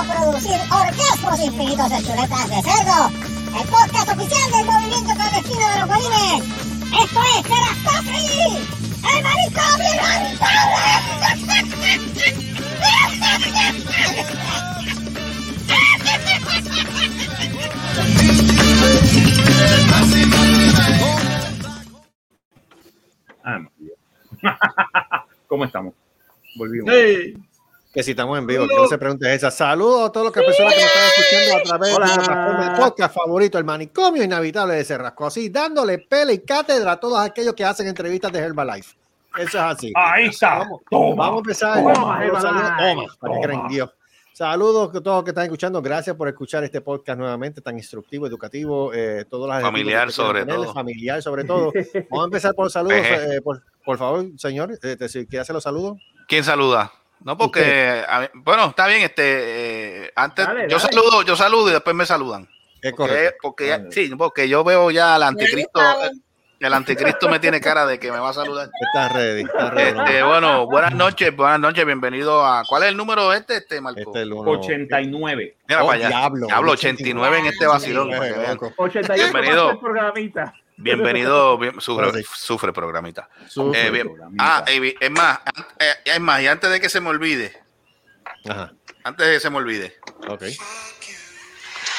a producir orgasmos infinitos de chuletas de cerdo. El podcast oficial del movimiento clandestino de los bolines. Esto es Free. ¡El Ah, ¿Cómo estamos? Volvimos. Que si estamos en vivo, que no se pregunte esa. Saludos a todos los que personas que nos están escuchando a través de la plataforma de podcast favorito, el manicomio inhabitable de Cerrasco. Así, dándole pele y cátedra a todos aquellos que hacen entrevistas de Herbalife. Eso es así. Ahí está. Vamos, Toma. vamos a empezar. Toma, Toma, Herbalife. saludos. Toma, para que creen Dios. Saludos a todos los que están escuchando. Gracias por escuchar este podcast nuevamente, tan instructivo, educativo. Eh, todas las Familiar sobre ponerle, todo. Familiar sobre todo. Vamos a empezar por saludos. Eh, por, por favor, señor, eh, te- si quiere hacer los saludos. ¿Quién saluda? No, porque a mí- bueno, está bien, este eh, antes Dale, yo dale. saludo, yo saludo y después me saludan. Es Porque, ya- sí, porque yo veo ya al anticristo, Gustavo. el anticristo me tiene cara de que me va a saludar. Está ready. Está ready. Este, bueno, buenas noches, buenas noches, bienvenido a ¿cuál es el número este, este Marco? Este es el uno. 89. Mira Oh, para allá. diablo, Diablo, 89 en este vacilón. para que vean. loco. 88 Bienvenido. Bienvenido, bien- sufre, sufre programita. Sufre. Eh, bien. programita. Ah, eh, es más, eh, es más, y antes de que se me olvide, Ajá. antes de que se me olvide, Ok.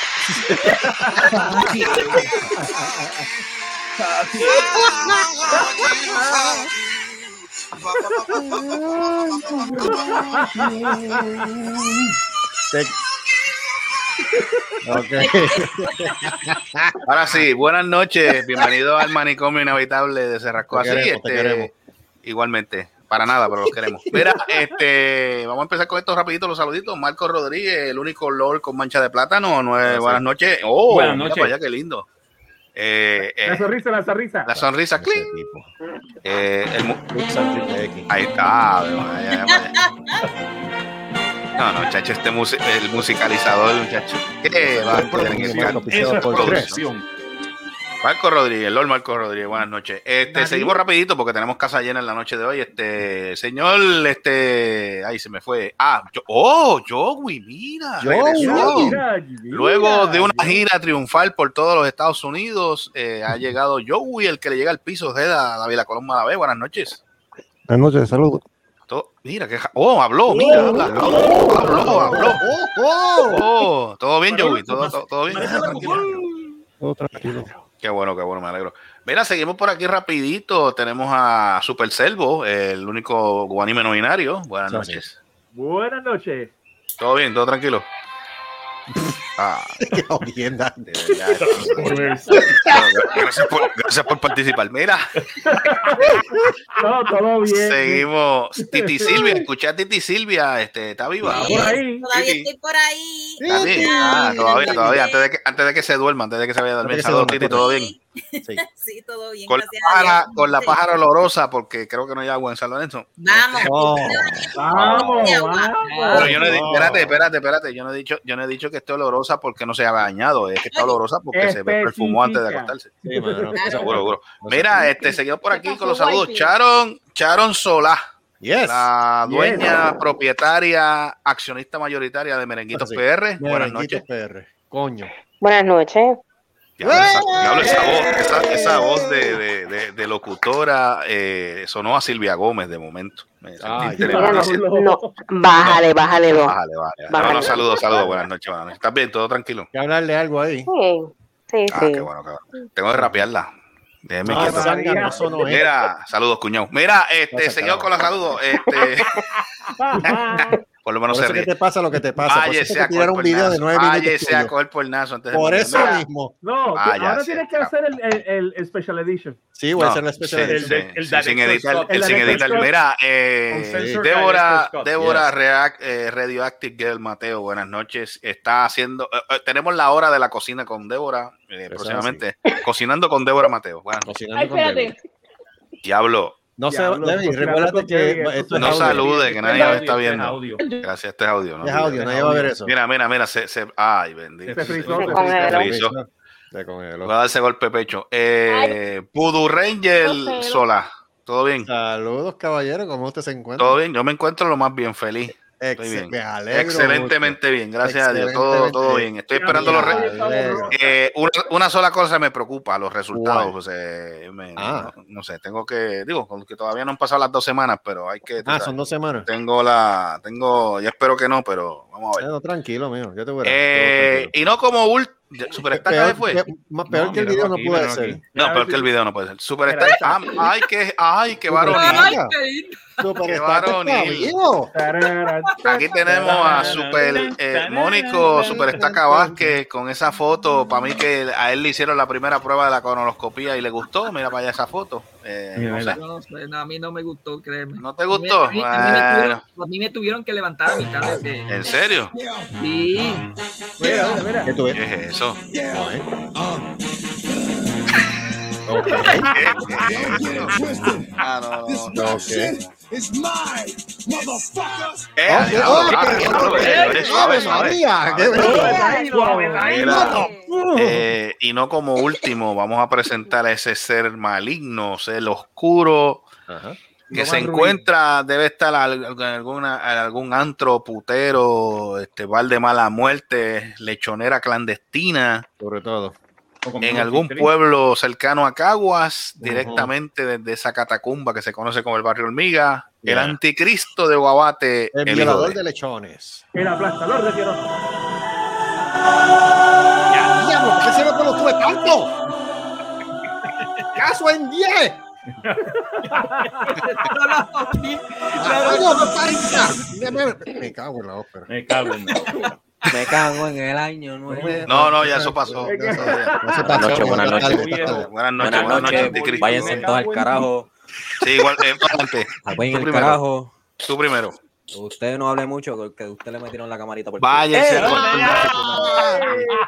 Te- Ahora sí, buenas noches, bienvenido al manicomio inhabitable de Cerrasco. Así, queremos, este, igualmente, para nada, pero los queremos. Mira, este, vamos a empezar con estos rapiditos, los saluditos. Marco Rodríguez, el único Lord con mancha de plátano. Nueve- buenas noches. Oh, Buenas mira noches. para allá, qué lindo. Eh, eh, La sonrisa, la sonrisa. la sonrisa, clean. Eh, el ahí está. vaya. No, no, chacho, este musi- el musicalizador, muchacho. ¿Qué va a tener Marco Rodríguez, Lord Marco Rodríguez, buenas noches. Este, seguimos rapidito porque tenemos casa llena en la noche de hoy. Este, señor, este, ay, se me fue. Ah, yo, oh, Joey, mira, Joey. regresó. Mira, mira, Luego de una gira triunfal por todos los Estados Unidos, eh, ha llegado Joey, el que le llega al piso de la David La Coloma la Buenas noches. Buenas noches, saludos. Todo- mira, que, oh, habló, mira, habla, habló, habló, habló. Oh, oh. Oh, todo bien, Joey, todo, todo, todo bien. Todo tranquilo. Qué bueno, qué bueno, me alegro. Mira, seguimos por aquí rapidito. Tenemos a Super Selvo, el único guanime no binario. Buenas noches. Buenas noches. ¿Todo bien? ¿Todo tranquilo? Ah, Qué jodienda. de verdad. gracias, por, gracias por participar. Mira, No, todo bien. seguimos. Titi Silvia, escuché a Titi Silvia, este, ¿está viva? Por ahí. Todavía estoy por ahí. ¿Está bien? Ah, todavía, todavía, antes de que, antes de que se duerma, antes de que se vaya a dormir. Saludos, Titi, ¿todo bien? Sí. Sí, todo bien. Con la, pájara, con la pájara olorosa, porque creo que no hay agua en San Lorenzo. Vamos. Vamos, vamos. Pero yo no he espérate, espérate, espérate, yo no he dicho, yo no he dicho que esté olorosa porque no se haya bañado, es que está olorosa porque se perfumó antes de acostarse. Sí, mano. Claro. Seguro, seguro. Mira, este, seguimos por aquí con los saludos. Charon, Charon Solá, Yes. la Yes. dueña, propietaria, accionista mayoritaria de Merenguitos Sí. PR. Buenas noches. PR. Coño. Buenas noches. Diablo, esa, voz, esa, esa voz de, de- de- de locutora eh, sonó a Silvia Gómez de momento. Me inteligente. Mira, no, No, bájale, bájale. Bájale, bájale. No, Bájale. no, saludos, saludos, buenas noches, buenas noches. ¿Estás bien? ¿Todo tranquilo? Que hablarle algo ahí. Sí, sí, Ah, sí. qué bueno, qué bueno. Tengo que rapearla. Déjeme Ah, no sonó, eh. Mira, saludos, cuñado. Mira, este, cabrón. con los saludos. Este, por lo menos Por se eso que ríe. te pasa lo que te pasa. Por eso Váyese que a un video por de nueve minutos. Váyese a coger antes Por eso Mira, mismo. No, Ah, ahora tienes que hacer el, el, el Special Edition. Sí, voy a no, hacer la especial. sí, El sí, el sí, sin editar, el sin editar. Mira, eh, Débora. Débora Yes. React, eh, Radioactive Girl Mateo, buenas noches. Está haciendo, eh, eh, tenemos la hora de la cocina con Débora, eh, próximamente. Cocinando con Débora Mateo. Buenas noches. Cocinando con Debbie. Diablo, No se Diablo, Debbie, cocinando recuérdate que esto es no audio. salude, que nadie Audio, lo está es viendo. audio. Gracias, este es audio. ¿no? Es audio, nadie va a ver eso. Mira, mira, mira, se, se- ay, bendito. Se frizó, Se se congeló. frizó. Se congeló. Voy a darse golpe de pecho. Eh, Pudu Ranger. Sola. ¿Todo bien? Saludos, caballero. ¿Cómo usted se encuentra? Todo bien. Yo me encuentro lo más bien feliz. Estoy Ex- bien. me alegro Excelentemente bien, gracias a Dios. Todo, todo bien. Estoy esperando los Me re- alegro. Eh, una, una sola cosa me preocupa, los resultados. Ah. no, no sé, tengo que, digo, con que todavía no han pasado las dos semanas, pero hay que. Ah, son dos semanas. Tengo la, tengo, ya espero que no, pero vamos a ver. No, tranquilo, mío. Yo te voy a Eh, y no como ult, Superstar peor, ¿qué fue? peor No, que el video no puede ser. No, peor que el video no puede ser. Superstar, ah, ay, qué, ay, qué varonil. Aquí tenemos a Super eh, Mónico, Superestaca Vázquez con esa foto. Para mí que a él le hicieron la primera prueba de la colonoscopía y le gustó. Mira para allá esa foto. Eh, no, sé. no no, a mí no me gustó, créeme. ¿No te gustó? A mí, a mí me tuvieron, a mí me tuvieron que levantar a mitad de... ¿En serio? Sí. Mira, mira, mira. ¿Qué tú ves? ¿Qué es eso? Ah, no, no. Y no como último, vamos a presentar a ese ser maligno, ser oscuro, Ajá. que se encuentra, debe estar al- en alguna, en algún antro putero, este bar de mala muerte, lechonera clandestina, Sobre todo. En algún pueblo cercano a Caguas, directamente desde esa catacumba que se conoce como el barrio Hormiga, el anticristo de Guabate, El el violador de- de lechones. El aplastador de tierra. ¡Ya, diablo! ¿Por qué se me lo tuve tanto? ¡Caso en 10! No, no, sí. ¡Coño, no parezca! Me- cago en la ópera. Me cago en la Me cago en el año nuevo. No, no, ya eso pasó. No se pasó. Buenas noches, buenas noches. Buenas noches, Buenas noches, váyanse todos al carajo. Sí, igual, eh, adelante. Vayan Tú al primero. carajo. Tú primero. Usted no hable mucho porque usted le metieron la camarita por Váyase. Eh,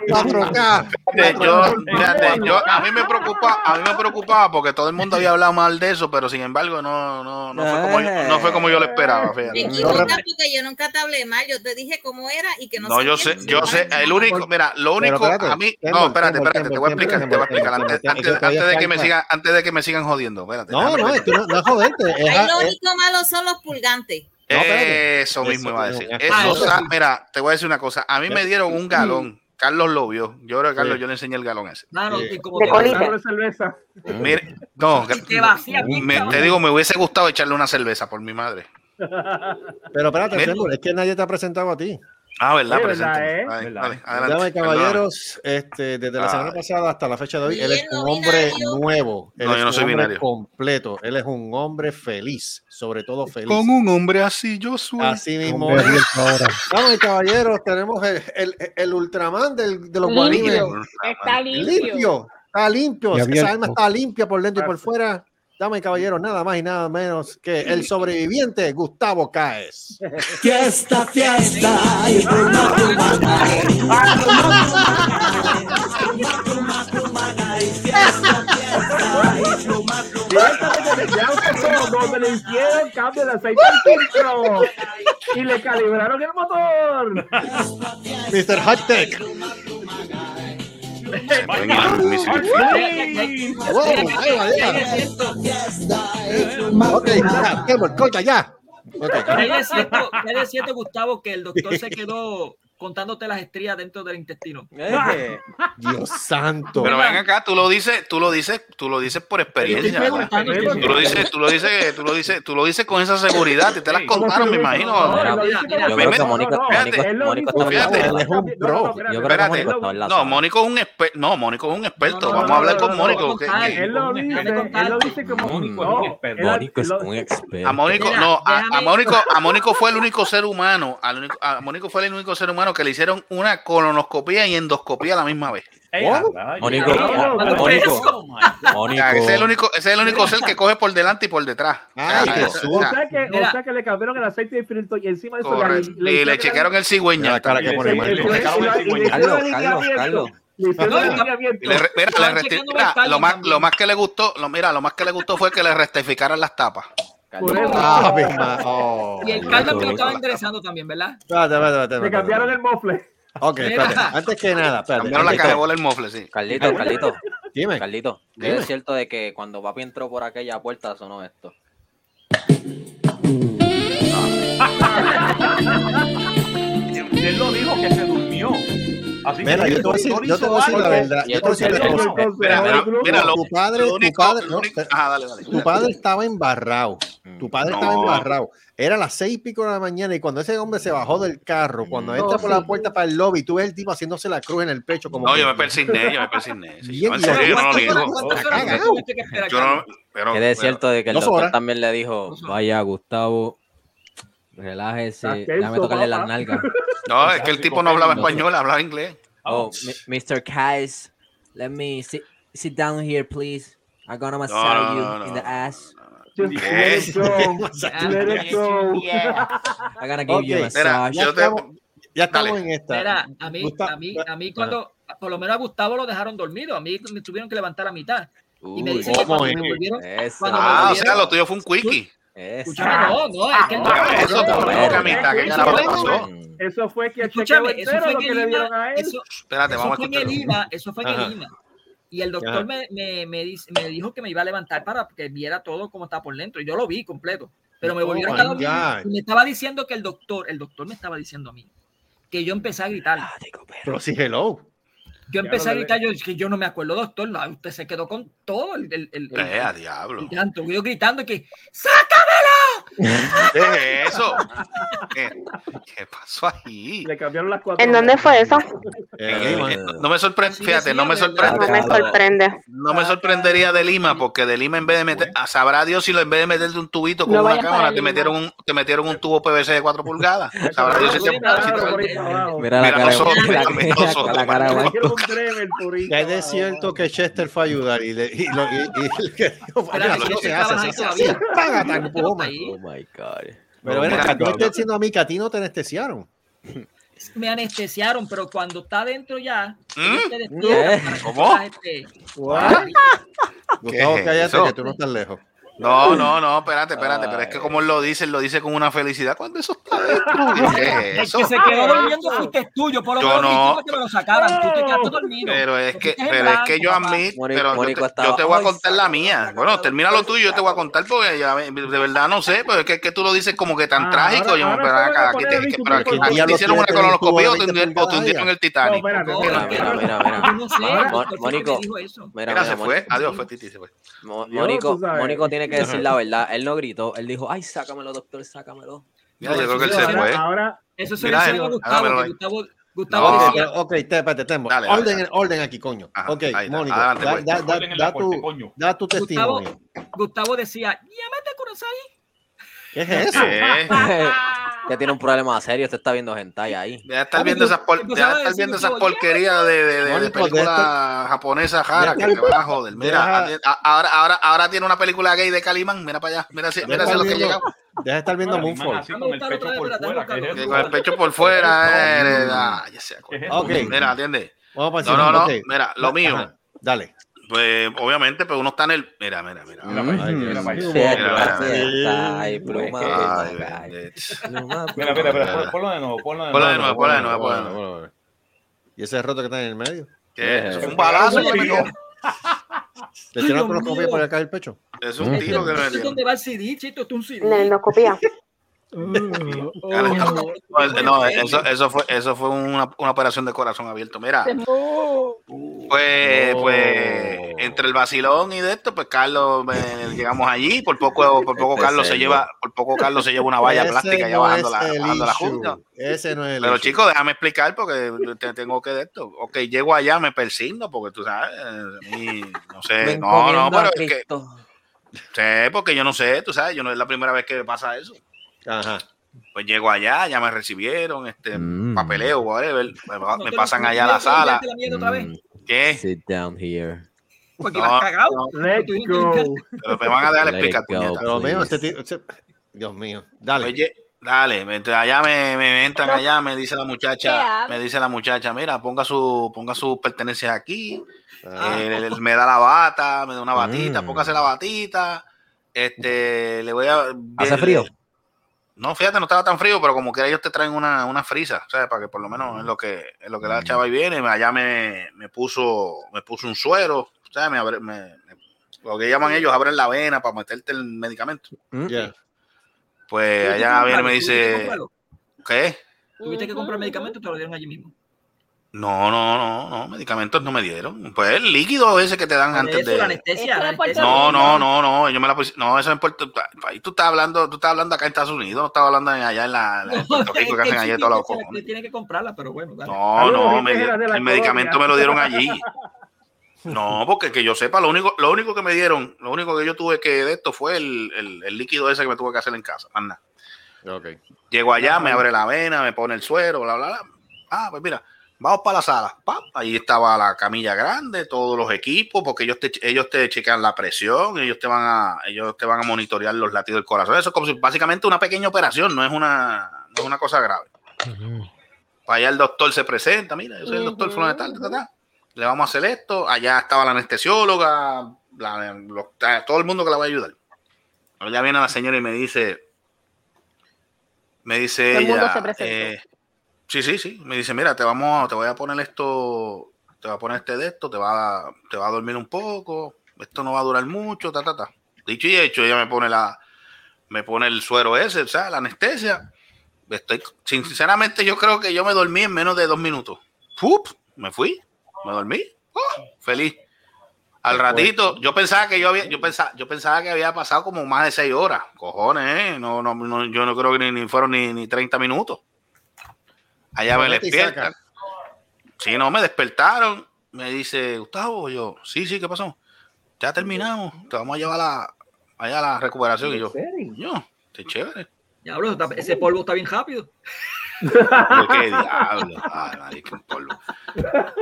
4K. Fíjate, yo, fíjate, yo- a mí me preocupa, a mí me preocupaba porque todo el mundo había hablado mal de eso, pero sin embargo no, no, no fue como yo, no fue como yo lo esperaba, Te fíjate. equivocas porque yo nunca te hablé mal, yo te dije cómo era y que no No, yo sé, yo sé, el único, mira, lo único espérate, a mí, no, espérate, espérate, te voy a explicar, te voy a explicar antes, antes, antes de que me sigan, antes de que me sigan jodiendo, espérate. No, no, terminar. es que no, no es Ahí lo único malo son los pulgantes. No. Eso mismo iba a decir. Eso, sea, mira, te voy a decir una cosa. A mí me dieron un galón. Carlos lo vio. Yo creo que Carlos, Sí. yo le enseñé el galón ese. Claro, Sí. y como De te colita. vas a- Abre cerveza. Mire, no, te vacía me- te digo, me hubiese gustado echarle una cerveza por mi madre. Pero espérate, Mira. Es que nadie te ha presentado a ti. Ah, ¿verdad? Sí. ¿verdad, eh? Dale, ¿Verdad? adelante. y caballeros, este, desde la Ay. semana pasada hasta la fecha de hoy, él es un hombre binario. nuevo. Él No, es yo no un soy hombre binario. completo. Él es un hombre feliz, sobre todo feliz. Con un hombre así, yo soy. Así mismo. Y caballeros, tenemos el, el, el Ultraman del, de los guanines. Está Limpio. Está limpio. Esa alma está limpia por dentro y por fuera. Damas y caballeros, nada más y nada menos que el sobreviviente Gustavo Caes. Fiesta, fiesta, y Directamente desde Autosón, donde le hicieron cambio de aceite al filtro. Y le calibraron el motor. Mr. Hot Tech. Ok, ya, ya. Ok. ¿Qué de cierto, Gustavo, que el doctor se quedó contándote las estrías dentro del intestino? Eh, Dios santo. Pero ven acá, tú lo dices, tú lo dices, tú lo dices por experiencia. Tú lo dices, tú lo dices, tú lo dices, tú lo dices con esa seguridad. Te las contaron, me imagino. Espérate. No. Mónico es un experto. No, Mónico es un experto. Vamos a hablar con Mónico. Él lo dice, él lo dice como Mónico es un experto. él- Mónico es lo- un experto. A Mónico, no, a, Mónico, a Mónico fue el único ser humano, a Mónico fue el único ser humano que le hicieron una colonoscopía y endoscopía a la misma vez. Ese es el único, ese es el único ser que coge por delante y por detrás. Ay, O sea, que, o sea que le cambiaron el aceite de filtro y encima de eso correcto. Y le chequearon el cigüeña. cara que pone. Carlos, Carlos, Carlos. Le le le lo más que le gustó, lo, mira, lo más que le gustó fue que le rectificaran las tapas. Por eso. Ah, oh. Y el caldo que lo estaba interesando también, ¿verdad? Espérate, espérate, espérate, Le cambiaron el mofle. Ok, espérate. Antes que nada, espérate. Cambiaron la antes caja de que- bola el mofle, sí. Carlito, Carlito, Dime. Carlito. Dime. Es cierto de que cuando papi entró por aquella puerta sonó esto. Él lo dijo que se durmió. Así Mira, yo te voy a decir, yo te voy a decir la verdad. Yo te voy a decir la cosa. Mira, mira, mira, lo- Tu padre, tu padre, no, Ajá, dale, dale. tu padre estaba embarrado. Tu padre No. estaba embarrado. Era las seis y pico de la mañana y cuando ese hombre se bajó del carro, cuando entra por la puerta para el lobby, tú ves el tipo haciéndose la cruz en el pecho como No, que- yo me persigné, yo me persigné. Sí, no, en serio, yo no lo ¿Cuántas niego. horas- cuántas horas Cagao. tuviste que esperar, Yo no, pero, de cierto de que el doctor también le dijo, vaya Gustavo, relájese, Aquel déjame tocarle las nalgas. no, es que el tipo no hablaba español, hablaba inglés. Oh, Mr. Kais, let me sit, sit down here, please. I'm gonna massage no, you no, no, in the ass. Just let it go. Let it go. I'm gonna give you a Ok, Mira, massage. ya te- estamos, ya estamos Dale. en esta. Mira, a mí, Gusta- a mí, a mí cuando, por lo menos a Gustavo lo dejaron dormido, a mí me tuvieron que levantar a mitad. Y me Uy, dicen que ¿cómo cuando me volvieron, cuando me Ah, o volvieron- sea, lo tuyo fue un quickie. Eso. escúchame, no, no, es que el Eso, a fue que Escúchame, eso fue que le el dieron IMA, a él. eso, Espérate, eso vamos a fue en el. IMA, eso fue en el IMA. Y el doctor me, me, me, dice- me dijo que me iba a levantar para que viera todo como estaba por dentro. Y yo lo vi completo. Pero me Oh volvieron my a y me estaba diciendo que el doctor, el doctor me estaba diciendo a mí, que yo empecé a gritar. Pero sí, hello. Yo empecé a gritar, yo es que yo no me acuerdo, doctor. no, usted se quedó con todo el, el, el- el- a diablo. el llanto. Yo gritando que ¡sácamelo! ¿Qué es eso? ¿Qué, qué pasó ahí? Le cambiaron las cuatro. ¿En dónde fue eso? Eh, Eh, no me sorprende, fíjate, no me sorprende. No me sorprende. No me sorprendería de Lima, porque de Lima en vez de meter, sabrá Dios si lo en vez de meterte un tubito con No una cámara, te metieron un, te metieron un tubo PVC de 4 pulgadas. Sabrá Dios si te. Mira la Mira cara, la, mira nosotros, la cara, es de cierto que Chester fue a ayudar y le y, lo, y, y- que dijo, Espera, Oh my God. Pero ven acá, tú Mira, estás diciendo a mí que a ti no te anestesiaron. Me anestesiaron, pero cuando está adentro ya, ¿Mm? te ¿Cómo? este? Gustavo, cállate que tú no estás lejos. No, no, no, espérate, espérate, pero es que como él lo dice, él lo dice con una felicidad cuando eso está dentro. ¿Qué es El eso? que se quedó durmiendo fuiste tuyo, por lo Yo menos no. que me lo sacaran, tú te quedaste dormido. Pero es que, pero es que blanco, yo admito, Mónico- pero yo te, yo te voy a "Ay, contar la mía. Bueno, termina lo tuyo, yo te voy a contar porque ya, de verdad no sé, pero es que, es que tú lo dices como que tan Ah, ahora- yo, ahora pero se van a acá, aquí te, que- pero aquí- aquí te hicieron una colonoscopia o te hundieron- el Titanic. Mira, mira, mira. el el Mónico. Mira, se fue. Adiós, fue Titi, se fue. Mónico tiene que decir la verdad. Él no gritó. Él dijo, ay, sácamelo, doctor, sácamelo. Mira, yo creo que él se fue. Ahora, Eso se lo a Gustavo, que. Gustavo, Gustavo No. Ok, decía, pero- ok, espérate, tenemos. Dale, orden, dale, orden aquí, coño. Ajá, ok, ahí da, pues. da- da- da corte, tu, da tu Gustavo, testimonio. Gustavo decía, llámate Kurosawa. ¿Qué es eso? Eh, que tiene un problema serio. Usted está viendo hentai ahí. Deja de estar Papi, viendo tú- esas, por- deja de estar viendo esas porquerías de, de, de, de películas japonesas raras que te van a joder. Mira, deja- ahora, ahora, ahora tiene una película gay de Calimán. Mira para allá. Mira si, mira si lo que llegamos. Deja de estar viendo Bueno, Moonfall. con el pecho por fuera, ¿qué con el pecho por fuera. eh, ah, ya se ¿Qué es acuerda. eso? Ok. Mira, atiende. Vamos No, no, no. Mira, lo mío. Ajá, Dale. Pues obviamente, pues uno está en el. Mira, mira, mira. Para Ay, para pluma, Mira, mira, mira, Mira. pon- ponlo de nuevo, ponlo de Ponlo de nuevo. ponlo de nuevo, ponlo de nuevo. ¿Y ese roto que está en el medio? ¿Qué? Fue un balazo, oye, papito. ¿Le tiraron con los copias por acá del pecho? Es un tiro que me ¿Esto es dio. donde va el CD, chito? Esto es un CD. Endoscopía. No, eso, eso fue, eso fue una, una operación de corazón abierto. Mira, pues, No. pues, entre el vacilón y de esto, pues Carlos, eh, llegamos allí, por poco, por poco Carlos se lleva, por poco Carlos se lleva una valla plástica ya no bajando es la, bajando la junta. Ese no es el Pero chicos, déjame explicar porque te tengo que de esto. Ok, llego allá, me persigno porque tú sabes, y no sé, Me no, no, pero es que, sé, porque yo no sé, tú sabes, yo no es la primera vez que me pasa eso. Ajá. Pues llego allá, ya me recibieron, este Mm. papeleo, whatever, me, No pasan allá a la no sala. Mm, ¿Qué? Sit down here. Porque No, cagado. Let's go. Pero me van a dejar explicar. Pero mío, este tío. este- Dios mío. Dale. Oye, dale, entonces allá me, me entran allá, me dice la muchacha, me dice la muchacha, mira, ponga su, ponga sus pertenencias aquí, Ah. Eh, me da la bata, me da una batita, Mm. póngase la batita, este, le voy a... ¿Hace frío? No, fíjate, no estaba tan frío, pero como que ellos te traen una, una frisa, ¿sabes? Para que por lo menos es lo que, es lo que la Mm. chava y viene, allá me, me puso, me puso un suero, ¿sabes? Me, abre- me- me- lo que llaman ellos, abren la vena para meterte el medicamento. Mm. Ya. Pues allá viene y me dice. ¿qué? Tuviste que comprar medicamentos, te lo dieron allí mismo. No, no, no, no, medicamentos no me dieron. Pues el líquido ese que te dan antes eso, de. la anestesia. la anestesia. No, no, no, no, yo me la puse, no, eso en Puerto ahí tú estás hablando, tú estás hablando acá en Estados Unidos, no estás hablando allá en la, en Puerto Rico que hacen allá todos los cojones. Tiene que comprarla, pero bueno. dale. No, no, me di- el medicamento me lo dieron allí. No, porque que yo sepa, lo único, lo único que me dieron, lo único que yo tuve que de esto fue el, el- el líquido ese que me tuve que hacer en casa, más nada. Ok. Llego allá, me abre la vena, me pone el suero, bla, bla, bla. Ah, pues mira, vamos para la sala. ¡Pam! Ahí estaba la camilla grande, todos los equipos, porque ellos te, ellos te chequean la presión, ellos te van a, ellos te van a monitorear los latidos del corazón. Eso es como si básicamente una pequeña operación, no es una, no es una cosa grave. Para allá el doctor se presenta, mira, yo soy el doctor fulano de tal, ta, ta, ta. le vamos a hacer esto. Allá estaba la anestesióloga, la- los- todo el mundo que la va a ayudar. Ya viene la señora y me dice, me dice Todo el mundo ella, eh, sí, sí, sí, me dice, mira, te vamos, te voy a poner esto, te voy a poner este de esto, te va, a- te va a dormir un poco, esto no va a durar mucho, ta, ta, ta. Dicho y hecho, ella me pone la, me pone el suero ese, o sea, la anestesia. Estoy, sinceramente, yo creo que yo me dormí en menos de dos minutos. ¡Fup! Me fui, me dormí, ¡oh! feliz. Al ratito, yo pensaba que yo había, yo pensaba, yo pensaba que había pasado como más de seis horas. Cojones, ¿eh? no, no, no, yo no creo que ni, ni fueron ni, ni 30 minutos. Allá me despiertan. Sí, no, me despertaron. Me dice, Gustavo, yo, sí, sí, ¿qué pasó? Ya terminamos, te vamos a llevar a la, allá a la recuperación. Y yo, yo, qué chévere. Diablo, está- ese polvo está bien rápido. Qué diablo. Ay, un polvo.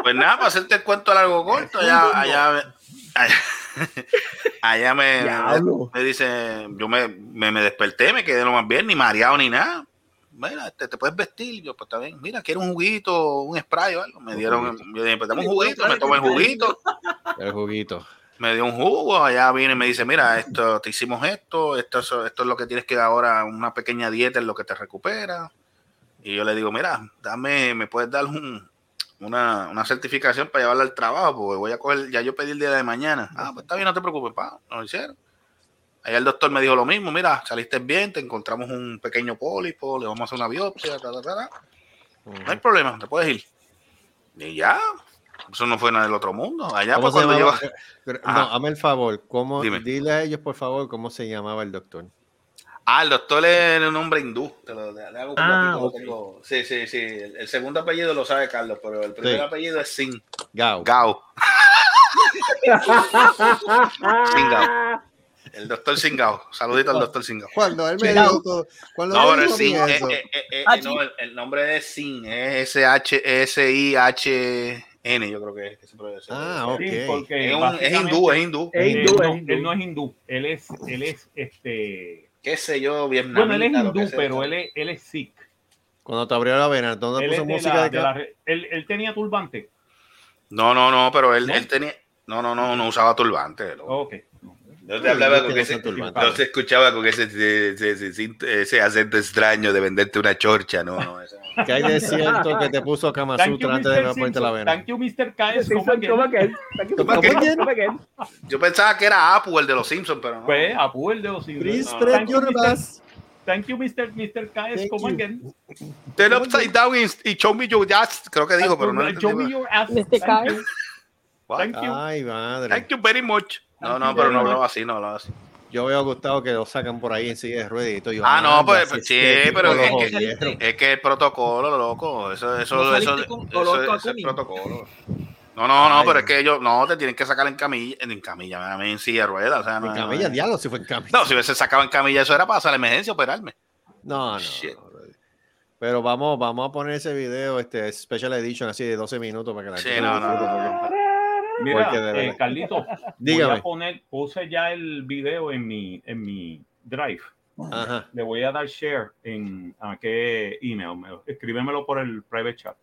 Pues nada, para hacerte el cuento largo corto, allá, allá, allá, allá me, me dice, yo me, me, me desperté, me quedé lo más bien, ni mareado ni nada. Mira, te, te puedes vestir. Yo, pues está bien. Mira, quiero un juguito, un spray o algo. Me dieron, yo dije, pues dame un juguito, me tomé el juguito. El juguito. me dio un jugo, allá viene y me dice, mira, esto, te hicimos esto, esto, es- esto es lo que tienes que dar ahora, una pequeña dieta es lo que te recupera. Y yo le digo, mira, dame, me puedes dar un- una, una certificación para llevarla al trabajo, porque voy a coger, ya yo pedí el día de mañana. Ah, pues está bien, no te preocupes, pa, no lo hicieron. Allá el doctor me dijo lo mismo, mira, saliste bien, te encontramos un pequeño pólipo, le vamos a hacer una biopsia, ta, ta, ta, ta. no hay problema, te puedes ir. Y ya, eso no fue nada del otro mundo. Allá ¿Cómo pues se cuando lleva... Ajá. No, hazme el favor. ¿cómo, Dime. dile a ellos, por favor, cómo se llamaba el doctor. Ah, el doctor es un hombre hindú. Te lo, le hago Ah, aquí, como ok. tengo. Sí, sí, sí. El, el segundo apellido lo sabe Carlos, pero el primer Sí. apellido es Singh. Gao. Gao. Singao. El doctor Singao. Saludito al doctor Singao. Cuando él me dijo cuando No, pero es eh, eh, eh, eh, Ah, no, el, el nombre es Singh. Es S-H-S-I-H-N, yo creo que es. que se pronuncia. Ah, ok. Sí, porque Es, un- es básicamente- hindú, es hindú. Hindú, no, es hindú. Él no es hindú, él es, él es este. Qué sé yo, vietnamita. Bueno, él es hindú, pero él es, él es sikh. Cuando te abrió la vena, ¿dónde Él, puso de música la- de, de la él, él tenía turbante. No, no, no, pero él, ¿No? él tenía. No, no, no, no usaba turbante. loco. Ok. No te hablaba con ese, no no se escuchaba con ese, ese, ese- ese- acento extraño de venderte una chorcha, no, no, eso no. ¿Qué hay de cierto que te puso Kama Thank you, Sutra antes de Mr. ponerte la vena? Thank you, Mr. K. Yo pensaba que era Apu, el de los Simpsons, pero no. Pues, Apu, el de los Simpsons. No, thank you, Mr. bus. Thank you, Mr. Mr. K. You. again. Turn upside down y, y show me your ass, creo que dijo, pero no le Show me your ass. Mr. Thank K. Thank you. Ay, madre. Thank you very much. No, no, pero no hablaba así, no hablaba así. Yo veo a Gustavo que lo sacan por ahí en silla de ruedas y todo. Yo, Ah, no, pues, pues, sí, pero es que-. Es que el protocolo, loco, eso, eso, ¿No eso, eso, es el protocolo. No, no, no, Ay, pero no. es que ellos, no, te tienen que sacar en camilla, en camilla, a mí en silla de ruedas, o sea, no, En camilla, diablo, si fue en camilla. No, si hubiese sacado en camilla, eso era para hacer la emergencia, operarme. No, no. Shit. Pero vamos, vamos a poner ese video, este Special Edition, así de 12 minutos para que la Sí, gente no, lo no, no, Mira, eh. Carlito, voy Dígame. a poner, puse ya el video en mi, en mi drive. Ajá. Le voy a dar share en a qué email. Me- Escríbemelo por el private chat.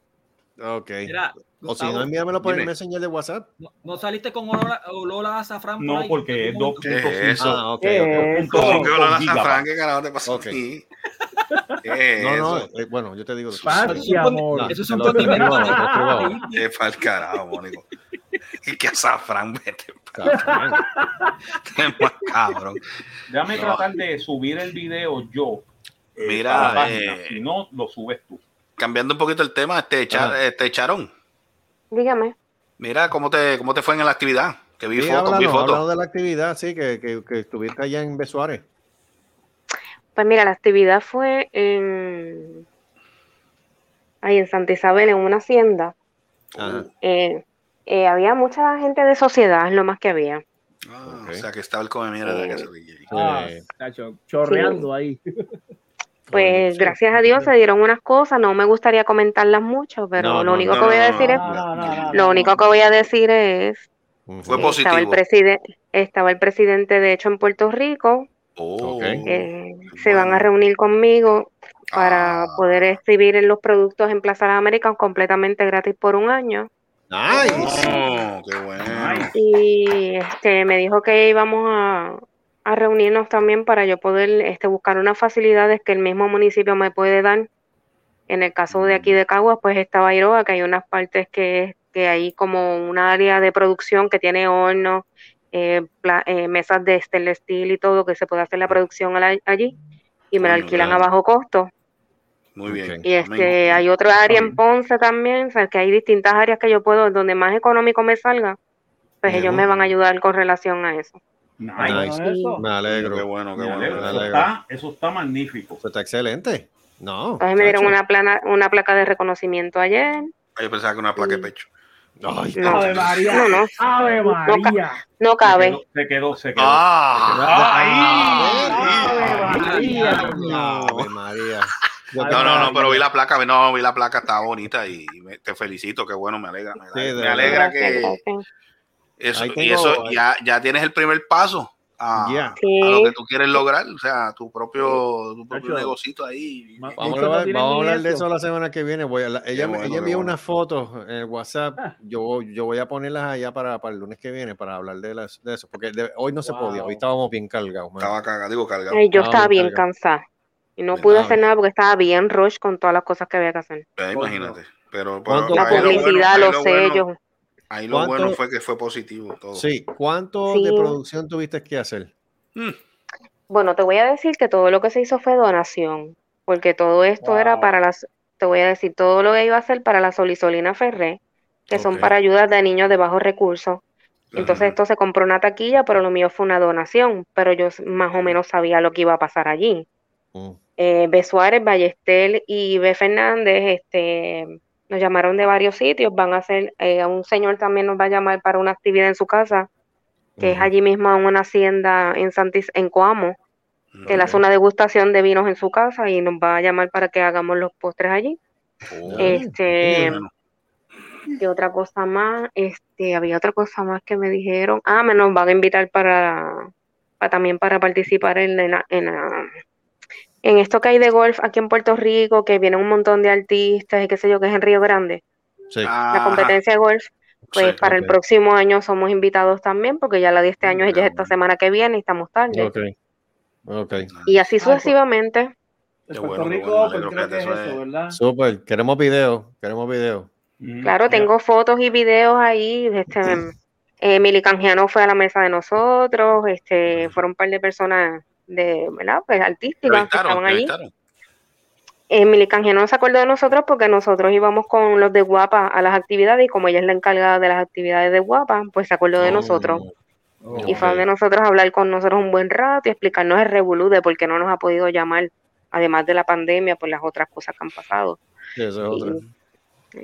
Ok. Mira, o si Gustavo, no, envíamelo por el Dime. Messenger de WhatsApp. ¿no, no saliste con olor a, olor a azafrán por No, ahí? porque es ¿En algún dos momento? ¿Qué es eso? Ah, ok, ¿Qué ok. es eso? ¿Cómo que hablan a. Frank? ¿Qué carajo te pasa Ok. aquí? ¿Qué es No, no, eso? eh, bueno, yo te digo. después. Paz y amor. Ahora, te lo escribo ahora. Qué pa'l carajo, Mónico. Y que azafrán, vete, Cabrón. qué más cabrón. Déjame No. tratar de subir el video yo. eh, Mira, eh, Si no, lo subes tú. cambiando un poquito el tema, este, Cha- este Charón, Dígame. mira cómo te, cómo te fue en la actividad. Que vi Sí, fotos, vi fotos. de la actividad, sí, que, que, que estuviste allá en Besuárez. Pues mira, la actividad fue en, ahí en Santa Isabel, en una hacienda. Ajá. Eh, eh, había mucha gente de sociedad, es lo más que había. Ah, O sea, que estaba el come mierda de casa. Ah, tacho, chorreando ahí. Pues gracias a Dios se dieron unas cosas, no me gustaría comentarlas mucho, pero No, lo único no, que voy a decir es, lo único que voy a decir es, Fue estaba el positivo. presidente, estaba el presidente de hecho en Puerto Rico, Oh, eh, se van a reunir conmigo para Ah. poder exhibir en los productos en Plaza de las Américas completamente gratis por un año. Oh, qué bueno. Y este me dijo que íbamos a, a reunirnos también para yo poder este, buscar unas facilidades que el mismo municipio me puede dar. En el caso de aquí de Caguas, pues está Bairoa, que hay unas partes que, que hay como un área de producción que tiene hornos, eh, eh, mesas de stainless steel y todo, que se puede hacer la producción allí y me la alquilan a bajo costo. Muy bien. Y este, hay otra área en Ponce también, o sea, que hay distintas áreas que yo puedo, donde más económico me salga, pues ellos me van a ayudar con relación a eso. Nice. Me alegro. Qué bueno, qué Me bueno. alegro. Me Eso alegro. está, eso está magnífico. Eso está excelente. No. Entonces me dieron una, plana, una placa de reconocimiento ayer. Yo pensaba que una placa de pecho. Ay, No, Ave María. no, no, Ave no, ca- María. no cabe. Se quedó, se quedó. Ah, Ave María. Ave María. No, no, no, pero vi la placa, no, vi la placa, está bonita y me- te felicito, qué bueno, me alegra. Me, Sí, me alegra Gracias, que gracias. Eso, y eso ya, ya tienes el primer paso a, lo que tú quieres lograr, o sea, tu propio, tu propio negocito ahí. Ma- Vamos a hablar, tienen vamos a ni hablar de eso. la semana que viene. Voy a la- ella me- bueno, ella envió bueno. unas fotos en el WhatsApp. Yo, yo voy a ponerlas allá para, para el lunes que viene para hablar de, las, de eso. Porque de- hoy no se podía. Hoy estábamos bien cargados. Estaba cagado, digo cargado. Ay, yo estaba bien cansada y no pude ah, hacer nada porque estaba bien rush con todas las cosas que había que hacer. Eh, imagínate. Pero, pero ¿Cuánto- La ahí lo bueno- publicidad, los lo bueno- sellos. Ahí lo ¿Cuánto- bueno fue que fue positivo todo. Sí. ¿Cuánto Sí. de producción tuviste que hacer? Mm, Bueno, te voy a decir que todo lo que se hizo fue donación, porque todo esto era para las, te voy a decir, todo lo que iba a hacer para la Solisolina Ferré, que son para ayudas de niños de bajos recursos. Entonces Ajá. esto se compró una taquilla, pero lo mío fue una donación, pero yo más o menos sabía lo que iba a pasar allí. Mm. Eh, B. Suárez, Ballestel y B. Fernández, este, nos llamaron de varios sitios, van a hacer, eh, un señor también nos va a llamar para una actividad en su casa, que es allí mismo en una hacienda en Santis, en Coamo, que él Ok. hace una degustación de vinos en su casa y nos va a llamar para que hagamos los postres allí. Oh, Este, bueno. ¿qué otra cosa más? Este, había otra cosa más que me dijeron. Ah, me nos van a invitar para, para también para participar en, la- en, la- en esto que hay de golf aquí en Puerto Rico, que viene un montón de artistas y qué sé yo, que es en Río Grande, Sí. la Ajá. competencia de golf. Pues Sí, para el próximo año somos invitados también, porque ya la de este año Ya, ella es esta bueno. semana que viene y estamos tarde. Ok. Ok. Y así pues. sucesivamente. Qué Puerto bueno, Rico, bueno, me pues alegro, creo que es fíjate, eso, eso es- ¿verdad? Súper. Queremos video. Queremos video. Mm, Claro, ya. tengo fotos y videos ahí. Este, Emily Canjiano fue a la mesa de nosotros. Este, fueron un par de personas de, ¿verdad? Pues artísticas que estaban allí. entrevistaron. Emily Canjiano se acordó de nosotros porque nosotros íbamos con los de Guapa a las actividades y como ella es la encargada de las actividades de Guapa, pues se acordó de Oh, nosotros. Y fue ok. donde nosotros hablar con nosotros un buen rato y explicarnos el revolú de por qué no nos ha podido llamar, además de la pandemia, por las otras cosas que han pasado. Sí, es.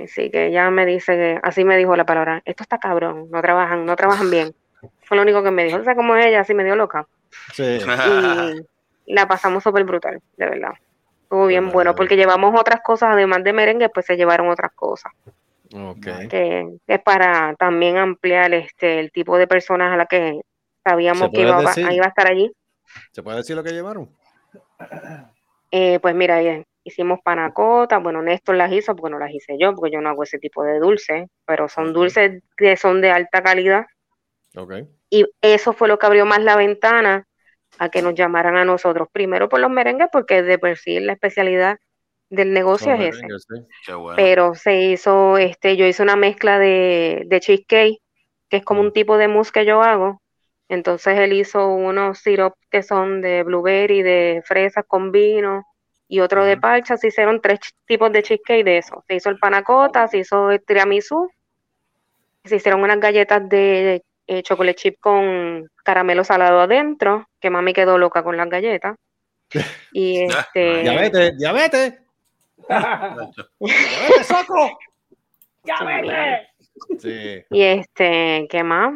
Así que ella me dice que, así me dijo la palabra, esto está cabrón, no trabajan, no trabajan bien. Fue lo único que me dijo. O sea, como ella, así me dio loca. Sí. Y la pasamos súper brutal, de verdad. Estuvo bien bueno, porque llevamos otras cosas, además de merengue, pues se llevaron otras cosas. Ok. Que es para también ampliar este el tipo de personas a las que sabíamos ¿Se que iba, decir? iba a estar allí. ¿Se puede decir lo que llevaron? Eh, pues mira, eh, hicimos panacotas, bueno, Néstor las hizo porque no las hice yo, porque yo no hago ese tipo de dulces, pero son dulces que son de alta calidad Ok. y eso fue lo que abrió más la ventana a que nos llamaran a nosotros, primero por los merengues, porque de por sí la especialidad del negocio Los es ese, sí. Bueno. pero se hizo, este, yo hice una mezcla de, de cheesecake, que es como un tipo de mousse que yo hago, entonces él hizo unos sirops que son de blueberry, de fresas con vino, y otro de parcha. Se hicieron tres tipos de cheesecake de eso. Se hizo el panacota, se hizo el tiramisú, se hicieron unas galletas de eh, chocolate chip con caramelo salado adentro, que mami quedó loca con las galletas. Y este, Diabetes, diabetes. Diabetes, soco. Sí. y este, ¿qué más?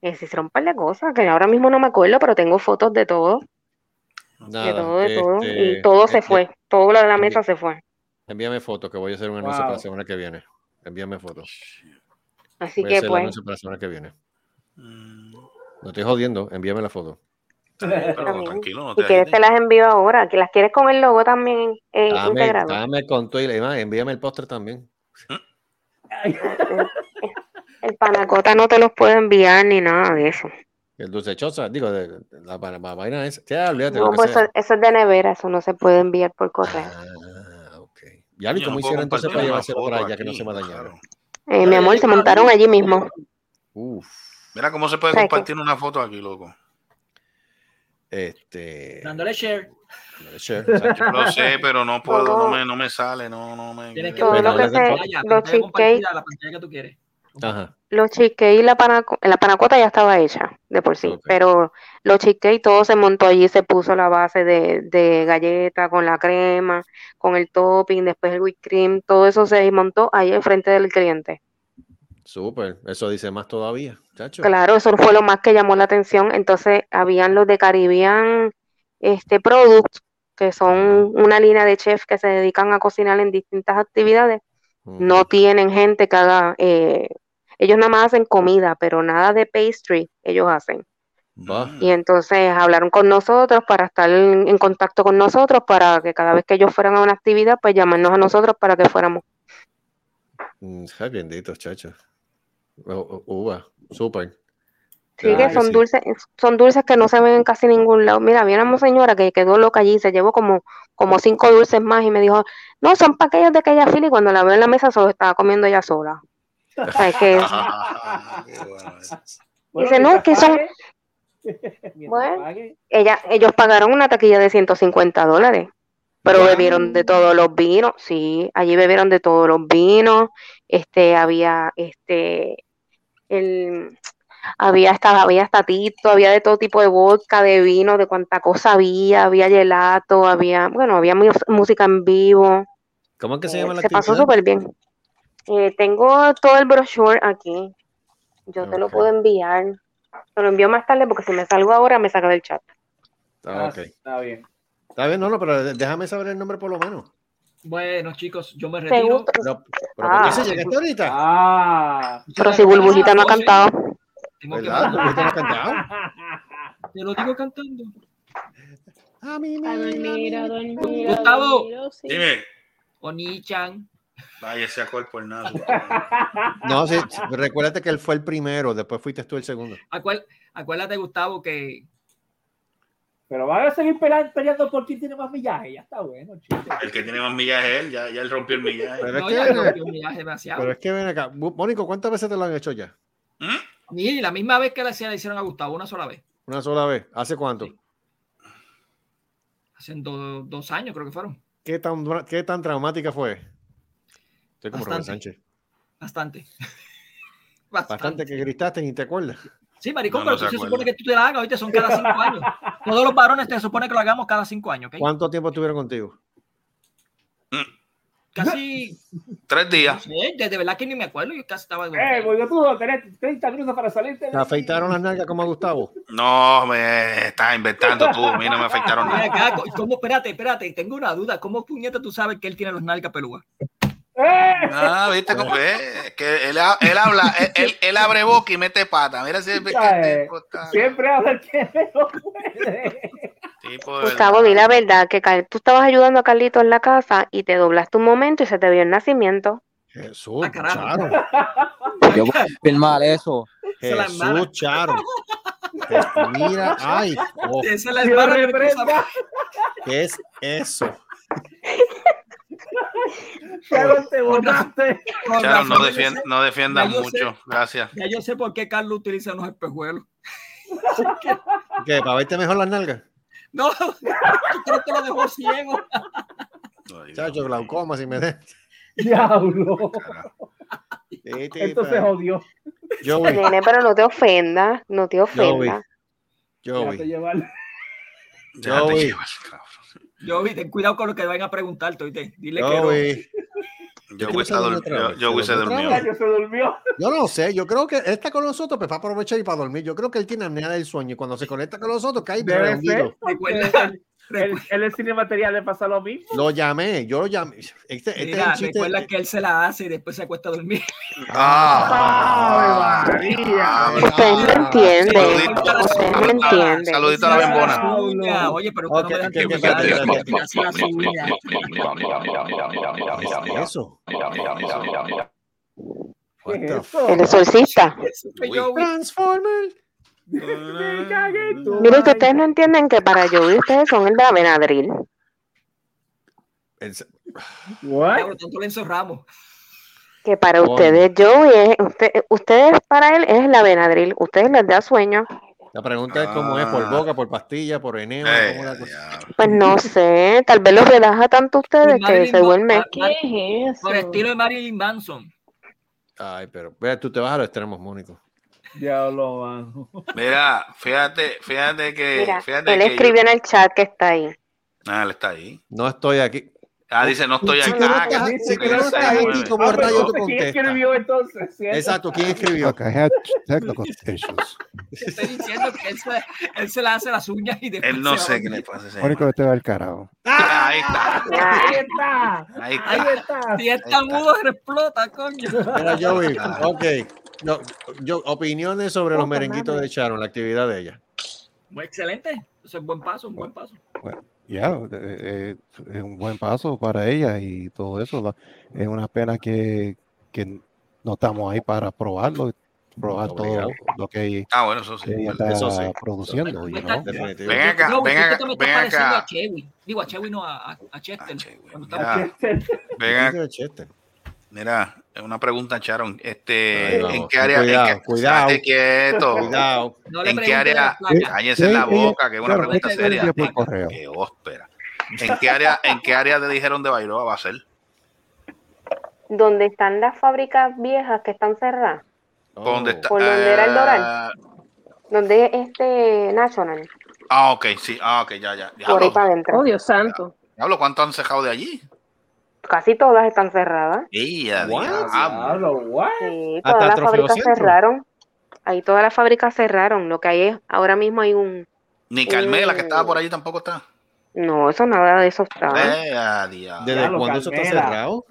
Eh, se hicieron un par de cosas que ahora mismo no me acuerdo, pero tengo fotos de todo, de todo, de todo, este, y todo se este, fue, todo lo de la mesa se fue. Envíame fotos que voy a hacer un anuncio Wow. para la semana que viene. Envíame fotos. Así Voy que pues, anuncio para la semana que viene. Mm, No estoy jodiendo, envíame la foto. Pero tranquilo, no si te quieres te las envío ahora, que las quieres con el logo también eh, Dame, integrado. dame con tu y envíame el postre también. El panacota no te los puedo enviar ni nada de eso. El dulce choza, digo, de, de la, la- la vaina esa. Ya, olvídate No, pues eso, eso es de nevera, eso no se puede enviar por correo. Ah, ok. Ya, ¿y Yo cómo no hicieron entonces para una llevárselo por allá que no se me claro. Eh, mi amor, se montaron allí mismo. Uf. Mira cómo se puede compartir una foto aquí, loco. Este. Dándole share. share, exacto. Yo lo sé, pero no puedo, no me, no me sale, no, no me. Tienes que ver la pantalla, compartida, la pantalla que tú quieres. Ajá. Los cheesecake y la, panaco- la panacota ya estaba hecha de por sí, pero los cheesecake todo se montó allí, se puso la base de, de galleta con la crema, con el topping, después el whipped cream, todo eso se montó ahí enfrente del cliente. Súper. Eso dice más todavía, chacho. Claro, eso fue lo más que llamó la atención. Entonces, habían los de Caribbean este, Products, que son una línea de chefs que se dedican a cocinar en distintas actividades. No tienen gente que haga, eh, ellos nada más hacen comida, pero nada de pastry ellos hacen. Y entonces hablaron con nosotros para estar en, en contacto con nosotros, para que cada vez que ellos fueran a una actividad, pues llamarnos a nosotros para que fuéramos. Mm, Ay, bendito, u- Uva, súper. Sí, que son sí. dulces, son dulces que no se ven en casi ningún lado. Mira, había una señora que quedó loca allí, se llevó como, como cinco dulces más y me dijo, no, son para aquellos de aquella fila y cuando la veo en la mesa se los estaba comiendo ella sola. Es que, bueno. Dice, no, es que son- Bueno. ella, ellos pagaron una taquilla de 150 dólares, pero bebieron de todos los vinos, sí, allí bebieron de todos los vinos, este, había, este, el, había hasta, había hasta tito, había de todo tipo de vodka, de vino, de cuánta cosa había, había gelato, había, bueno, había música en vivo, ¿Cómo es que se eh, llama la se pasó súper bien. Eh, tengo todo el brochure aquí, yo te lo puedo enviar, te lo envío más tarde porque si me salgo ahora me saca del chat. Ah, ok. Está bien. Está bien, no, no, pero déjame saber el nombre por lo menos. Bueno, chicos, yo me ¿Te retiro. gusta? Pero, Ah. ¿por qué se llegaste ahorita? Ah. Pero si Burbujita no ha cantado. Tengo que ¿Verdad? ¿Por qué te no cantado? Te lo digo cantando. A mí A dormir, a dormir. Gustavo. Dime. Oni-chan. Vaya, ese cuerpo por nada. No, sí, recuérdate que él fue el primero, después fuiste tú el segundo. Acuérdate, acuérdate, Gustavo, que Pero van a seguir peleando, peleando por quién tiene más millaje. Ya está bueno, chicos. El que tiene más millaje es él, ya, ya él rompió el millaje. Pero es no, que yo un viaje demasiado. pero es que ven acá. Mónico, ¿cuántas veces te lo han hecho ya? Ni la misma vez que le hicieron a Gustavo, una sola vez. Una sola vez. ¿Hace cuánto? Sí. Hace do- dos años creo que fueron. ¿Qué tan, qué tan traumática fue? Estoy como Robert Bastante. Sánchez. Bastante. Bastante que gritaste y te acuerdas. Sí, maricón, No, no pero se tú se supone que tú te la hagas, ahorita son cada cinco años. Todos los varones te supone que lo hagamos cada cinco años, ¿ok? ¿Cuánto tiempo estuvieron contigo? Casi, Tres no días. sé, de, de verdad que ni me acuerdo, yo casi estaba... Eh, porque tú tenés 30 minutos para salirte. ¿Te afeitaron las nalgas como a Gustavo? No, me estás inventando tú. A mí no me afectaron Ven nada. ¿cómo? Espérate, espérate, tengo una duda. ¿Cómo puñeta tú sabes que él tiene los nalgas pelúas? Ah, viste cómo es. Que él, ha- él habla, él, él, él abre boca y mete pata. Mira si este Eh, Siempre habla el que no puede. tipo Gustavo, verdad. di la verdad, que tú estabas ayudando a Carlito en la casa y te doblaste un momento y se te vio el nacimiento. Jesús, Ah. Charo. Yo voy a filmar eso. Jesús, Charo. Mira, ay, oh, que. ¿qué es eso? Te botaste. No, ya defien- sé- no defiendan ya yo sé. mucho. Gracias. Ya yo sé por qué Carlos utiliza unos espejuelos. ¿Qué? ¿Para verte mejor las nalgas? No, yo creo que lo dejó ciego. Chacho, glaucoma, si me de. Diablo. Sí, Esto se pero- jodió. Joey, Nene, pero no te ofendas, no te Joey, ofendas. Déjate Joey, llevar. Joey, Yo vi, ten cuidado con lo que vayan a preguntarte, oíste. Dile que no. Joey. Yo ¿Qué se pasa dur- otra yo-? Joey se ¿Otra durmió. durmió. Yo no sé, yo creo que él está con nosotros, pues va a aprovechar y para dormir. Yo creo que él tiene apnea del sueño y cuando se conecta con nosotros cae Debe ser. porque Él, él, él en cine material le pasa lo mismo. Lo llamé, yo lo llamé. Este, este es Mira, el chiste. recuerda que él se la hace y después se acuesta a dormir. Ah, María. Ustedes no entienden. Saludito. Ustedes no entienden. Saludito a la bembona. Oye, pero Ok, que no me dejan ¿qué- qué- terminar, qué- que qué- te hace las uñas. ¿Qué es eso? What ¿Qué the es? El exorcista. Transformer. Mire, que ustedes no entienden que para yo ustedes son el de la Benadryl. El- What? Que para ustedes Joey es, usted, ustedes para él es la Benadryl. Ustedes les da sueño. La pregunta es cómo es, por Ah. boca, por pastilla, por enema, Eh. Pues no sé, tal vez los relaja tanto a ustedes que se duerme. Manson. ¿Qué es Por estilo de Marilyn Manson. Ay, pero vea, tú te vas a los extremos, Mónico. Diablo, mano. Mira, fíjate, fíjate que. Mira, fíjate él que yo- escribió en el chat que está ahí. Ah, él está ahí. No estoy aquí. Ah, dice, no estoy Ah, que- que no aquí, como Ah, rayo ¿Quién escribió entonces? Exacto, ¿quién escribió? Had technical issues. Te estoy diciendo que él se, él se le hace las uñas y después Él no sé qué le pasa Mónico, este va al carajo. Ah, Ahí está. Ahí está. Ahí Ahí está. está. Si está mudo, explota, coño. Mira, Joey, ok. No, yo, opiniones sobre los merenguitos de Sharon, la actividad de ella. Muy excelente. Es buen paso, un buen paso. Bueno, ya, eh, eh, es un buen paso para ella y todo eso. la- Es una pena que, que no estamos ahí para probarlo, probar todo Obligado. lo que Ah, bueno, eso sí. ella está Eso sí. produciendo. Ven acá, No, ven acá, ven a Chewy. Digo, a Chewy no, a, a- a Chester. Ah, che, güey. Cuando Mira, estaba- ven acá. Mira, es una pregunta, Sharon. Este. ¿en qué área? Cuidado, en qué, cuidado. Quieto. Cuidado. No ¿En qué área? Cállense la boca, que es una claro, pregunta seria. Qué óspera. ¿En qué área, en qué área te dijeron de Bairoa va a ser? Donde están las fábricas viejas que están cerradas. Oh. ¿Por dónde está? ¿Por dónde era el Doral? Ah, Donde es este National. Ah, ok, sí. Ah, ok, ya, ya. Por ahí para adentro. Oh, Dios santo. Diablo, ¿cuánto han cejado de allí? Casi todas están cerradas. Diablo. What? Sí, todas las fábricas Centro. cerraron. Ahí todas las fábricas cerraron. Lo que hay es, ahora mismo hay un... Ni Carmela, que Mm. estaba por allí, tampoco está. No, eso nada de eso está. ¿Desde cuándo eso está cerrado?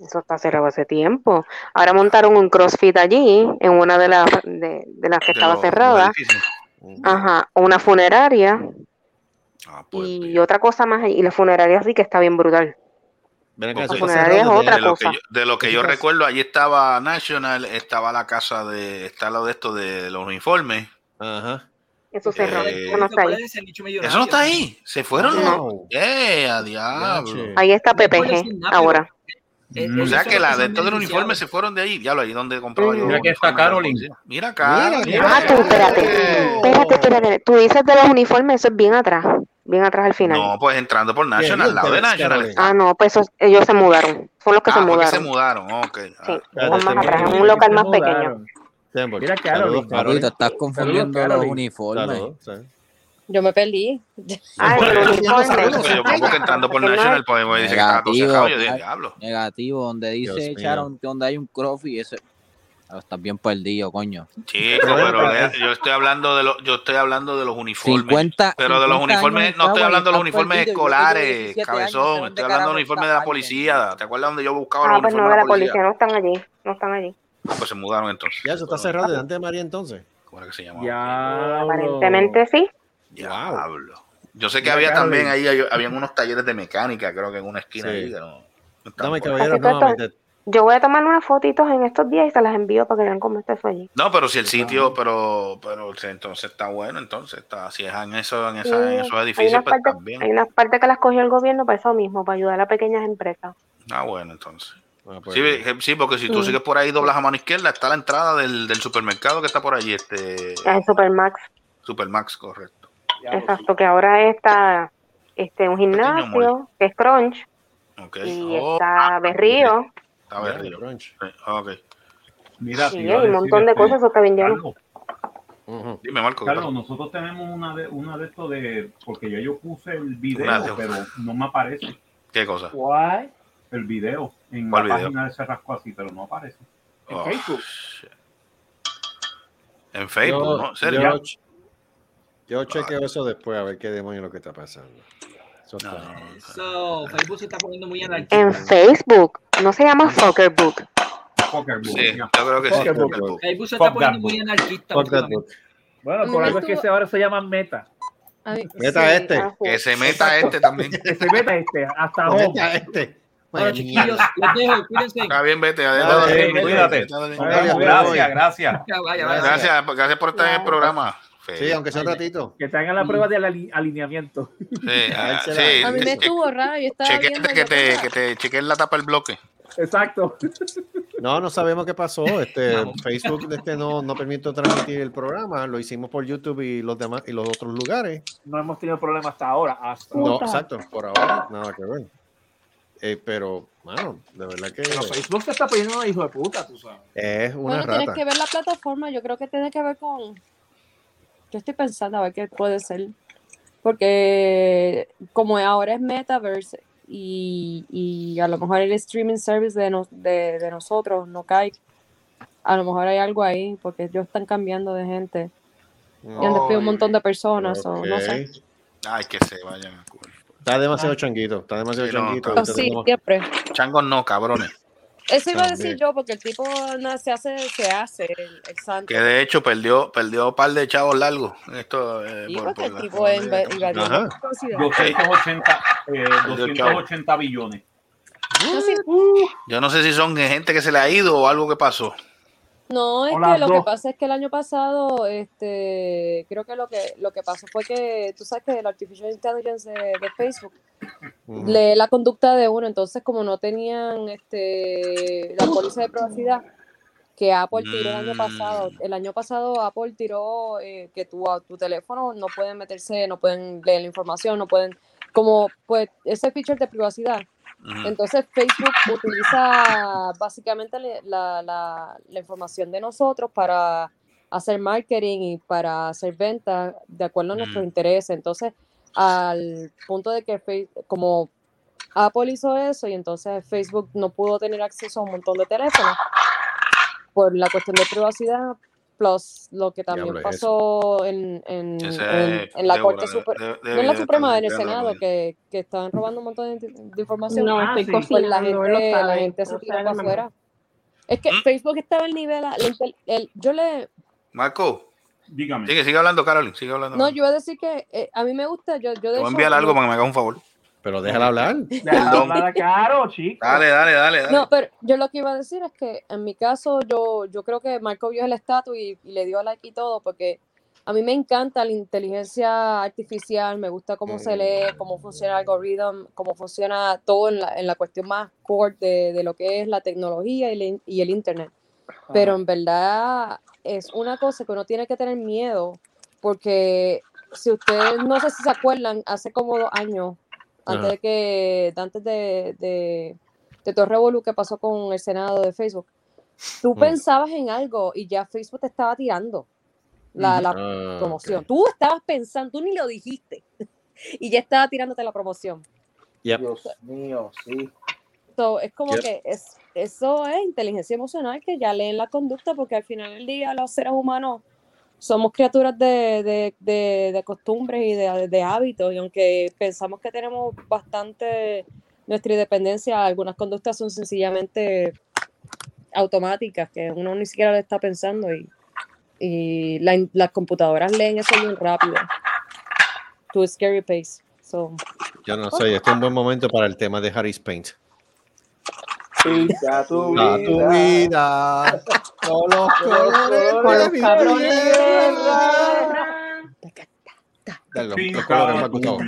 Eso está cerrado hace tiempo. Ahora montaron un CrossFit allí, en una de las de, de las que De estaba cerrada. edificios. Ajá, una funeraria Ah, pues, y otra cosa más. Y la funeraria sí que está bien brutal. Ven acá, es otra de lo que cosa. yo, de lo que yo recuerdo, allí estaba National, estaba la casa de, está lo de esto de los uniformes. Ajá. Eso cerrado. Eh, eso no está ahí. Eso no está ahí, se fueron. No. Eh, a diablo. Ahí está PPG ahora. Eh, O sea que lo la de todo el uniforme se fueron de ahí. Diablo, ahí donde compraba yo. Mira que está Carolyn. Mira, Carolyn. Ah, tú, espérate. Espérate, espérate. Tú dices de los uniformes, eso es bien atrás. Bien atrás al final. No, pues entrando por National, al lado de National. Ah, no, pues esos- ellos se mudaron. Son los que Ah, se mudaron. se mudaron. Ok. Sí, Ah, más atrás, en un local más pequeño. Mira, Carolyn. te estás confundiendo los Carolyn. uniformes. Saludos. Yo me perdí. Ah, el uniforme. Yo pongo que entrando por National, es- pues me dice que estaba todo Negativo. cerrado. Yo dije, diablo. Negativo, donde dice. Sharon que donde hay un crossfit, ese. Estás bien perdido, coño. Chico, Pero yo estoy hablando de los, yo estoy hablando de los uniformes. 50, pero de los 50 uniformes, no estoy hablando de los uniformes perdido. Escolares, 17 años, cabezón. Estoy hablando de uniformes de la policía. ¿Te acuerdas donde yo buscaba Ah, los pues no, uniformes de de la policía? policía no están allí. No están allí. Ah, pues se mudaron entonces. Ya, eso está cerrado delante de María entonces. ¿Cómo era que se llamaba? Diablo. Aparentemente sí. Diablo. Yo sé que había también ahí, habían unos talleres de mecánica, creo que en una esquina Sí. ahí. que no- no Dame, esto- nuevamente. Yo voy a tomar unas fotitos en estos días y se las envío para que vean cómo está eso allí. No, pero si el sitio, pero, pero entonces está bueno, entonces está, si es en, eso, en, esa, en Sí, esos hay edificios, pues también. hay unas partes que las cogió el gobierno para eso mismo, para ayudar a pequeñas empresas. Ah, bueno, entonces. Ah, pues, Sí, sí, porque si tú Sí. sigues por ahí, doblas a mano izquierda, está la entrada del, del supermercado que está por allí, este Es el Supermax. Supermax, correcto. Exacto, que ahora está este, un gimnasio, que es Crunch, Ok. y Oh, está Berrío. Está berrío. Sí, Ok. Mira, Sí, te iba a hay un montón de cosas, eso está bien lleno. Dime, Marco. Carlos, nosotros tenemos una de, una de estos de. Porque ya yo puse el video, pero no me aparece ¿Qué cosa? Why? el video en ¿Cuál la video? página de Cerrasco así, pero no aparece. En Oh, Facebook. En Facebook, Yo- ¿no? ¿En serio? Yo, yo chequeo eso después a ver qué demonio es lo que está pasando. Eso está- So, Facebook se está poniendo muy anarquista. En Facebook, no se llama Soccer Book. Sí, yo creo que sí. Facebook se está poniendo muy anarquista. Bueno, mí por algo es que ahora se llama Meta. A mí- Meta sí, este. ah, Que se meta este también. Que se meta este, hasta home. Meta este. Bueno, Vaya chiquillos, los dejo, cuídense. Está bien, vete. Adiós. Cuídate. Gracias, gracias. Gracias, gracias por estar en el programa. Sí, aunque sea un ratito. Que te hagan la prueba del ali- alineamiento. Sí, ah, se la- sí. A mí me estuvo raro. Yo estaba Chequeate viendo. que te, que te chequeen la tapa del bloque. Exacto. No, no sabemos qué pasó. Este, Facebook este, no, no permitió transmitir el programa. Lo hicimos por YouTube y los demás y los otros lugares. No hemos tenido problema hasta ahora. Hasta No, ahora. exacto. Por ahora, nada que ver. Eh, pero, bueno, de verdad que Pero Facebook se está poniendo un hijo de puta, tú sabes. es una Bueno, tienes rata. que ver la plataforma. Yo creo que tiene que ver con. Yo estoy pensando a ver qué puede ser. Porque como ahora es Metaverse y, y a lo mejor el streaming service de, nos- de, de nosotros no cae. A lo mejor hay algo ahí porque ellos están cambiando de gente. Y han despedido un montón de personas. o no sé. Ay, que se vayan. a. Está demasiado changuito. Está demasiado Sí, no, changuito. está- Oh, sí, siempre. Changos no, cabrones. Eso iba a decir yo, porque el tipo no, se hace, se hace el, el santo. Que de hecho perdió, perdió un par de chavos largos. Esto, eh, Sí, por- porque por el la- tipo privacidad. 280, eh, Perdió chavo. 280 billones. Yo no sé si son gente que se le ha ido o algo que pasó. No, es que lo que pasa es que el año pasado, este, creo que lo que lo que pasó fue que tú sabes que el artificial intelligence de, de Facebook lee la conducta de uno, entonces como no tenían este la póliza de privacidad que Apple tiró el año pasado, Mm. el año pasado Apple tiró eh, que tu a tu teléfono no pueden meterse, no pueden leer la información, no pueden como pues ese feature de privacidad. Entonces Facebook utiliza básicamente la, la- la información de nosotros para hacer marketing y para hacer ventas de acuerdo a nuestros intereses. Entonces, al punto de que Face- como Apple hizo eso y entonces Facebook no pudo tener acceso a un montón de teléfonos por la cuestión de privacidad, plus lo que también Diablo, pasó en, en- en- la Corte Suprema. No en la Suprema, en el Senado, que, que estaban robando un montón de, de información. No, Ah, estoy sí. La gente, la gente se para afuera. Es que ¿Mm? Facebook estaba al nivel, intel- el- yo le, Marco, Dígame. sigue, sigue hablando, Carolyn. Sigue hablando. no, yo iba a decir que eh, a mí me gusta, yo, yo Te de voy a enviar algo para que me hagas un favor. Pero déjala hablar. Perdón. hablar caro, chico. Dale, dale, dale. dale. No, pero yo lo que iba a decir es que en mi caso yo, yo creo que Marco vio el estatus y, y le dio like y todo porque a mí me encanta la inteligencia artificial, me gusta cómo se lee, cómo funciona el algoritmo, cómo funciona todo en la, en la cuestión más core de, de lo que es la tecnología y, el- y el internet. Pero en verdad es una cosa que uno tiene que tener miedo porque si ustedes no sé si se acuerdan, hace como dos años, antes de que, antes de, de, de todo el revolú que pasó con el Senado de Facebook, tú Mm. pensabas en algo y ya Facebook te estaba tirando la, la Ah, promoción. Tú estabas pensando, tú ni lo dijiste, y ya estaba tirándote la promoción. Yep. Dios mío, sí. So, es como Yep. que es, eso es inteligencia emocional que ya leen la conducta porque al final del día los seres humanos somos criaturas de, de, de, de costumbres y de, de hábitos y aunque pensamos que tenemos bastante nuestra independencia, algunas conductas son sencillamente automáticas que uno ni siquiera le está pensando y, y la las computadoras leen eso bien rápido. To a scary pace. So, Yo no sé, este es un buen momento para el tema de Harris Paint. Pinta tu A tu vida. Todos los colores colores, de mi cabrones. Dale, los, los colores más gustados.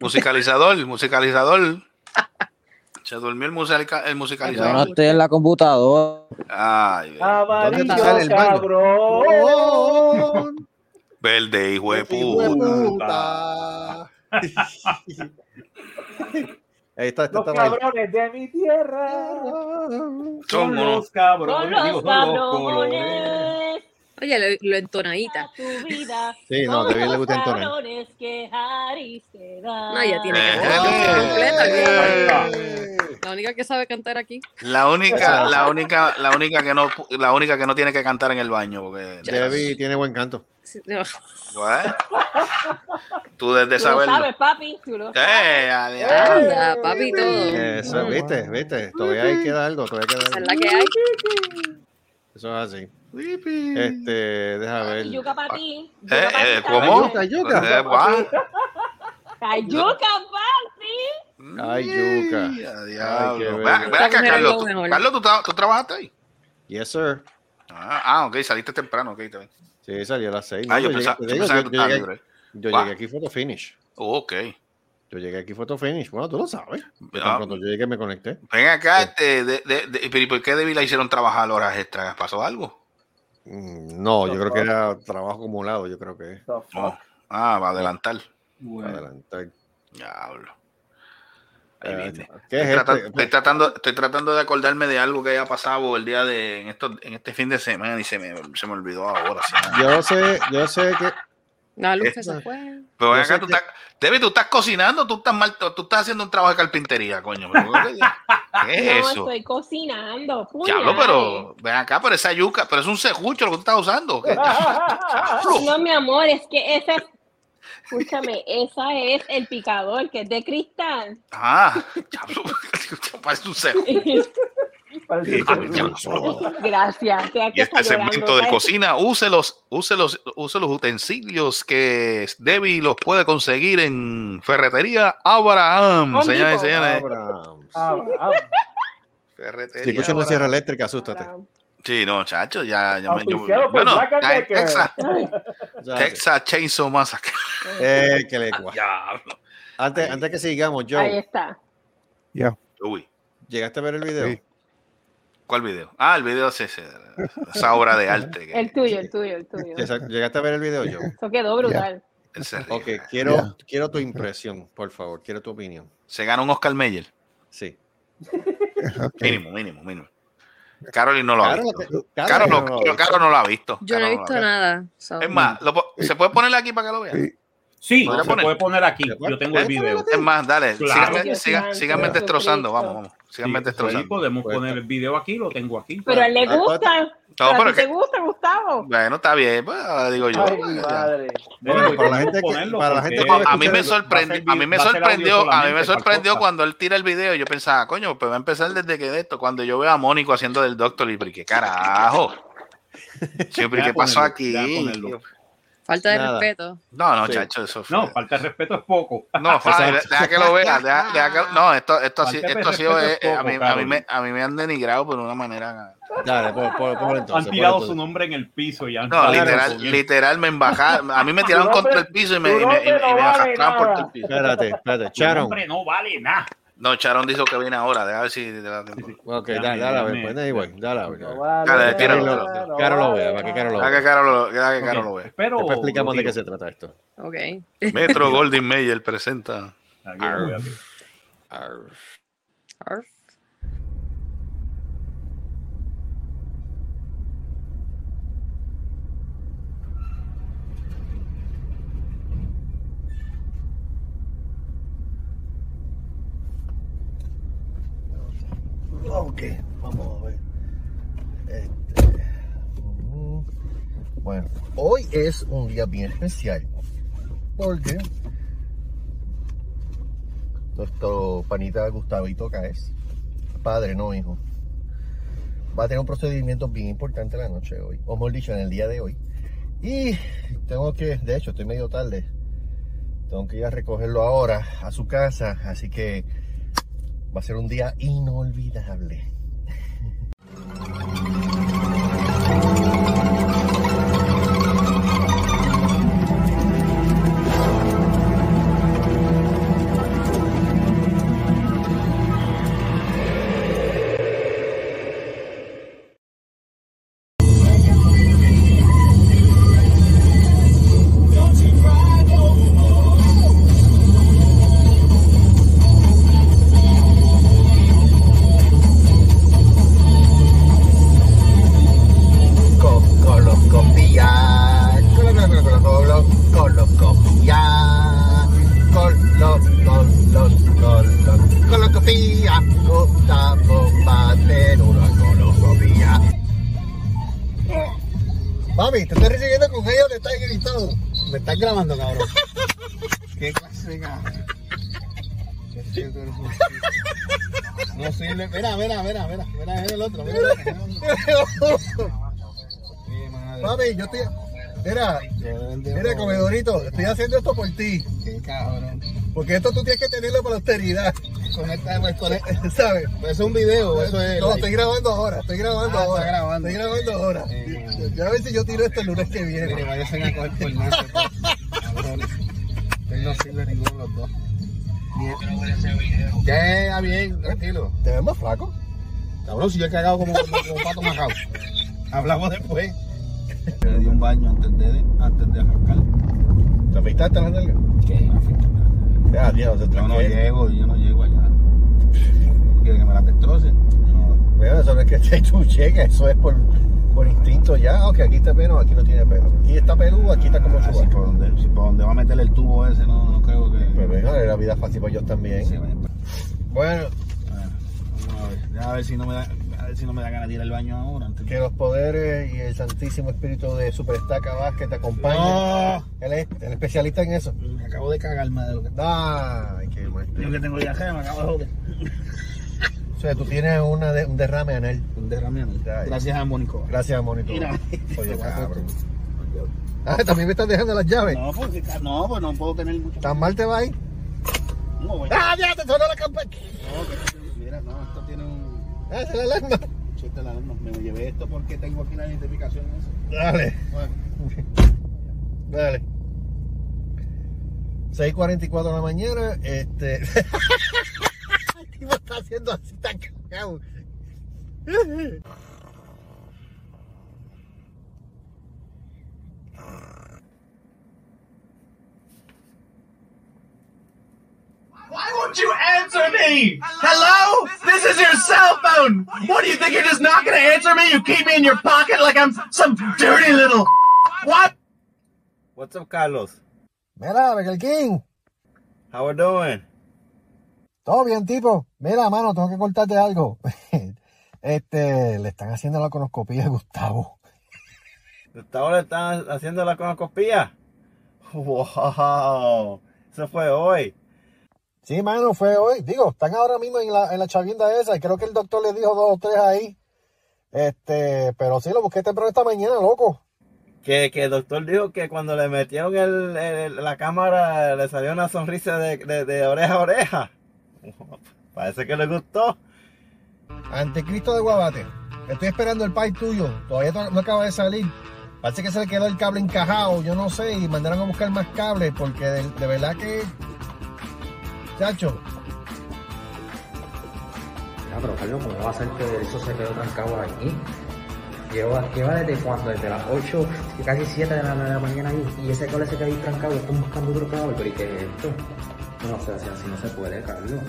Musicalizador, musicalizador. Se durmió el, musica- el Yo no musicalizador. estoy en la computadora. Ay, ¿Dónde Amarillo, está el baño? cabrón. Verde, hijo de Hijo de puta. Ahí está, este Los ahí. cabrones de mi tierra. Son unos los cabrones. Con digo, los son los colores. cabrones. Oye, lo, lo entonadita. Sí, no, te le gusta entonar. No, ya tiene que cantar completa. La única que sabe cantar aquí. La única, la única, la única que no, la única que no tiene que cantar en el baño, porque Debbie tiene buen canto. Sí, no. What? tú desde Tú lo saberlo. sabes, papi. Tú lo Eh, sabes. papi, todo. Eso, viste, viste. Todavía hay queda algo, todavía queda Esa es algo. la que hay. Eso es así. Este, deja ver. Yuca para ti. Eh, eh, ¿Cómo? Yuca, yuca. Eh, what? Ay, yuca. Ay, diablo. Ven- acá, Carlos. lo ¿Tú. Carlos, ¿tú, tra- tú trabajaste ahí? Yes, sir. Ah, ah, ok, saliste temprano, ok, bien. Sí, salió a las seis. Ah, No, yo yo pensaba- llegué- yo pensaba yo- que tú estabas libre. Yo Wow. llegué aquí photo finish. Oh, ok. Yo llegué aquí photo finish. Bueno, tú lo sabes. Ah. pronto yo llegué me conecté. Ven acá, este, de, de, de- pero ¿y por qué Debbie la hicieron trabajar horas extras? ¿Pasó algo? Mm, No, yo creo que era trabajo acumulado, yo creo que es. No. Ah, va a adelantar. adelantar. Diablo. Ahí Eh, viene. ¿Qué es Estoy, tratando, este? estoy tratando, estoy tratando de acordarme de algo que haya pasado el día de en, esto, en este fin de semana y se me, se me olvidó ahora. sí. Yo sé, yo sé que. La luz se fue. Pero acá, tú que- estás, Debbie, tú estás cocinando, tú estás mal, tú estás haciendo un trabajo de carpintería, coño. ¿Qué es no, eso? estoy cocinando. Diablo, pero ven acá, pero esa yuca, pero es un cejucho lo que tú estás usando. No, mi amor, es que ese es. Escúchame, esa es el picador que es de cristal. Ah, diablo, parece un cejucho. Gracias. Y este segmento de cocina, use los, use los, utensilios que Debbie los puede conseguir en Ferretería Abraham. Señores y señores. Ferretería Si escuchas una sierra eléctrica, asústate. Sí, no, chacho, ya, ya me yo- Bueno, ya Decker. Texas, Texas Chainsaw Massacre. Eh, que Diablo. Antes, antes que sigamos, Ahí Joe, está. Ya. Uy, ¿llegaste a ver el video? Sí. ¿cuál video? Ah, el video es ese, esa obra de arte. que- El tuyo, el tuyo, el tuyo. ¿Llegaste a ver el video, Joe? Eso quedó brutal. ríe. Ok, quiero, quiero tu impresión, por favor. Quiero tu opinión. se gana un Oscar Meyer. Sí. Mínimo, mínimo, mínimo. Carolyn no lo ha visto. que- Caro claro no, lo ha visto. Yo no he visto nada. so- Es más, lo ¿se puede poner aquí para que lo vean? Sí. Sí, ¿Podría se poner? puede poner aquí. Yo tengo el ¿Puedes video. Es más, dale, Claro. síganme, sigan- síganme destrozando, vamos, vamos. Síganme Sí, destrozando. ahí podemos poner el video aquí, lo tengo aquí. Pero a él le gusta. Pero a pero te gusta, Gustavo. Bueno, está bien, pues, ahora digo yo. Ay, pues, mi ya. madre. Bueno, para la gente que- ponerlo para la gente que No, a mí me sorprendió, a mí me sorprendió, a mí me sorprendió cuando él tira el video. Yo pensaba, coño, pues va a empezar desde que de esto. Cuando yo veo a Mónico haciendo del doctor, y qué carajo. Siempre, ¿qué pasó aquí? Falta de Nada. respeto. No, no, Sí. chacho, eso fue. No, falta de respeto es poco. No, fa- deja que lo vea, deja, deja que- no, esto, esto, ha sido- Falta de esto ha sido, eh, es a, mí, a, mí me, Carol. a mí me han denigrado por una manera. Dale, pon- pon- ponlo entonces. Han tirado su nombre en el piso y han No, literal, literal me embajaron, a mí me tiraron contra el piso y me, y me, y me, nombre no y me vale arrastraron por nada. el piso. Espérate, espérate. Tu Sharon. nombre no vale nada. No, Charon dijo que viene ahora, deja ver si... de la- Ok, dale, dale a ver. Pues, anyway, dale a ver. No Dale. vale Dale, nada, tíralo. no Caro lo vea, para que Caro lo vea. que Caro lo, deja que Caro Ok, lo vea. Espero. Después explicamos de qué se trata esto. Ok. Metro Golden Mayer presenta. Aquí lo voy a ver. Arr. Arf. Ok, vamos a ver. Este, ujú. Bueno, hoy es un día bien especial. Porque nuestro panita Gustavito Caes, padre, no hijo, va a tener un procedimiento bien importante la noche de hoy, o mejor dicho, en el día de hoy. Y tengo que, de hecho, estoy medio tarde. Tengo que ir a recogerlo ahora a su casa, así que va a ser un día inolvidable. Ti. Qué cabrón. Porque esto tú tienes que tenerlo para la austeridad. Con esta, con esta- ¿sabes? es un video, eso es. No, estoy grabando ahora, estoy grabando Ah, ahora. grabando. Estoy grabando ahora. Ya a ver si yo tiro este el lunes que viene. Mire, váyanse a coger por nada. Cabrones. Él no sirve ninguno de los dos. Ni- Ya, bien, tranquilo. ¿Te ves más flaco? Cabrón, si yo he cagado como, como, como un pato majado. Hablamos después. Le di un baño antes de, antes de arrancar. ¿Te afeitaste las nalgas? ¿Qué? Ya, tío, se Yo no llego, yo no llego allá. ¿Quiere que me la destrocen? Bueno, eso no es que tú llegues, eso es por, por instinto ya. Ok, aquí está pelo, aquí no tiene pelo. Aquí está peludo, aquí está como Ah, su si por donde, si por donde va a meter el tubo ese, no, no creo que. Pero venga, la vida fácil para ellos también. Bueno, Vamos a ver, a ver si no me da, ver si no me da ganas de ir al baño ahora. Antes que los poderes y el santísimo espíritu de Superestaca Vázquez te acompañen. No. Él es el especialista en eso. Me acabo de cagarme de lo que. Ay, qué mal. Yo que tengo diarrea, me acabo de joder. O sea, tú tienes una de- un derrame en él. Un derrame en él. Gracias a Mónico. Gracias a Mónico. Mira. Oye, cabrón. Ah, también me estás dejando las llaves. No, porque no, pues no puedo tener mucho. ¿Tan mal te va ahí? No, voy ¡Ah, ya te sonó la campana! No, que- ¡Ah, la alarma! Chiste la alarma. Me llevé esto porque tengo aquí la identificación. Dale. Bueno, Dale. 6.44 de la mañana, este... El tipo está haciendo así tan cagado. Why won't you answer me? Hello? This is your cell phone. What do you think? You're just not going to answer me? You keep me in your pocket like I'm some dirty little. What? What's up, Carlos? Mira, Miguel King. How we doing? Todo bien, tipo. Mira, mano, tengo que cortarte algo. Este, le están haciendo la conoscopía a Gustavo. ¿Gustavo le están haciendo la conoscopía? ¡Wow! Eso fue hoy. Sí, mano, fue hoy. Digo, están ahora mismo en la, en la chavienda esa. Y creo que el doctor le dijo dos o tres ahí. Este, pero sí, lo busqué temprano esta mañana, loco. Que, que el doctor dijo que cuando le metieron el, el- la cámara le salió una sonrisa de, de- de oreja a oreja. Parece que le gustó. Anticristo de Guabate. Estoy esperando el pay tuyo. Todavía to- no acaba de salir. Parece que se le quedó el cable encajado, yo no sé, y mandaron a buscar más cables porque de, de verdad que. Chacho, Ya, pero Carlos, ¿cómo va a ser que eso se quedó trancado aquí? Lleva, lleva desde cuando, desde las 8, casi 7 de la, de la mañana ahí, y ese cable se quedó ahí trancado, y están buscando otro cable, pero ¿y qué es esto? No sé, así, así no se puede, Carlos.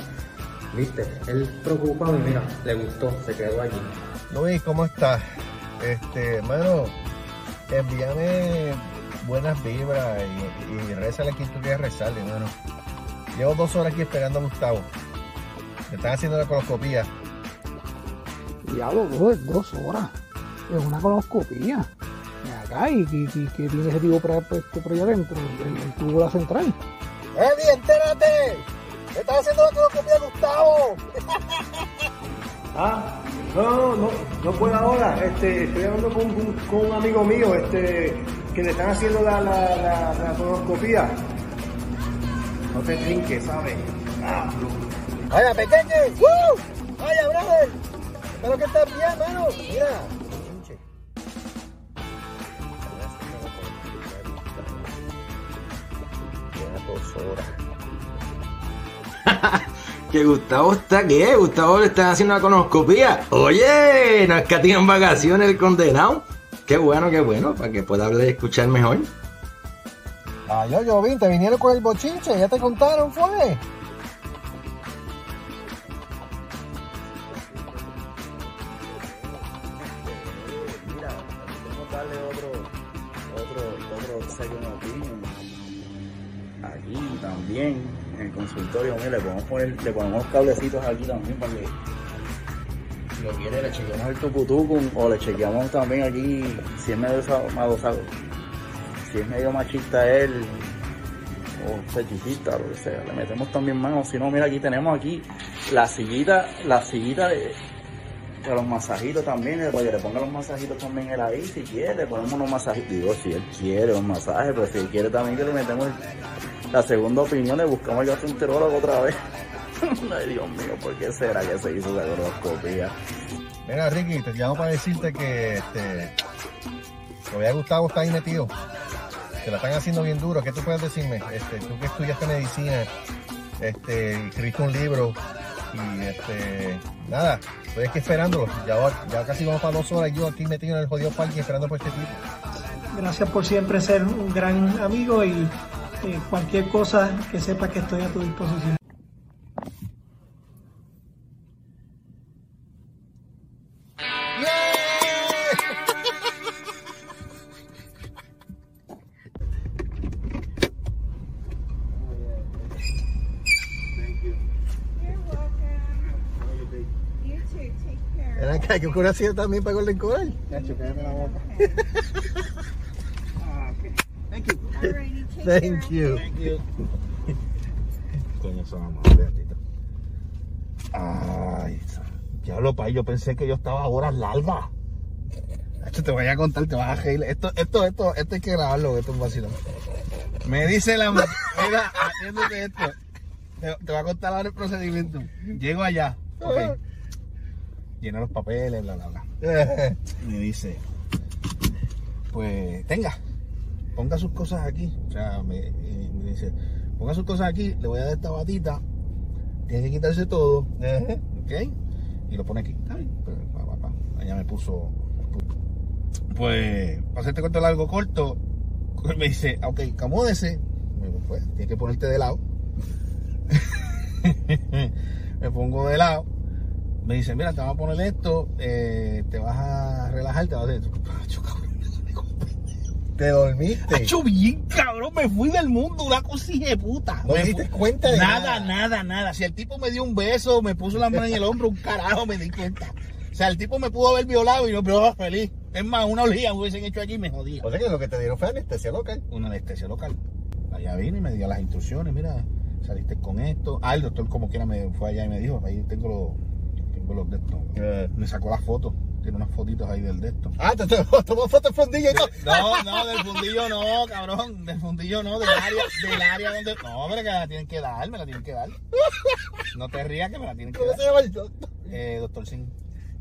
Viste, él preocupado y mira, le gustó, se quedó allí. Luis, ¿cómo estás? Este, hermano, envíame buenas vibras y, y rézale a quien tú quieras rezarle, hermano. Llevo dos horas aquí esperando a Gustavo. Me están haciendo la coloscopía. Diablo, dos, dos horas. Es una coloscopía. Y acá, y que tiene ese tipo por, por, por allá adentro, el, el tubo de la central. ¡Eddie, entérate! ¡Me están haciendo la coloscopía a Gustavo! Ah, no, no, no puedo ahora. Este, estoy hablando con, un- con un amigo mío, este, que le están haciendo la, la, la, la colonoscopía. No te trinques, ¿sabes? Ah, ¡Vaya, pequeño! ¡Woo! ¡Vaya, brother! Espero que estés bien, mano. Mira. pinche. Ya dos horas. Que Gustavo está qué? Gustavo le están haciendo una conoscopía. Oye, no es que tienen vacaciones el condenado. Qué bueno, qué bueno, para que pueda hablar y escuchar mejor. Ah, yo, yo, vine, te vinieron con el bochinche, ya te contaron, fue. Darle otro, otro, otro second opinion aquí también. en el consultorio, mira, le podemos poner, le ponemos cablecitos aquí también para que si lo quiere le chequeamos el tucutucum o le chequeamos también aquí si es medio sa- madosado, si es medio machista él o fetichista, lo que sea, le metemos también mano, si no, mira aquí tenemos aquí la sillita, la sillita de, de los masajitos también, para que le ponga los masajitos también él ahí, si quiere, le ponemos unos masajitos, digo, si él quiere un masaje, pero si él quiere también que le metemos la segunda opinión, le buscamos al gastroenterólogo otra vez. Ay, Dios mío, ¿por qué será que se hizo la coloscopia? Mira, Ricky, te llamo para decirte que este, todavía Gustavo está ahí metido. Te la están haciendo bien duro. ¿Qué tú puedes decirme? Este, tú que estudiaste medicina, este, escribiste un libro y este, nada, estoy aquí esperándolo. Ya, ya casi vamos para dos horas y yo aquí metido en el jodido parque esperando por este tipo. Gracias por siempre ser un gran amigo y eh, cualquier cosa que sepa que estoy a tu disposición. Ven acá, que una sido también para Golden Coral. Nacho, cállate la boca. Thank you. Thank you. Coño, son amables. Ay, diablo, pa, yo pensé que yo estaba a horas largas. Nacho, te voy a contar, te vas a reír. Esto, esto, esto, esto hay que grabarlo, esto es un vacilón. Me dice la mira, atiéndete esto. Te, te voy a contar ahora el procedimiento. Llego allá, ok. Lleno los papeles, bla, bla, bla. Me dice, pues, tenga, ponga sus cosas aquí. O sea, me, eh, me dice, ponga sus cosas aquí, le voy a dar esta batita, tiene que quitarse todo, ¿ok? Y lo pone aquí. Bien, pues, pa, me puso, pues, para hacerte corto largo corto, me dice, ok, acomódese, pues, tiene que ponerte de lado. me pongo de lado. Me dice, mira, te vamos a poner esto, eh, te vas a relajar, te vas a hacer. Te dormiste. Hacho, bien cabrón, me fui del mundo, una cosa hija de puta. No Me te diste cuenta de nada, nada. nada, nada. Si el tipo me dio un beso, me puso la mano en el hombro, un carajo, me di cuenta. O sea, el tipo me pudo haber violado y yo, pero feliz. Es más, una olía me hubiesen hecho allí y me jodía. O sea que lo que te dieron fue anestesia local. Una anestesia local. Allá vine y me dio las instrucciones, mira, saliste con esto. Ah, el doctor como quiera me fue allá y me dijo, ahí tengo los, los de estos. Me sacó las fotos, tiene unas fotitos ahí del de esto. Ah, te tomó, tomó foto de fondillo y todo. No, no, del fundillo no, cabrón. Del fundillo no, del área, del área donde. No, pero que me la tienen que dar, me la tienen que dar. No te rías que me la tienen que ¿Cómo dar. se llama el doctor? Eh, doctor Singh.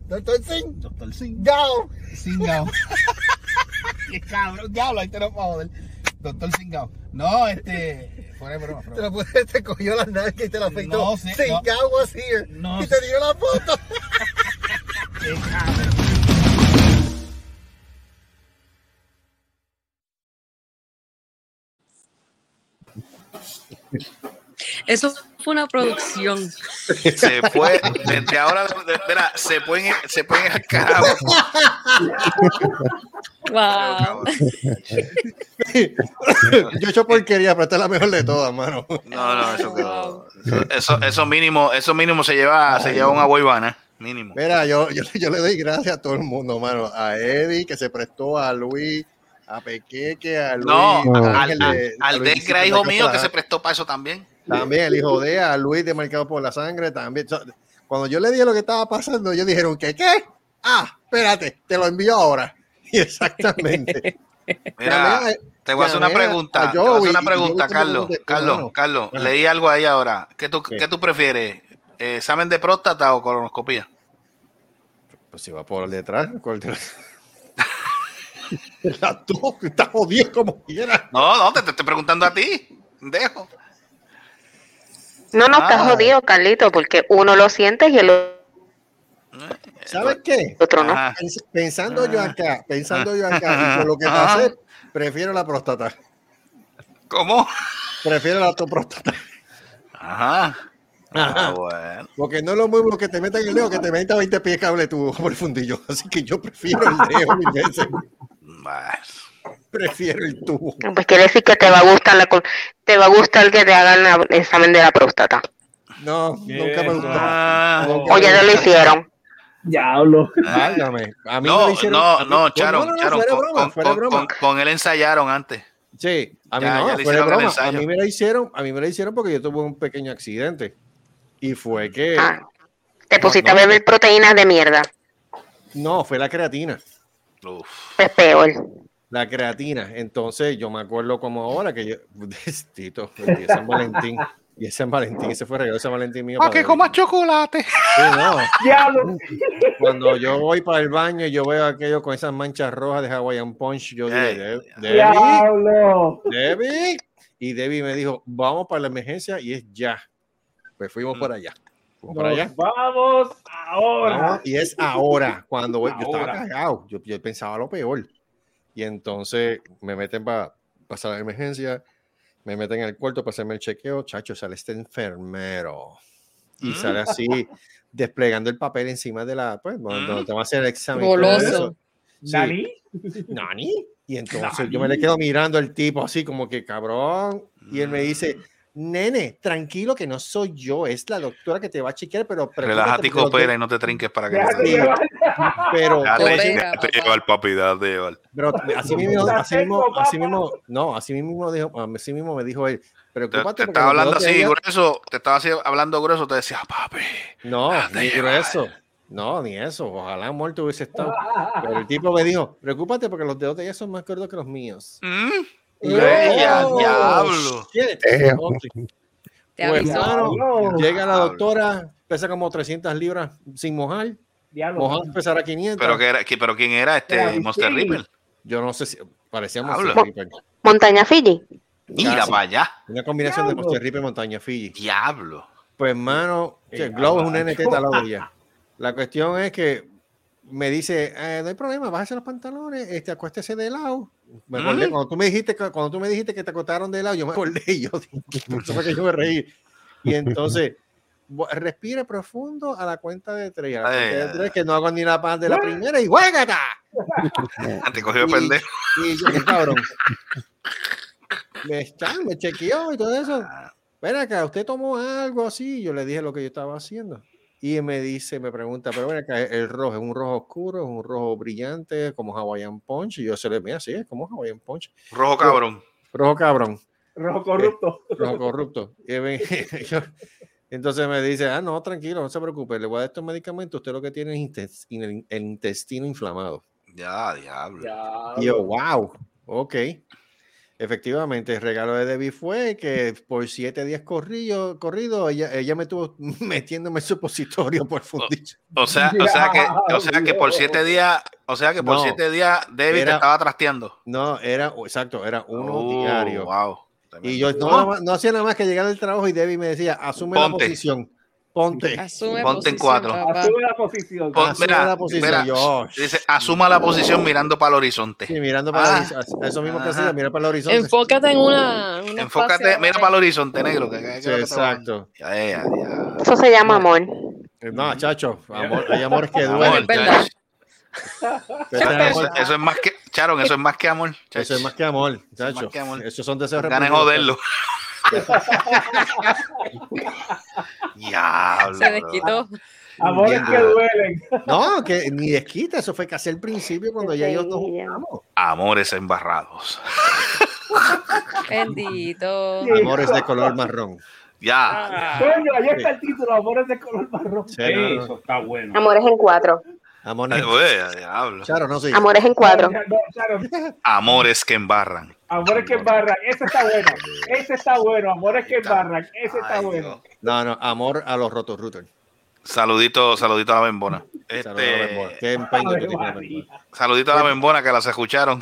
Doctor Singh. Doctor Singh. Gao. Singao. Qué cabrón, diablo, ahí te lo puedo joder. Doctor Singao. No, este. Fuera de broma, Te, lo puse- te cogió las nalgas y te la afeitó. No Sí, no. Gao was here. No y te dio la foto. Qué cabrón. Eso fue una producción. Se fue, desde ahora, de- espera, se pueden se pueden al carajo. Wow. Yo he hecho porquería, pero esta es la mejor de todas, mano. No, no, eso quedó. Eso, eso mínimo, eso mínimo se lleva, se lleva una boibana, mínimo. Mira, yo, yo, yo le doy gracias a todo el mundo, mano. A Eddie, que se prestó, a Luis, a Pequeque, a Luis. No, a al, a al de hijo mío, que se prestó para eso también. También, el hijo de, a Luis de Marcado por la Sangre, también. Cuando yo le dije lo que estaba pasando, ellos dijeron, ¿qué qué? Ah, espérate, te lo envío ahora. Y exactamente. Mira, te voy a hacer una pregunta. te voy a hacer una pregunta, Carlos. Carlos. Carlos, leí algo ahí ahora. ¿Qué tú, ¿qué tú prefieres? Eh, ¿Examen de próstata o colonoscopía? Pues si va por detrás. Las dos, está jodido como quiera. No, no, te estoy preguntando a ti. Dejo. No, no, estás Ah. jodido, Carlito, porque uno lo siente y el otro ¿Sabes qué? Otro no. Ajá. Pensando yo acá, pensando yo acá, y con lo que Ajá. pasé, prefiero la próstata. ¿Cómo? Prefiero la tu próstata. Ajá. Ajá. Ah, bueno. Porque no es lo mismo que te metan el dedo que te metan 20 pies cable tu por el fundillo. Así que yo prefiero el dedo mil veces. Bueno. Prefiero el tubo. Pues quiere decir que te va a gustar la, te va a gustar que te hagan la- el examen de la próstata. No, nunca me gustó. Ah. O ya te lo hicieron. Diablo. Válgame. A mí me No, lo hicieron. no, no, no, Charon, no, no, Charon, fuera de con, broma, con- fuera de con- broma. con- con él ensayaron antes. Sí, a mí Ya, no, broma. A mí me lo hicieron, a mí me lo hicieron porque yo tuve un pequeño accidente. Y fue que Ah, te pusiste no. a beber proteínas de mierda. no, fue la creatina. Es peor. La creatina. Entonces, yo me acuerdo como ahora que yo, Tito, el día de San Valentín, y ese San Valentín, ese fue regalo de San Valentín mío. Para que comas chocolate. Sí, no. Diablo. Cuando yo voy para el baño y yo veo aquello con esas manchas rojas de Hawaiian Punch, yo dije, Ey, "De- Debbie, Diablo. Debbie. Y Debbie me dijo, vamos para la emergencia y es ya. Pues fuimos para allá. Fuimos para allá. Vamos ahora. Vamos, y es ahora, cuando voy- yo estaba Ahora. cagado, yo, yo pensaba lo peor. Y entonces me meten para pasar la emergencia, me meten en el cuarto para hacerme el chequeo, chacho, sale este enfermero. Y Mm. sale así, desplegando el papel encima de la, pues, donde, Mm. donde te va a hacer el examen. Goloso. Sí. ¿Nani? ¿Nani? Y entonces yo Nani. me le quedo mirando al tipo así como que cabrón. Y él me dice, nene, tranquilo que no soy yo, es la doctora que te va a chequear, pero Relájate y coopera y no te trinques para que te llevar. Pero, llevar, papi, déjate llevar. pero así mismo, así mismo, así mismo, no, así mismo dijo, así mismo me dijo él, Te, preocúpate te estaba hablando así ella- grueso, te estaba así hablando grueso, te decía, papi. No, ni llevar. eso. No, ni eso. Ojalá muerto hubiese estado. Pero el tipo me dijo, preocúpate porque los dedos de ella son más gordos que los míos. Mm, Y yo, Bella, "Oh, diablo". shit". Damn. Ok. Te Pues, llega la doctora, pesa como 300 libras sin mojar. Diablo. Mojado pesará 500. Pero, que era, que- pero quién era este Era Monster. Ripper. Yo no sé si parecía Diablo. Monster Ripper. Montaña Fiji. Mira para allá. Una combinación de. Monster Ripper y Montaña Fiji. Diablo. Pues, hermano, Qué Globo es un caballo. NT lado de ella. La cuestión es que me dice, eh, no hay problema, bájese los pantalones, este, acuéstese de lado. Me acordé, Mm. cuando tú me dijiste que, cuando tú me dijiste que te acostaron de lado, yo me acordé y yo, por eso fue que yo me reí. Y entonces, respire profundo a la cuenta de tres, a la Ay, cuenta de tres, que no hago ni la paz de la primera y ¡juégata! Te cogió Y- pendejo. Y yo, qué cabrón. Me, está- me chequeó y todo eso. Ven acá, ¿usted tomó algo así? Yo le dije lo que yo estaba haciendo. Y me dice, me pregunta, pero acá, el rojo, ¿es un rojo oscuro? ¿Es un rojo brillante como Hawaiian Punch? Y yo se le mira, sí, es como Hawaiian Punch. Rojo cabrón. Rojo cabrón, Rojo corrupto. rojo corrupto. Y me- yo- entonces me dice, ah, no, tranquilo, no se preocupe, le voy a dar estos medicamentos, usted lo que tiene es el, el intestino inflamado. Ya, diablo. Y yo, wow, ok. Efectivamente, el regalo de Debbie fue que por siete días corrido, corrido ella, ella me estuvo metiéndome supositorio por fundillo. O sea, o sea que, o sea que por siete días, o sea que por No. siete días David te estaba trasteando. No, era, exacto, era uno Oh, diario. Wow. Y yo no, hacía nada más que llegar del trabajo y Debbie me decía, asume la posición, ponte. Asume Ponte en cuatro. Asume la posición. Pon- Asume mira, la posición, mira, dice, asuma la posición mirando para el horizonte. Sí, mirando para Ah. el horizonte, eso mismo que hacía, mira para el horizonte. Enfócate en una. una Enfócate, mira para el horizonte negro. que- que- que Sí, exacto. Ya, ya, ya. Eso se llama amor. No, chacho, amor, hay amores que duelen. Chacho, Eso, eso es más que, Charon, eso es más que amor. Eso es chacho. más que amor, es chacho. más que amor. Esos son deseos reprimidos. joderlo. Diablo. Se desquitó. Amores que duelen. No, que ni desquita, eso fue casi al principio cuando ya ellos nos juntamos. Amores embarrados. Bendito. Amores de color marrón. Ya. Coño, ahí está el título, Amores de color marrón. Sí. Eso está bueno. Amores en cuatro. Amores. Ay, diablo. Charo, no soy. Amores en cuatro. Amores que embarran. Amores que embarran. Ese está bueno. Ese está bueno. Amores que embarran. Ese está Ay, bueno. Dios. No, no, amor a los rotos routers. Saludito, saludito a la a la Bembona. Este, Qué empeño Ave tú tienes, María. Bembona. saludito a la bembona que las escucharon.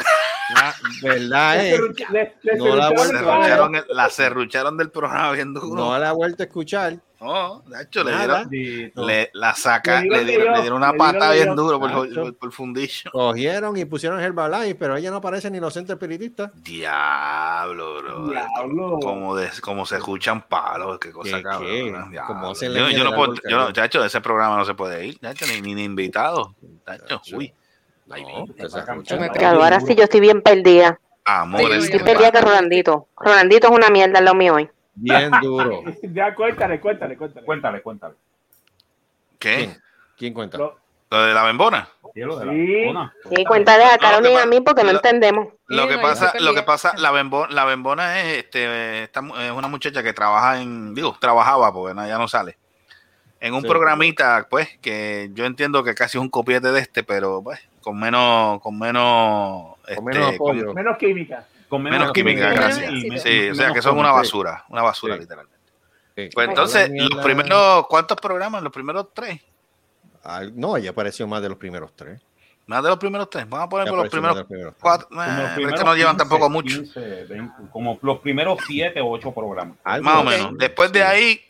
Ah, ¿Verdad? Le eh? serruch- le- le No la vuelta a el- la serrucharon del programa bien duro. No la ha vuelto a escuchar. No, de hecho, le dieron, le, la saca, Le dieron le dieron, de le yo, dieron una pata bien duro por, Nacho. por, por fundillo. Cogieron y pusieron Herbalife, pero ella no aparece ni inocente espiritista. Diablo, bro. Diablo. Como, de, como se escuchan palos, qué cosa ¿Qué, cabrón. qué? Como yo, yo no puedo, yo no, chacho, ese programa no se puede ir, chacho, ni, ni, ni invitado. Chacho, uy. No, me Claro, ahora sí yo estoy bien perdida. Amores. Estoy perdida que Rolandito. Rolandito es una mierda lado mío hoy. Bien duro. Ya, cuéntale, cuéntale, cuéntale. Cuéntale, cuéntale. ¿Qué? ¿Quién cuenta? ¿Lo de la bembona? Sí, lo de la Sí. bembona. Sí, cuéntale a Carolina y a mí porque no entendemos. Lo que pasa, lo que pasa, la bembona, la bembona es, este, esta es una muchacha que trabaja en, digo, trabajaba porque ya no sale, en un Sí. programita, pues, que yo entiendo que casi es un copiete de este, pero pues, con menos, con menos, Con menos este, con apoyo. Menos química. Con menos química, Menos gracias. Sí, o sea que son una basura, una basura Sí. literalmente. Sí. Pues entonces, los primeros, ¿cuántos programas? Los primeros tres. No, ella apareció más de los primeros tres. Más de los primeros tres. Vamos a poner Ya por los primeros los primeros tres. cuatro. Como eh, los pero es primeros que no llevan 15, tampoco mucho. 15, 20, como los primeros 7 o 8 programas. Algo Más o menos. Después de ahí,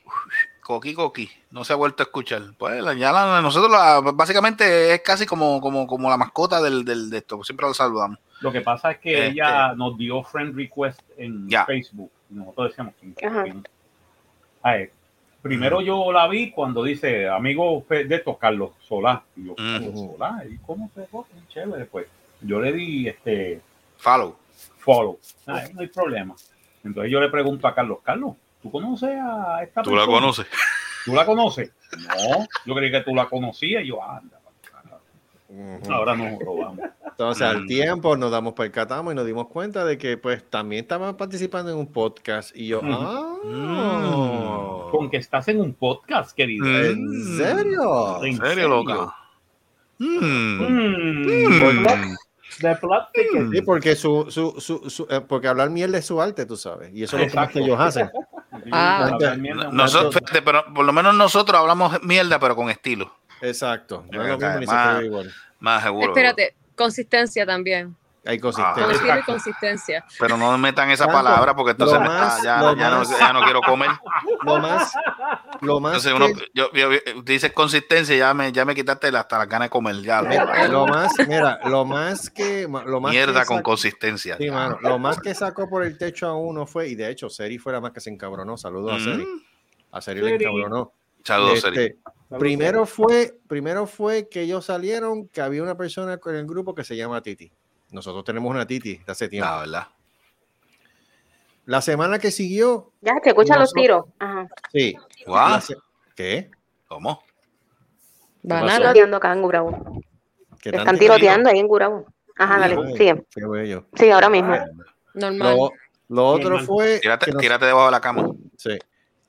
coqui coqui. No se ha vuelto a escuchar. Pues la- ya la- nosotros la- básicamente es casi como, como, como la mascota del, del, de esto. Siempre lo saludamos. Lo que pasa es que Este. ella nos dio friend request en Ya. Facebook. Y nosotros decíamos, ver, primero yo la vi cuando dice amigo de estos, Carlos Solá. Y yo, Carlos. Solá, ¿y cómo se fue? Chévere, pues. Yo le di este Follow. follow. Ah, no hay problema. Entonces yo le pregunto a Carlos, Carlos, ¿tú conoces a esta Tú la persona? conoces. ¿Tú la conoces? No, yo creí que tú la conocías. Y yo, anda, Ujú. ahora nos robamos. Entonces, al Mm. tiempo nos damos percatamos y nos dimos cuenta de que pues también estaban participando en un podcast y yo, ah, Con que estás en un podcast, querido. ¿en serio? ¿En ¿En serio, loca? Mm. Mm. Mm. De ticket. Sí, porque su, su, su, su- eh, porque hablar mierda es su arte, tú sabes, y eso es lo que ellos hacen. Ah. Nosotros, pero por lo menos nosotros hablamos mierda, pero con estilo. Exacto, no es Eh, lo mismo ni más- igual. Más seguro. Espérate, consistencia también. Hay. Con consistencia. consistencia. Pero no me metan esa Tanto, palabra porque entonces me ya, no, más- ya no quiero comer. Lo más, lo más, Entonces uno, que- yo, yo- yo- dices consistencia, ya me, ya me quitaste la- hasta las ganas de comer. Ya, mira, lo más, mira, lo más que, lo más mierda que con consistencia. Sí, mano, lo más que sacó por el techo a uno fue, y de hecho, Seri fue la más que se encabronó. Saludos a Mm. Seri. A Seri le Seri. encabronó. Saludos, Este, Seri. Primero fue, primero fue que ellos salieron que había una persona con el grupo que se llama Titi. Nosotros tenemos una Titi de hace tiempo. La verdad. La semana que siguió, Ya, te escuchan los tiros. Ajá. sí. Se- ¿Qué? ¿Cómo? Están Banana. tiroteando acá en Gurabo. ¿Qué Están tiroteando ahí en Gurabo. Ajá, dale, Ay, sigue. Qué bello. Sí, ahora mismo. Normal. Lo, lo otro Normal. fue. Tírate, que nos- tírate debajo de la cama. Sí.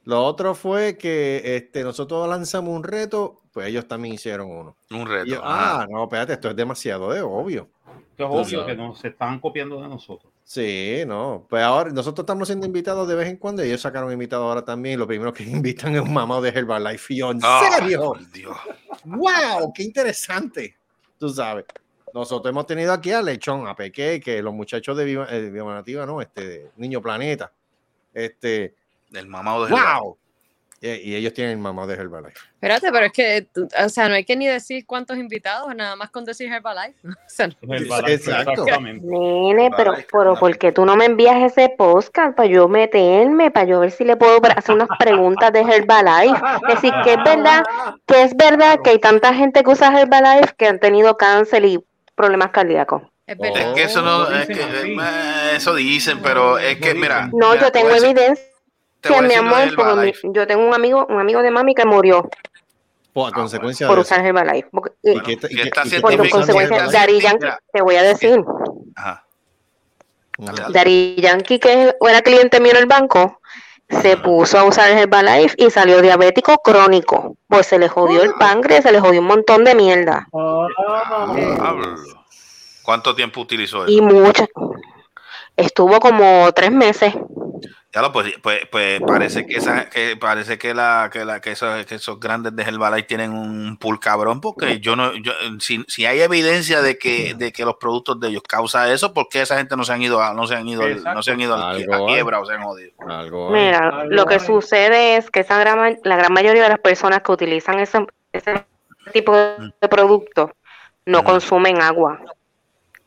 Lo otro fue que este, nosotros lanzamos un reto, pues ellos también hicieron uno. Un reto. yo, ah, no, espérate, esto es demasiado de obvio. Que es obvio que nos están copiando de nosotros. Sí, no. Pues ahora nosotros estamos siendo invitados de vez en cuando y ellos sacaron invitados ahora también. Lo primero que invitan es un mamado de Herbalife. Y yo, ¿en Ah, serio? Dios. ¡Wow! ¡Qué interesante! Tú sabes. Nosotros hemos tenido aquí a Lechón, a Peque, que los muchachos de Viva, eh, Viva Nativa, ¿no? Este, Niño Planeta. Este, El mamado de ¡wow! Y, y ellos tienen el mamado de Herbalife. Espérate, pero es que, tú- o sea, no hay que ni decir cuántos invitados, nada más con decir Herbalife. O sea, no- Exacto. Exactamente. Nene, pero, pero ¿por qué tú no me envías ese podcast para yo meterme, para yo ver si le puedo hacer unas preguntas de Herbalife? Es decir, que es verdad, que es verdad que hay tanta gente que usa Herbalife que han tenido cáncer y problemas cardíacos. es Oh, verdad. Es que eso no, es que, eh, eso dicen, pero es que mira. No, mira, yo tengo evidencia, te voy a mi decir lo amor, porque mi- yo tengo un amigo, un amigo de mami que murió Por, a consecuencia por de eso. usar Herbalife. Porque- ¿Y y- qué, ta- y que qué- está y qué por consecuencia? Dari. Yankee, te voy a decir, Ajá. Dari Yankee, que era cliente mío en el banco, se puso a usar el Herbalife y salió diabético crónico. Pues se le jodió el páncreas, se le jodió un montón de mierda. Ah. ¿Cuánto tiempo utilizó eso? Y mucho. Estuvo como tres meses. Ya lo pues, pues, pues parece que esa, que parece que la, que la, que esos, que esos grandes de Herbalife tienen un pool cabrón, porque yo no, yo, si, si hay evidencia de que, de que los productos de ellos causa eso, ¿por qué esa gente no se han ido a, no se han ido, Exacto. no se han ido a quiebra o se han jodido? Algo. Mira, Algo lo que hay. sucede es que esa gran, la gran mayoría de las personas que utilizan ese, ese tipo de productos no Ujú. consumen agua.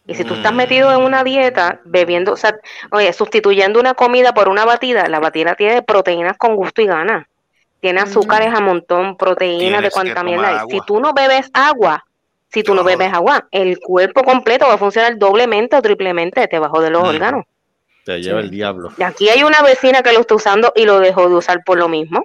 Y si tú estás Mm. metido en una dieta, bebiendo, o sea, oye, sustituyendo una comida por una batida, la batida tiene proteínas con gusto y ganas. Tiene azúcares a montón, proteínas de cuanta mierda. hay. agua. Si tú no bebes agua, Si tú no bebes agua, el cuerpo completo va a funcionar doblemente o triplemente, te va a joder los Mm. órganos. Te lleva el diablo. Y aquí hay una vecina que lo está usando y lo dejó de usar por lo mismo.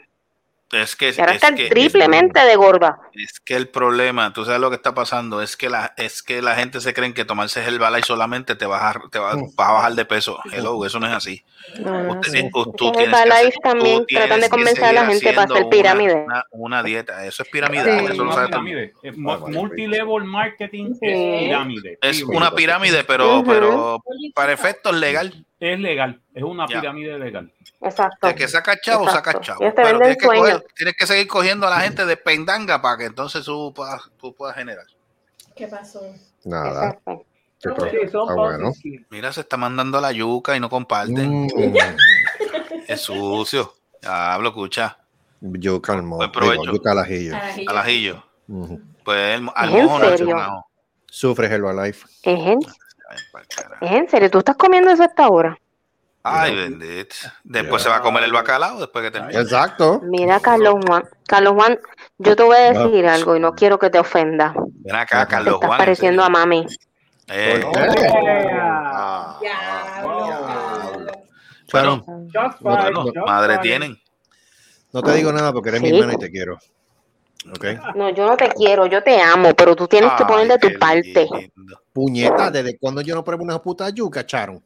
Es que, Y ahora es está que- triplemente de gorda. Es que el problema, tú sabes lo que está pasando, es que la, es que la gente se cree que tomarse Herbalife solamente te vas a, te vas, Mm. vas a bajar de peso. Hello, eso no es así. No, Usted sí. tú que Herbalife hacer- tú también tratan de que convencer a la gente para hacer pirámide. Una, una- una dieta, eso es pirámide. Sí. eso lo sabe todo el mundo. pirámide. Mu- Multilevel marketing Sí. es pirámide. Es una pirámide, pero, Ujú. pero para efectos legal. Es legal, es una Ya. pirámide legal. Exacto. De que saca chavo, saca Exacto. chavo. Ellos te Pero tienes que, coger- sueños. tienes que seguir cogiendo a la gente de pendanga para que entonces tú puedas, tú puedas generar. ¿Qué pasó? Nada. Exacto. Qué pro- Sí, son Está bueno. positivos. Mira, se está mandando la yuca y no comparten. Mm. Es sucio. Hablo, escucha. Yo calmo. Buen provecho. Digo, yo calajillo. Al ajillo. Pues el, al ¿Es en mojo no. Sufres Herbalife. ¿Es en, ¿Es en serio? ¿Tú estás comiendo eso hasta ahora? Ay, bendito. Después se va a comer el bacalao después que termine. Exacto. Mira, Carlos Juan. Carlos Juan, yo te voy a decir algo y no quiero que te ofenda. Ven acá, Te Carlos estás Juan. en pareciendo a mami. Eh, Ah, Sharon, Just no, fine, no, just madre tienen. no te digo nada porque eres mi Sí. hermana y te quiero. No, yo no te quiero, yo te amo, pero tú tienes que poner de tu parte. Puñeta, ¿desde cuando yo no pruebo una puta yuca, Charon?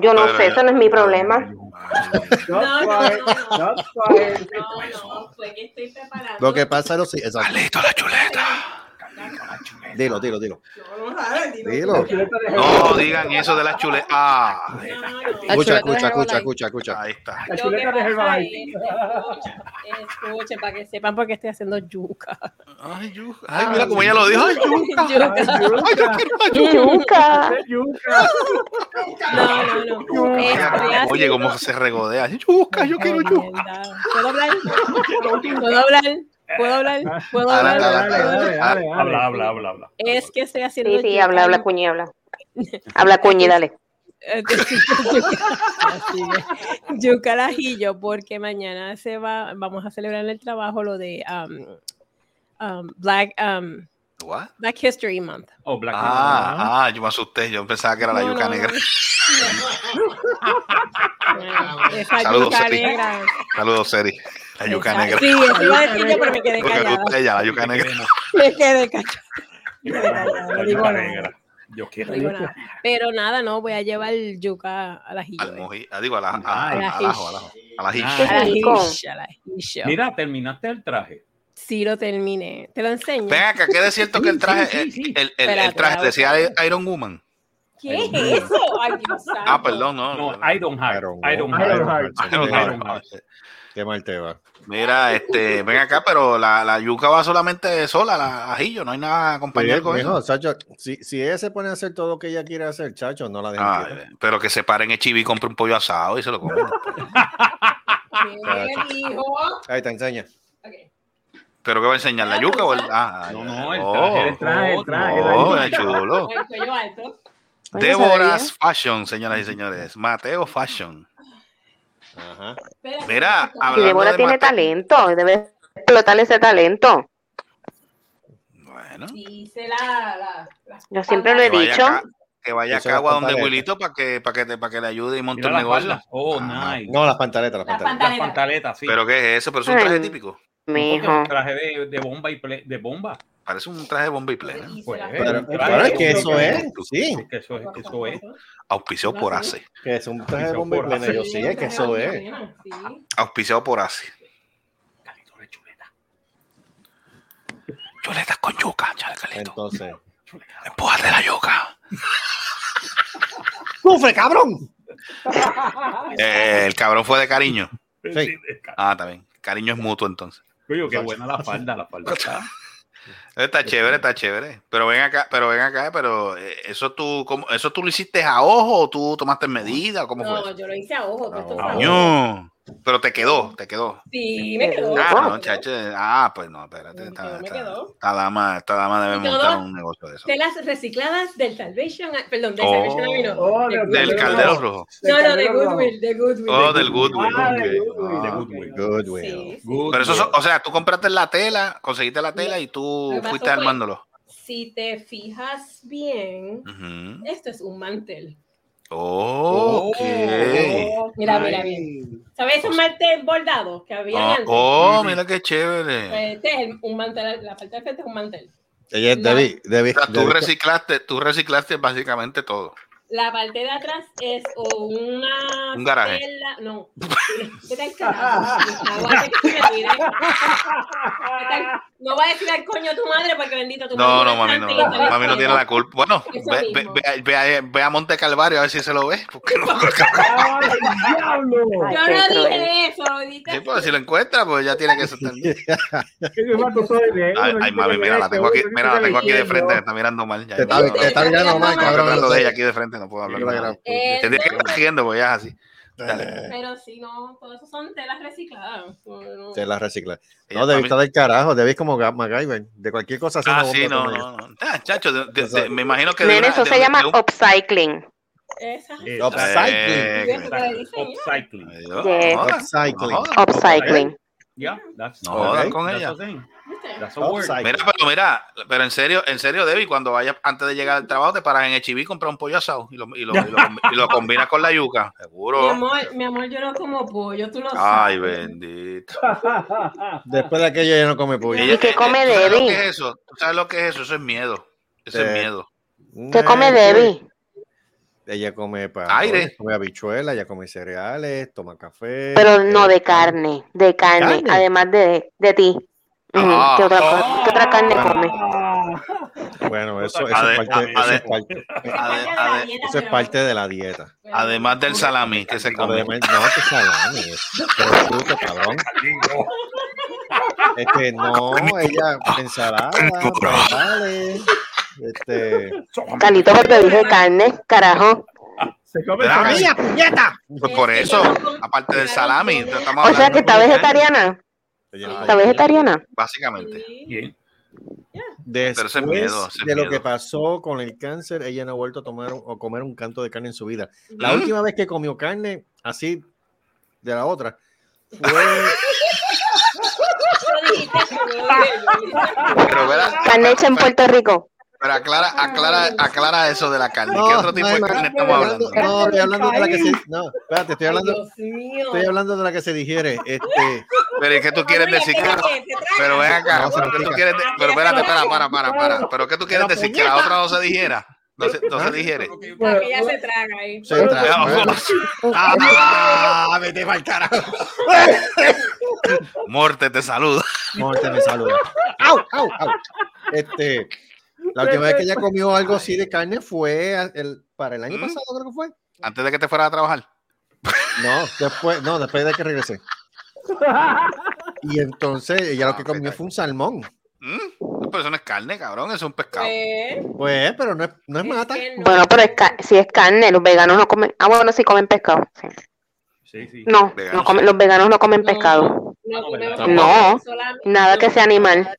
Yo no Pero sé, eso no es mi problema. Just No, no, fine, no, just fine. No, no, fue que estoy preparando. Lo que pasa es lo. Alito la chuleta. Dilo, dilo, dilo. Dilo. No digan eso de las chuletas. Ah, Escucha, escucha, escucha, escucha, escucha. ahí está. La chuleta de Herbalife. es- Escuchen, para que sepan por qué estoy haciendo yuca. Ay, yuca. Ay, mira como ella lo dijo. Ay, yuca. Yuca. Ay, yuca. Yuca. Yuca. No, no, no. Haciendo- Oye, cómo se regodea. Ay, Yuca, yo quiero yuca. ¿Puedo hablar? ¿Puedo hablar? ¿Puedo hablar? ¿Puedo hablar? Habla, habla, habla, habla. Es que estoy haciendo Sí, sí, habla, habla, cuñi, habla. Habla, cuñi, dale. Eh, Así que, yuca al ajillo, porque mañana se va, vamos a celebrar en el trabajo lo de um, um, Black, um, What? Black History Month. Oh, Black Ah, ah, yo me asusté. Yo pensaba que era la yuca no, negra. Saludos, negra. Saludos, Seri. La yuca negra. Sí, eso iba a decir yo, pero me quedé callada. gusta ella, la yuca negra. Me quedé callada. La yuca nada, negra. Yo no quiero. Pero nada, no, voy a llevar yuca al ajillo. Al eh. moji, ah, digo, a la, a, al ajillo. Mira, terminaste el traje. Sí, lo terminé. Te lo enseño. Ven acá, ¿qué es cierto que el traje, Sí, sí, sí. el, el, el traje a decía Iron Woman? ¿Qué es eso? Ay, Dios. Ah, perdón, no. No, Iron Heart. Iron Iron Heart. Iron Heart. Qué mal te va. Mira, este, ven acá, pero la, la yuca va solamente sola, la ajillo, no hay nada acompañado con eso. Chacho, si, si ella se pone a hacer todo lo que ella quiere hacer, chacho, no la dejen Ah, pero que se paren el chivi y compre un pollo asado y se lo comen. ¿Qué dijo? Ahí te enseña. ¿Pero qué va a enseñar? ¿La yuca o el.? Ah, No, no, el oh, traje, El traje, el traje. oh, chulo. Con el cuello alto. Oye, Déboras Fashion, señoras y señores. Mateo Fashion. Ajá. Mira, Débora tiene Mateo. talento, debe explotar ese talento. Bueno, la, la, la- Yo siempre lo he que dicho. acá, que vaya a Eso Cagua donde. Wilito para que, para que, te- para que le ayude y monte un negocio. Oh, nice. No, las pantaletas, las Las pantaletas. Las pantaletas, sí. ¿Pero qué es eso? ¿Pero es un traje Ay. típico? Mijo. Un traje de, de bomba y ple- de bomba. Parece un traje de bomba y plena. Pues, Pero, pero es de que eso es, sí, Que eso es, que eso es. Auspiciado por ACE. que es un traje de bomba y plena. Yo sí, es que eso es. Sí. Auspiciado por ACE. Chuletas con yuca, chale, Calito. Entonces, Empújate la yuca. ¡Sufre, cabrón! Eh, el cabrón fue de cariño. Sí. Ah, está bien. Cariño es mutuo entonces. Oye, qué buena la falda, la falda está. Está chévere, está chévere. Pero ven acá, pero ven acá, pero eh, eso tú, ¿cómo, eso tú lo hiciste a ojo o tú tomaste medida o cómo fue? No, yo lo hice a ojo. tú estás Coño. Pero te quedó, te quedó. Sí, me quedó. Ah, no, chacho. Ah, pues no, espérate. Me Esta, quedó, me esta- quedó. esta dama, esta dama debe montar un negocio de eso. Telas recicladas del Salvation, perdón, del Oh. Salvation Army, no. Oh, de del. Del caldero rojo. No, no, de. Goodwill, de Goodwill. Oh, de del Goodwill. Ah, de. Goodwill. De Ah. Goodwill. Goodwill. Sí, Pero eso, o sea, tú compraste la tela, conseguiste la tela y tú fuiste fue- armándolo. si te fijas bien, Ujú. esto es un mantel. Ok. Mira, mira, bien. ¿Sabes un mantel bordado que había Oh, antes? oh, mira qué chévere. Pues Este es un mantel, la parte de frente es un mantel. Ella es O sea, tú reciclaste, tú reciclaste básicamente todo. La parte de atrás es una. Un garaje. celda- No. Vete al carajo. Aguante que No voy a decir al coño a tu madre porque bendito tu No, madre no, mami, no, no, mami no tiene la culpa. Bueno, ve, ve, ve a- ve a, ve a Monte Calvario a ver si se lo ve. porque no- Yo no dije eso, lo dijiste. Sí, pues, si lo encuentra, pues ya tiene que sostener. Ay, ay, mami, mira, la tengo aquí, mira, la tengo aquí de frente, me está mirando mal. Ya, Te está- no, te está mirando mal, estoy cabrón. hablando de ella aquí de frente, no puedo hablar. Te tienes que estar riendo, pues ya es así. Dale. Pero si no, todo eso son telas recicladas. No, no. Se la recicla. Ella No, también- está del carajo. Es como MacGyver. De cualquier cosa Ah, sí, no, no, no. Ah, chacho, de- de- de- me imagino que Nene, eso de se llama de un- upcycling. Esa. Upcycling. ¿Y eso que le dicen? Upcycling. Upcycling. Upcycling. Yeah, that's No con that's ella. Mira, pero mira, pero en serio, en serio, Debbie, cuando vayas antes de llegar al trabajo, te paras en HB, compras un pollo asado y lo, y lo, y lo, y lo combinas con la yuca. Mi Seguro. amor, mi amor, yo no como pollo, tú lo Ay, sabes. bendito. Después de aquello ella no come pollo. ¿Y qué come ¿tú sabes lo Debbie? que es eso? ¿Tú sabes lo que es eso? Eso es miedo. Eso es Eh, miedo. ¿Qué come Debbie? Ella come pa- Aire. come habichuelas, ella come cereales, toma café. Pero no eh, de carne, de carne, ¿Carne? además de, de ti. Ah. ¿Qué, otra, qué otra carne Bueno. come? Bueno, eso, eso, Ade- es parte, eso, ade- es parte, Ade- ade- eso es parte de la dieta. Además del salami que se come. Además, no, que salami. Pero tú, qué cabrón. Es que no, ella ensalada, vegetales, este, Carlito, porque dije carne, carajo. Se come carne. puñeta! Pues por eso, aparte del salami, estamos O sea que está vegetariana. ¿Está vegetariana? básicamente. Bien. Después Pero ese es miedo, de lo miedo. que pasó con el cáncer, ella no ha vuelto a tomar o comer un canto de carne en su vida. La ¿Mm? última vez que comió carne así de la otra fue Lo lo. Pero, Carne hecha en Puerto Rico. Pero aclara, aclara, aclara eso de la carne. ¿Qué No, otro tipo no, de carne no, estamos hablando? No, estoy hablando de la que se no, espérate, estoy Ay, hablando Dios mío. estoy hablando de la que se digiere, este Pero ¿y qué tú quieres decir? que Que-. Pero ven acá, No, pero ¿qué tú quieres de- Pero espérate, espera, para, para, para. Pero ¿qué tú quieres decir? Que la otra no se digiera. No se, no se ¿Ah? digiere. Para que ella se traga ahí. se traga. Ah, vete pa'l carajo. Morte te saluda. Morte me saluda. ¡Au, au, au! Este, la última vez que ella comió algo así de carne fue el, para el año ¿Mm? pasado, creo que fue. Antes de que te fueras a trabajar. No, después, no, después de que regresé. Y entonces ella lo que comió fue un salmón. ¿Mm? Pero eso no es carne, cabrón. Eso es un pescado. Pues, Pues, pero no es, no es mata. que no. Bueno, pero es si es carne, los veganos no comen. Ah, bueno, sí comen pescado. sí. Sí, sí. No, Veganos. no comen, los veganos no comen No. pescado. No, nada que sea animal.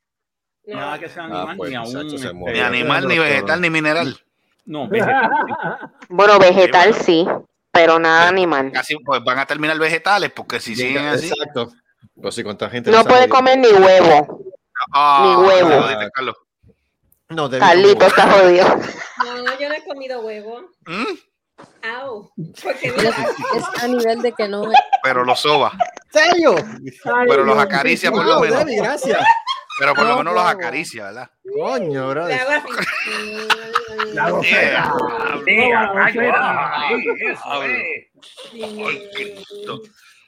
Nada que sea Ah, animal pues, ni aún. muchacho, se este. Ni animal, ni vegetal, ni mineral. No, vegetal. Bueno, vegetal sí, pero nada animal. Casi pues van a terminar vegetales, porque si siguen así. Exacto. Pues si cuánta gente No puede de- comer ni huevo. Ah, Ni huevo. Carlos. No, Carlito está jodido. No, yo no he comido huevo. ¿Mm? Au. Porque Es, mira, es a nivel de que no. Pero los soba. ¿Serio? Pero los acaricia por lo menos. Debbie, gracias. Pero por lo No, menos los acaricia, ¿verdad? Coño, le brother. hago así. La la.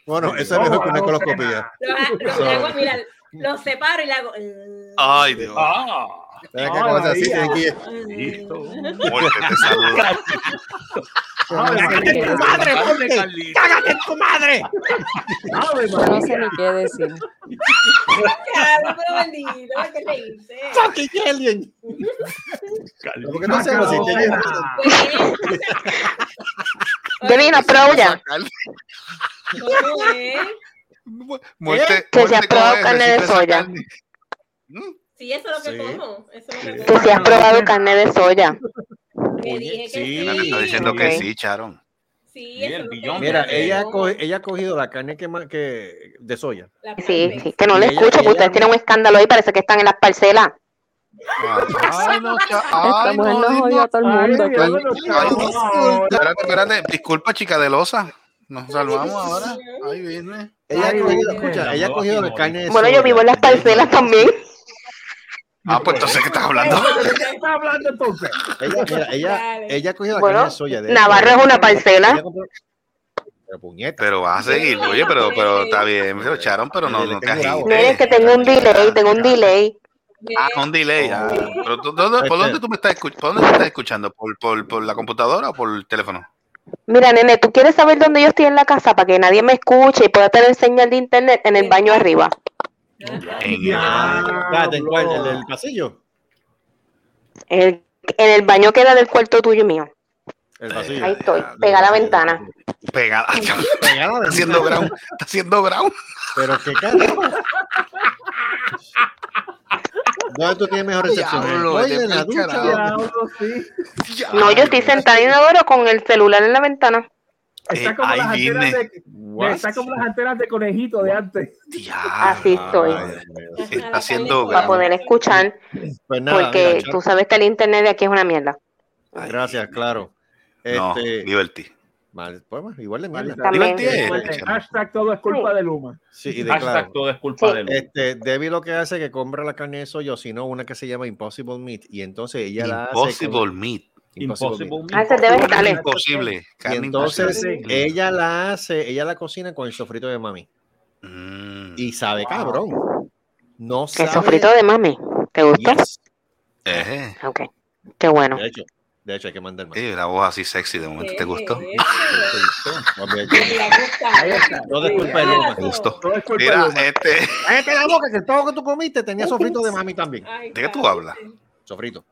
Bueno, eso es mejor que una coloscopía. Lo, ha- lo hago, mira, lo separo y le hago. eh, Ay, Dios. Comerse así, listo. Te saluda. Cágate en tu madre. ¡Cágate en tu madre! No sé ni qué decir. Carlos, pero bendito, ¿qué le hice? ¡Fucking alien! Carlito. ¿Por qué no. Debbie, ¿no pruebo ya? Muerte, Que se ha muerte probado come, carne de esa soya. Sí, eso es lo que Sí. como. Eso es lo que Que como. si has probado carne de soya. Me dije que Sí. sí. Está diciendo que Ok. sí, Charon. Sí, eso que. Mira, como. ella, ha co- ella ha cogido la carne que, que de soya. Sí, sí, que no le escucho, porque ella- ustedes tienen un escándalo ahí, parece que están en las parcelas. Ay, no, ay, a todo el mundo. Ay, espérate, espérate. Disculpa, chica de losa. Nos salvamos ahora. Ahí viene. Ella ha Ay, cogido, viene. escucha, ella ha cogido la carne de Bueno, yo soya. vivo en las parcelas también. Ah, pues entonces, ¿qué estás hablando? ¿De qué estás hablando entonces? Ella, mira, ella, ella ha cogido la Bueno, carne de soya. de Navarro es una parcela. Pero puñeta. Pero vas a seguir, oye, pero, pero está bien, pero Charon, pero no, no te agites. Miren que tengo un delay, tengo un delay. Ah, un delay. ah. Pero tú- ¿dónde- ¿Por dónde tú me estás, escuch- por dónde me estás escuchando? ¿Por, por, por la computadora o por el teléfono? Mira, nene, ¿tú quieres saber dónde yo estoy en la casa para que nadie me escuche y pueda tener señal de internet en el baño arriba? ¿En cuál? ¿El del pasillo? El- en el baño que era del cuarto tuyo y mío. El pasillo. Ahí estoy, pega a la ventana. Pegada. Está haciendo ground. Está haciendo ground. Pero qué carajo. ¿Dónde tú tienes mejor recepción? No, yo estoy sentada en inodoro con el celular en la ventana. Está como, las antenas viene. de, está como las antenas de conejito de antes. Así estoy. Está haciendo Para poder escuchar. Pues nada, Porque mira, tú sabes que el internet de aquí es una mierda. Gracias, claro. No, Este, Liberty. mal, pues, igual de mierda. También. Liberty es- Recuerden, Hashtag todo es culpa de Luma. Sí, y de Hashtag claro. todo es culpa de Luma. Este, Debbie lo que hace es que compra la carne de soya, o si no, una que se llama Impossible Meat, y entonces ella la hace. Impossible meat. Impossible. Ah, ese debe estar. Imposible. Y entonces imposible. ella la hace, ella la cocina con el sofrito de mami. Mm. Y sabe cabrón. No El sabe. sofrito de mami. ¿Te gustó? Yes. Ok. Qué bueno. De hecho, de hecho hay que mandar más. Sí, la voz así sexy de momento. ¿Te gustó? Luma. ¿Te gustó? Todo es culpa Mira, de Luma. este. Cállate la boca, que el todo que tú comiste tenía sofrito de mami también. ¿De qué tú hablas? Sofrito.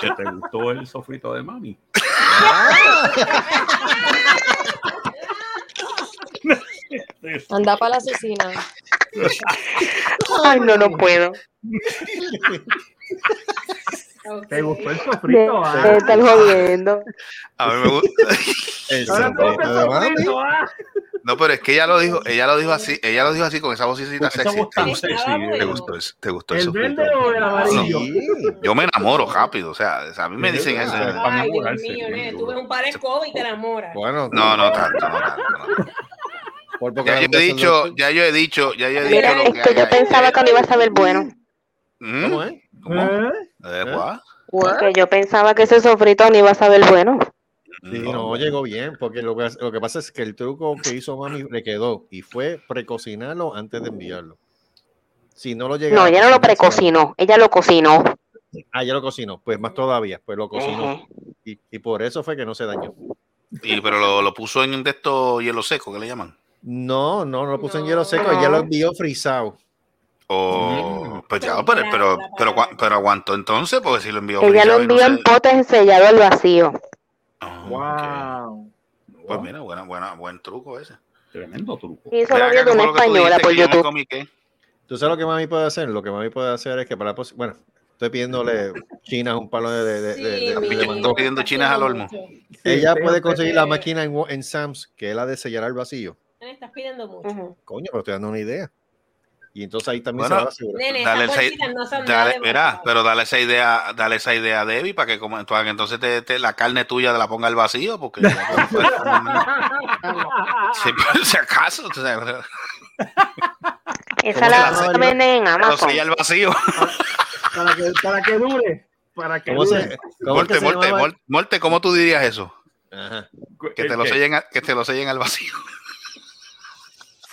¿Que te gustó el sofrito de mami? Anda para la asesina. Ay, no, no puedo. ¿Te gustó el sofrito? ah? de estar jodiendo. A mí me gusta. El te sofrito ah. No, pero es que ella lo dijo, ella lo dijo así, ella lo dijo así con esa vocecita sexy. ¿Te tan gustó, te eh. gustó, el- te gustó el ¿El sofrito? verde o el amarillo? Sí. Yo me enamoro rápido, o sea, a mí me dicen eso. Ay, Dios mío, bien nene, tú ves un par de escobas y te enamoras. Bueno, No, no tanto, no tanto. no. por poco Ya yo he beso del dicho, doctor. ya yo he dicho, ya yo he Mira, dicho es lo que que yo hay pensaba que no iba a saber bueno. ¿Mm? ¿Cómo es? ¿Cómo? ¿Eh? Eh, what? Que yo pensaba que ese sofrito no iba a saber bueno. Sí, no, llegó bien, porque lo que, lo que pasa es que el truco que hizo mami le quedó y fue precocinarlo antes de enviarlo. Si no lo llegaba No, ella no lo precocinó, ella lo cocinó. Ah, ya lo cocinó, pues más todavía, pues lo cocinó. Y, y por eso fue que no se dañó. Y, pero lo, lo puso en un de estos hielo seco, ¿qué le llaman? No, no, no lo puso en hielo seco, ella lo envió frisado. O, pues ya, pero, pero, pero, pero aguantó entonces, porque si lo envió Ella lo no envió en sé- potes sellado al vacío. Wow. Pues mira, buena, buena, buen truco ese. Tremendo truco. Y eso lo vio de ¿cómo una española por me YouTube. comí? ¿Tú sabes lo que mami puede hacer? Lo que mami puede hacer es que para la bueno, estoy pidiéndole chinas un palo de, de, de, de- de- de Estoy pidiendo chinas al olmo. Ella puede conseguir la máquina en, en Sam's, que es la de sellar al vacío. Nene, estás pidiendo mucho. Coño, pero estoy dando una idea. Y entonces ahí también Bueno, se va a asegurar. Nene, Dale esa, bolsitas no dale, mira, pero dale esa idea, dale esa idea a Debbie para que, como, para que entonces te, te- la carne tuya te la ponga al vacío, porque si, por si acaso, tú sabes, Esa la se llama? venden en pero Amazon. sella al vacío. Para que, para que dure. Para que ¿Cómo dure. se, cómo Morte, Morte, llamaba? Mor- Morte, ¿cómo tú dirías eso? Ajá. Que te lo sellen, a- que te lo sellen al vacío.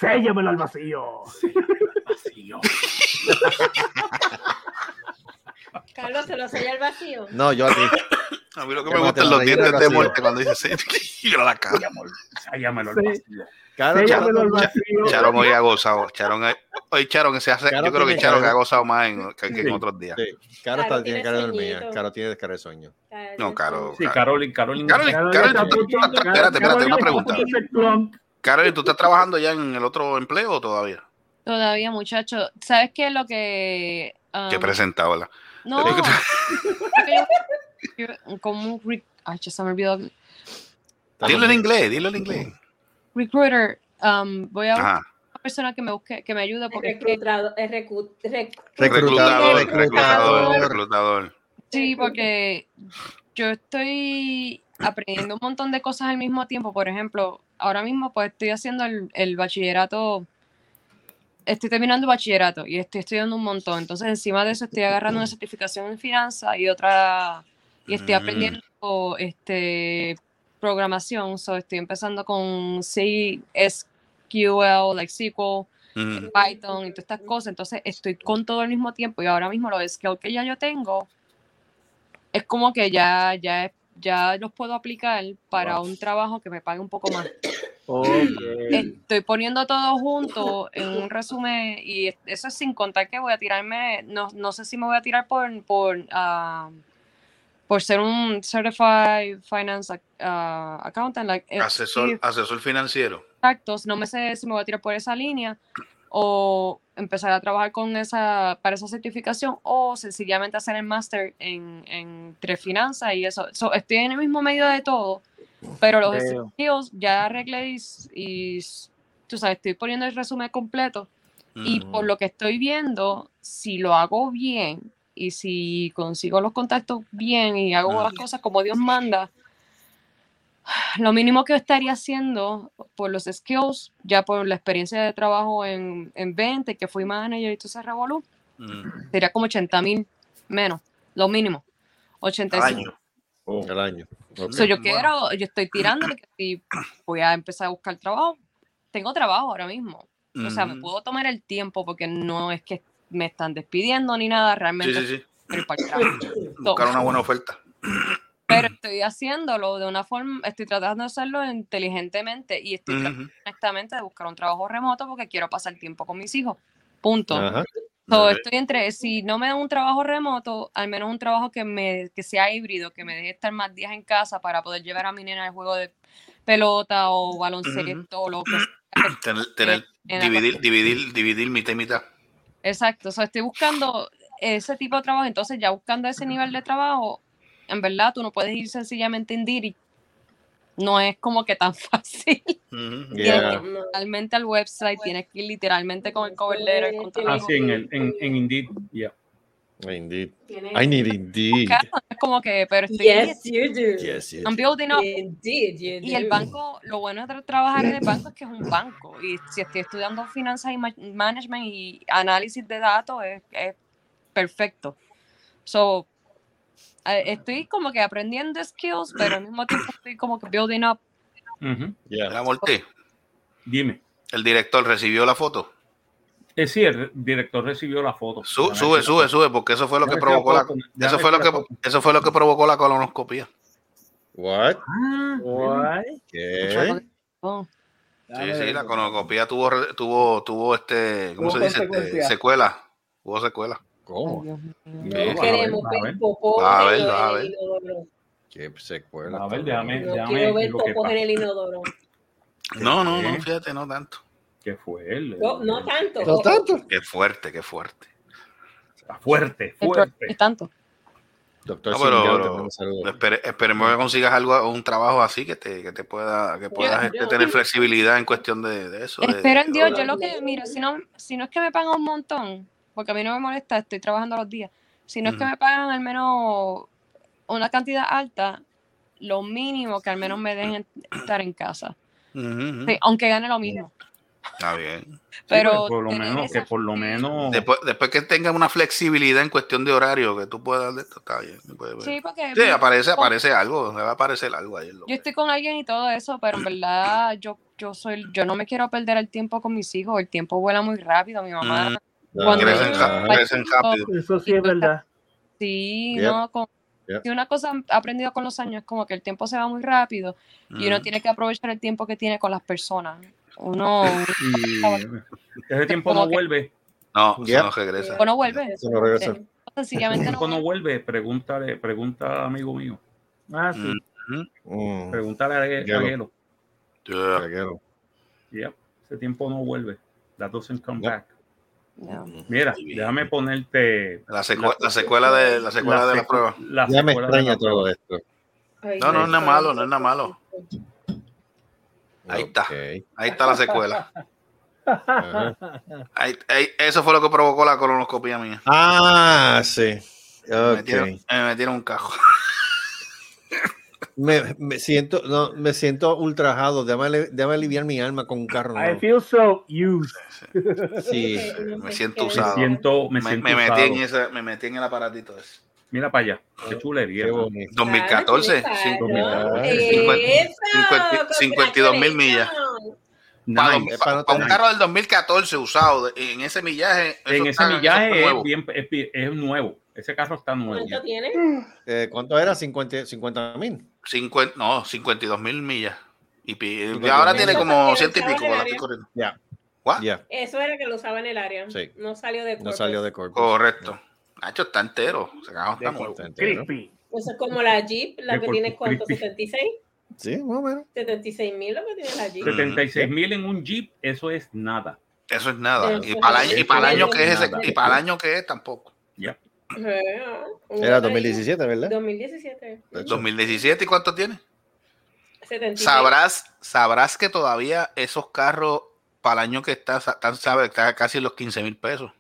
Séllamelo al vacío. Carlos, ¿se lo sella al vacío? No, yo a ti. A mí lo que me gustan los dientes de vacío. muerte cuando dice sí. Mira la cara. Sállamelo al vacío. Claro, Séllamelo al Charo, vacío. Charon hoy ha gozado. Charon, eh, hoy Charon se hace, Caro yo creo que Charon cara- ha gozado más en, que, que en otros días. sí, Caro, Caro está, tiene cara de dormida. Caro tiene cara de sueño. No, Caro. Sí, Caro. Carolyn, Carolyn. Carolyn, Carolyn espérate, espérate, una pregunta. Carolyn, ¿tú estás trabajando ya en el otro empleo o todavía? Todavía, muchacho. ¿Sabes qué es lo que. Um, presentado, ¿verdad? No. yo- como un. Ay, ya se me olvidó. Dilo en inglés, dilo en inglés. Recruiter. um, voy a Ajá. persona que me busque, que me ayude porque es que Reclutado- es recu- rec- Reclutador, Reclutador. reclutador, reclutador. Sí, porque yo estoy aprendiendo un montón de cosas al mismo tiempo. Por ejemplo, ahora mismo pues estoy haciendo el, el bachillerato, estoy terminando el bachillerato y estoy estudiando un montón. Entonces, encima de eso estoy agarrando una certificación en finanzas y otra, y estoy Mm. aprendiendo este programación. So, estoy empezando con C, SQL, like SQL, Mm. Python y todas estas cosas. Entonces estoy con todo al mismo tiempo y ahora mismo los skills que ya yo tengo es como que ya, ya, ya los puedo aplicar para un trabajo que me pague un poco más. Estoy poniendo todo junto en un resumen y es- eso es sin contar que voy a tirarme, no, no sé si me voy a tirar por, por, ah, por ser un Certified Finance ah, Accountant. like, Asesor, asesor financiero. Exactos, no me sé si me voy a tirar por esa línea o empezar a trabajar con esa, para esa certificación o sencillamente hacer el máster en, en finanzas y eso. So, estoy en el mismo medio de todo, pero los skills ya arreglé y, y tú sabes, estoy poniendo el resumen completo. Y por lo que estoy viendo, si lo hago bien y si consigo los contactos bien y hago las cosas como Dios manda, lo mínimo que estaría haciendo por los skills, ya por la experiencia de trabajo en, en venta, y que fui manager y todo ese revolú, Mm. sería como 80 mil menos, lo mínimo. 85. Al año. So, yo quiero, yo estoy tirando que si voy a empezar a buscar trabajo, tengo trabajo ahora mismo. O sea, me Ujú. puedo tomar el tiempo porque no es que me están despidiendo ni nada, Sí, realmente sí, sí. quiero ir para el trabajo. So, Buscar una buena oferta. Pero estoy haciéndolo de una forma, estoy tratando de hacerlo inteligentemente y estoy tratando honestamente de buscar un trabajo remoto porque quiero pasar tiempo con mis hijos. Punto. Ajá. So, estoy entre, si no me dan un trabajo remoto, al menos un trabajo que me que sea híbrido, que me deje estar más días en casa para poder llevar a mi nena al juego de pelota o baloncesto o lo que sea. Tener, tener- dividir, dividir, dividir mitad y mitad. Exacto, o sea, estoy buscando ese tipo de trabajo, entonces ya buscando ese nivel de trabajo, en verdad tú no puedes ir sencillamente en Diri. No es como que tan fácil. Tienes Yeah. que ir literalmente al website, tienes que ir literalmente con el cover letter, con todo. Ah, sí, en, el, en, en Indeed, yeah. Indeed. I need Indeed. Es como que, pero estoy Yes, you do. Yes, yes. I'm building up. Indeed, you Y el do. banco, lo bueno de tra- trabajar en el banco es que es un banco. Y si estoy estudiando finanzas y ma- management y análisis de datos, es, es perfecto. So, estoy como que aprendiendo skills, pero al mismo tiempo estoy como que building up. Ujú. Mira, Morty, Dime. el director recibió la foto. Eh, sí, el director recibió la foto. Su- sube, sube, la sube, porque eso fue lo que provocó la la, eso fue lo la que, eso fue lo que provocó la colonoscopia. What? What? ¿Qué? Oh. Sí, sí, la colonoscopia tuvo, re- tuvo, tuvo este, ¿cómo se dice? Este, secuela. Hubo secuela. ¿Cómo? Queremos ver, ver, en el inodoro. ¿Qué secuela? A ver, déjame, quiero ver popos en el inodoro. No, no, no, fíjate, no tanto. ¿Qué fue él? No, no tanto. ¿No tanto? Qué fuerte, qué fuerte. Fuerte, El pro- fuerte. es tanto. Doctor No, pero, te mando un saludo. espere- esperemos que consigas algo, un trabajo así que te, que te pueda, que puedas este, yo- tener flexibilidad en cuestión de, de eso. de- Espero en de Dios, horas. yo lo que, mira, si no, si no es que me pagan un montón, porque a mí no me molesta, estoy trabajando los días, si no es que me pagan al menos una cantidad alta, lo mínimo que al menos me dejen estar en casa. Sí, aunque gane lo mismo. Está bien. Pero por lo menos, esa que por lo menos. Después, después que tengas una flexibilidad en cuestión de horario, que tú puedas de esto, está bien. puede ver. Sí, porque Sí, aparece, aparece algo, me va a aparecer algo ahí. yo estoy con alguien y todo eso, pero en verdad yo, yo soy, yo no me quiero perder el tiempo con mis hijos, el tiempo vuela muy rápido, mi mamá. Mm. Cuando Crecen, crecen rápido. Eso sí es verdad. Sí, Yep. no, con, Yep. si una cosa he aprendido con los años es como que el tiempo se va muy rápido y uno Mm. tiene que aprovechar el tiempo que tiene con las personas. Uno, Y ese tiempo no que- vuelve. No, Yep. no regresa. uno vuelve. Eso no regresa. Sencillamente no no vuelve. Pregúntale, pregunta amigo mío. Ah, sí. Ujú. Mm, Pregúntale a a Gelo. Gelo. Yeah. ese tiempo no vuelve. That doesn't come Yep. back. No. Mira, déjame ponerte La, secue- la secuela de la secuela de la secu- prueba. la Ya me extraña todo esto. No, no, no es Dios malo, no es nada malo. Ahí está. Ahí está la secuela. Ahí- ahí- eso fue lo que provocó la colonoscopia mía. Ah, sí. Me, metieron, me metieron un cajo. Me, me siento, no, me siento ultrajado. Déjame, déjame aliviar mi alma con un carro. I nuevo. feel so used. Sí. Me siento Me usado. siento- me siento me metí en usado. ese, me metí en el aparatito ese. Mira para allá. Qué chulería. Qué bonito. 2014. Claro, cincuenta- cincuenta- 52 mil millas. Para, Nice. para- para un carro del 2014 usado, en ese millaje. En ese está- millaje es, nuevo. bien, es, es nuevo. Ese carro está nuevo. ¿Cuánto tiene? Eh, ¿Cuánto era? 50 mil. 50, no, 52 mil millas. Y, 52 ahora mil. tiene como ciento y pico. Ya. Eso era que lo usaba en el área. Sí. No salió de No Corpus. salió de Corpus. Correcto. Nacho está entero. Ese carro está nuevo. Eso es como la Jeep, la De que tiene cuánto, Christi. 76. Sí, más o menos. 76 mil lo que tiene la Jeep. 76 mil en un Jeep, eso es nada. Eso es nada. Eso Y para el año, y para el año es que es y para el año que es tampoco. Ya. Era botellín. 2017, ¿verdad? 2017. 2017 y cuánto tiene? 76. Sabrás, sabrás que todavía esos carros para el año que está, están, sabe, está casi en los 15 mil pesos.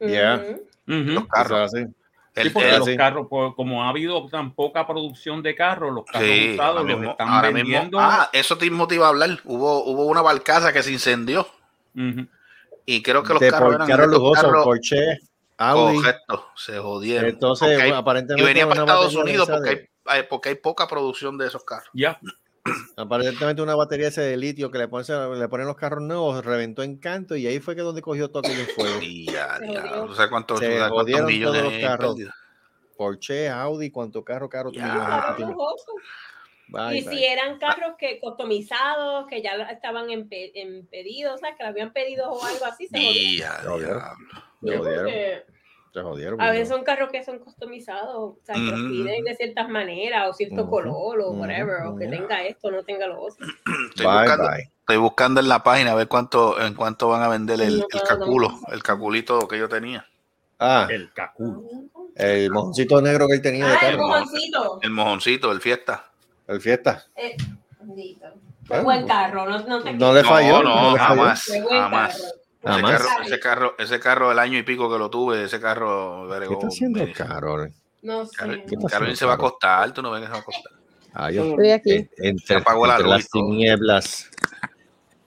Ya. Los carros. Así. Sí, El- porque el- los carros, pues, como ha habido tan poca producción de carros, los carros Sí, usados los mismo- están ahora mismo- vendiendo. ah, eso mismo te iba a hablar. Hubo, hubo una barcaza que se incendió. Y creo que los De carros por- eran carros lujosos, Porsche, Audi. Correcto, se jodieron. Entonces, hay- aparentemente y venía para Estados Unidos porque de- hay, porque hay poca producción de esos carros. Ya. Aparentemente una batería ese de litio que le ponen, le ponen los carros nuevos, reventó en canto y ahí fue que donde cogió todo aquello en fuego. Ya, ya, no sé cuántos, Se cuántos jodieron millones todos los carros. perdidos. Porsche, Audi, cuánto carro caro Bye, y bye. si eran carros que customizados, que ya estaban en, pe- en pedidos, o sea, que lo habían pedido o algo así, se jodieron. Se jodieron. Sí, Se jodieron. porque Se jodieron. A veces son carros que son customizados, o sea, que los piden de ciertas maneras, o cierto Ujú, color, o whatever, o que tenga esto, no tenga lo otro. Estoy, Bye, buscando, bye. estoy buscando en la página a ver cuánto, en cuánto van a vender el, No, el no, caculo, el caculito que yo tenía. Ah, El caculo. el mojoncito negro que él tenía de Ah, el mojoncito. El mojoncito, el fiesta. El fiesta. Eh. Ah, Qué buen carro, no, no te No le No, falló. no, no jamás, Qué jamás. Ese Jamás. carro, ese carro, ese carro, el año y pico que lo tuve, ese carro, ¿Qué vergó, está haciendo el carro? No sé. Carol- ¿Qué está Carolina haciendo se va a acostar, tú no ves que se va a acostar. Ah, yo- Estoy aquí. en- entre, apagó la entre luz las tinieblas.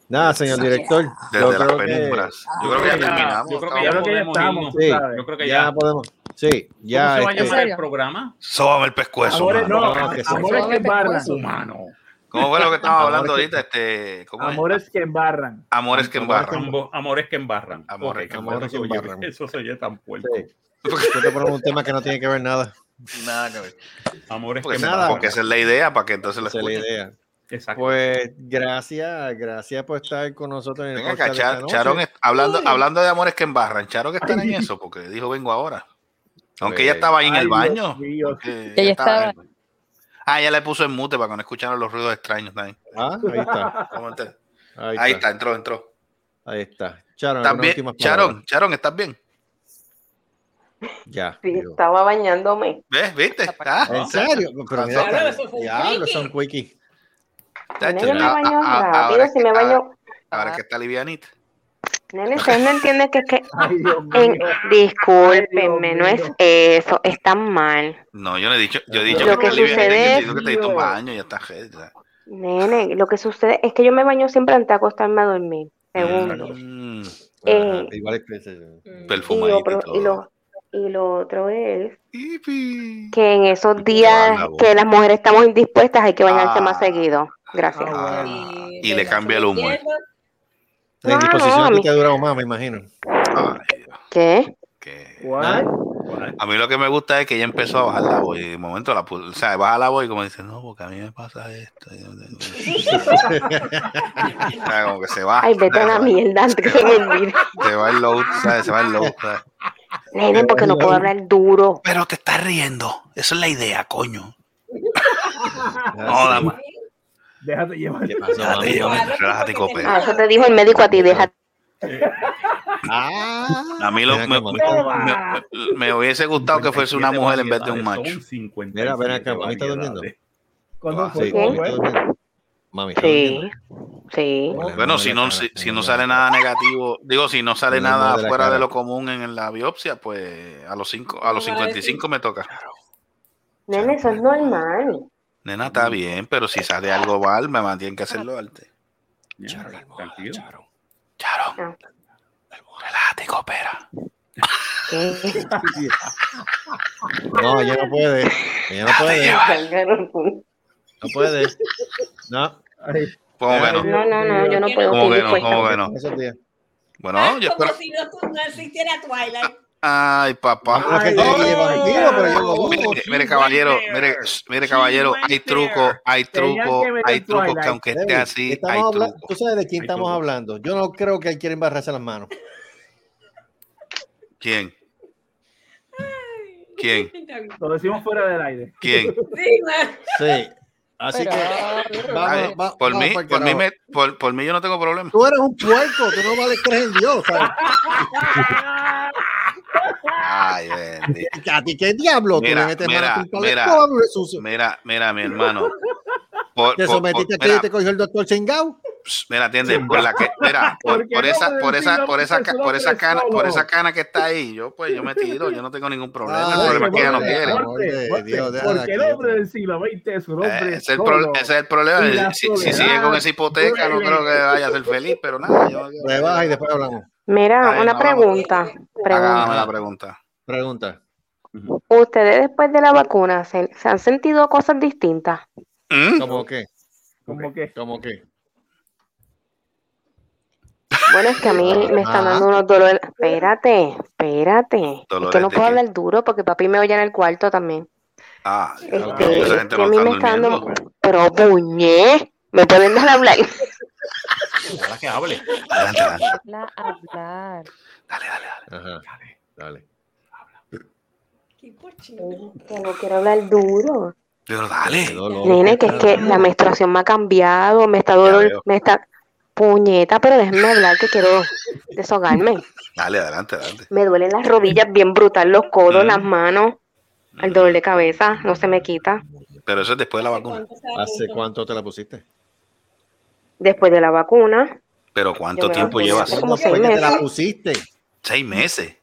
Nada, señor director. Desde yo las creo que- penumbras. Yo creo que ya terminamos. Yo creo que ya creo que ya podemos estamos, irnos. Sí. Yo creo que ya ya. podemos. Sí, ¿Cómo ya. se va a este- llamar el programa? Sóbame el pescuezo, Amores, mano. no, No, que sí. amores que embarran. Humano. ¿Cómo fue lo que estábamos hablando ahorita? Este, ¿cómo es? Amores que embarran. Amores que embarran. Amores que embarran. Amores que embarran. eso se oye- embarran. Eso se oye tan fuerte. Sí. Yo te pongo un tema que no tiene que ver nada. Nada que ver. Amores Porque, que esa- nada. porque esa es la idea, para que entonces lo Esa es la escuchen. idea. Exacto. Pues gracias, gracias por estar con nosotros en el Venga podcast Char- hablando, hablando de amores que embarran, Charo que está en eso, porque dijo vengo ahora. Aunque ella estaba ahí en el baño. Ella estaba Ah, ella le puso en mute para que no escucharan los ruidos extraños también. Ah, ahí está. ¿Cómo te- Ahí, Ahí está. está, entró, entró. Ahí está. Charon, palabras. Charón, ¿estás bien? Ya. Sí, digo. estaba bañándome. ¿Ves? ¿Viste? Ah, ¿En serio? Pero mira, Claro, un diablo, son quickie. yo me baño rápido, si me baño... Ahora que está livianita. Nene, ustedes no entienden que es que... Ay, Dios en- mío. discúlpenme, Ay, no es eso, están mal. No, yo no he dicho, yo he dicho Lo que, que está sucede yo es- que te diste un baño y ya está. ya. Nene, lo que sucede es que yo me baño siempre antes de acostarme a dormir. Segundo. Mm, Eh, Ajá, igual es que ese- y, perfumadito y otro- todo. y lo, y lo otro es que en esos días que las mujeres estamos indispuestas hay que bañarse Ah. más seguido. Gracias. Ah, Y y le cambia el humor. La No, indisposición no, a ti mi- te ha durado más, me imagino. Ay, ¿Qué? que- What? A mí lo que me gusta es que ella empezó a bajar la voz y de momento la o sea, baja la voz y como dice, no, porque a mí me pasa esto. o sea, como que se va. Ay, vete a la mierda antes que se me olvide. Se va el load, ¿sabes? Se va el load. ¿sabes? Nene, porque no puedo hablar duro. Pero te estás riendo. Eso es la idea, coño. No, dama. Déjate llevar. ¿Qué pasó, Relájate, mami? lleva, relájate, cope. Ah, eso te dijo el médico a ti, déjate. Ah, A mí lo, me, me- me hubiese gustado que fuese una mujer en vez de un macho. Mira, ven acá, durmiendo. ¿Cuándo Ah, fue? sí, ¿Cómo mamita fue? durmiendo. Mami, Sí, sí. Bueno, si no, si, si no sale nada negativo, digo, si no sale nada fuera cara. de lo común en la biopsia, pues a los cinco, a los 55 me toca. Nene, eso es normal. Nena, está bien, pero si sale algo mal, me mantienen que hacerlo antes. Tranquilo. Charo. Relájate y coopera. No, ella no puede. Ella no puede. No puede. No. ¿Cómo que no? No, no, no, yo no puedo. ¿Cómo que no? ¿Cómo que no? Bueno, yo espero. Como si no existiera Twilight. Ay, papá. No. Mire, mire, caballero, mire, mire, caballero, hay truco, hay truco, hay truco que aunque esté así, hay truco. Tú sabes de quién estamos hablando. Yo no creo que él quiera embarrarse las manos. ¿Quién? ¿Quién? Lo decimos fuera del aire. ¿Quién? Sí. Así que vamos, Ay, va- por vamos mí, por mí, me- por, por mí yo no tengo problema. Tú eres un puerco, tú no vales creer en Dios. ¿sabes? Ay, bendito. ¿A ti qué diablo? tú le Mira, metes mira, mano a tu mira, mira, mira, mi hermano. Por- Te por- sometiste por- a que mira, te cogió el doctor Chengao. Mira, atiende, por la que, mira, por, por no esa, por esa, por esa, por esa cana, por esa cana que está ahí, yo pues yo me tiro, yo no tengo ningún problema. Ay, el problema es que ella no quiere. Porque Dios, Porque el hombre del siglo XX es un hombre Eh, ese, es el solo. pro- ese es el problema. Si, si sigue con esa hipoteca, no creo que vaya a ser feliz, pero nada. Yo, Rebaja y después hablamos. Mira, Ay, una no, pregunta. Hágame la pregunta. pregunta. Pregunta. ¿Ustedes después de la vacuna se, se han sentido cosas distintas? ¿Mm? ¿Cómo qué? ¿Cómo qué? ¿Cómo qué? Bueno, es que a mí me están dando unos dolores. Espérate, espérate. Es ¿Dolores que no puedo qué? hablar duro porque papi me oye en el cuarto también. Ah, Este, esa es gente que no a mí me está dando. Pero, puñé, ¿me pueden dejar hablar? Ojalá que hable. Adelante, adelante. Habla, hablar. Ajá. Dale. Que no quiero hablar duro. Pero dale. Nene, que es que la menstruación me ha cambiado, me está dolor, me está puñeta, pero déjenme hablar que quiero deshogarme. Dale, adelante, adelante. Me duelen las rodillas bien brutal, los codos, las manos, el dolor de cabeza, no se me quita. Pero eso es después de la vacuna. ¿Hace cuánto te la pusiste? Después de la vacuna, Pero ¿cuánto tiempo llevas? seis Después que te la pusiste. Seis meses.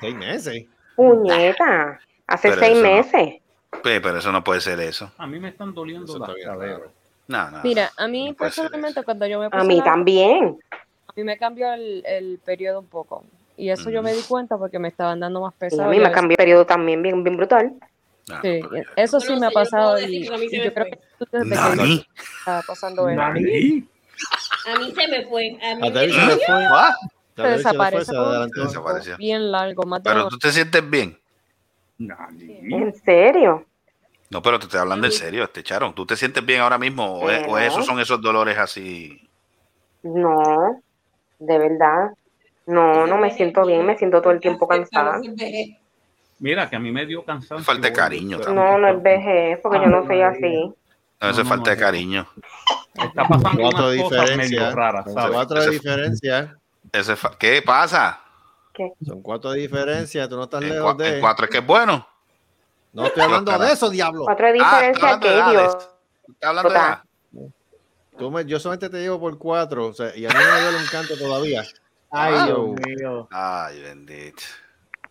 Seis meses. puñeta, hace Pero seis no- meses. Pe- Pero eso no puede ser eso. A mí me están doliendo las caderas. No, no. Mira, a mí no personalmente cuando yo me A puse mí la- también. a mí me cambió el, el periodo un poco. Y eso yo me di cuenta porque me estaban dando más Y pesado. a mí me a cambió el periodo también bien, bien brutal. Sí, eso sí me ha pasado y, y yo creo que tú desde que está pasando eso. A mí se me fue. A mí A se me fue. ¿Ah? Se desaparece adelantó. Desapareció. bien largo, de Pero tú te sientes bien. ¿En serio? No, pero te estoy hablando en serio, este Charon. ¿Tú te sientes bien ahora mismo o, es- o No. esos son esos dolores así? No, de verdad. No, no me siento bien, me siento todo el tiempo cansada. Mira, que a mí me dio cansancio. Falta de cariño también. No, no es vejez, porque yo no soy así. No, eso es falta de cariño. Está pasando Cuatro unas cosas medio diferencias. raras, ¿sabes? Cuatro de Ese- diferencia. Ese ¿Qué pasa? Son cuatro de diferencia. Tú no estás En, lejos de. en cuatro es que es bueno. No estoy hablando de eso, diablo. Cuatro de Ah, está diferencia hablando de que. Dios. Está hablando de edad. Tú me- yo solamente te digo por cuatro. O sea, y a mí me duele un canto todavía. Ay, Ah. yo. mío. Ay, bendito.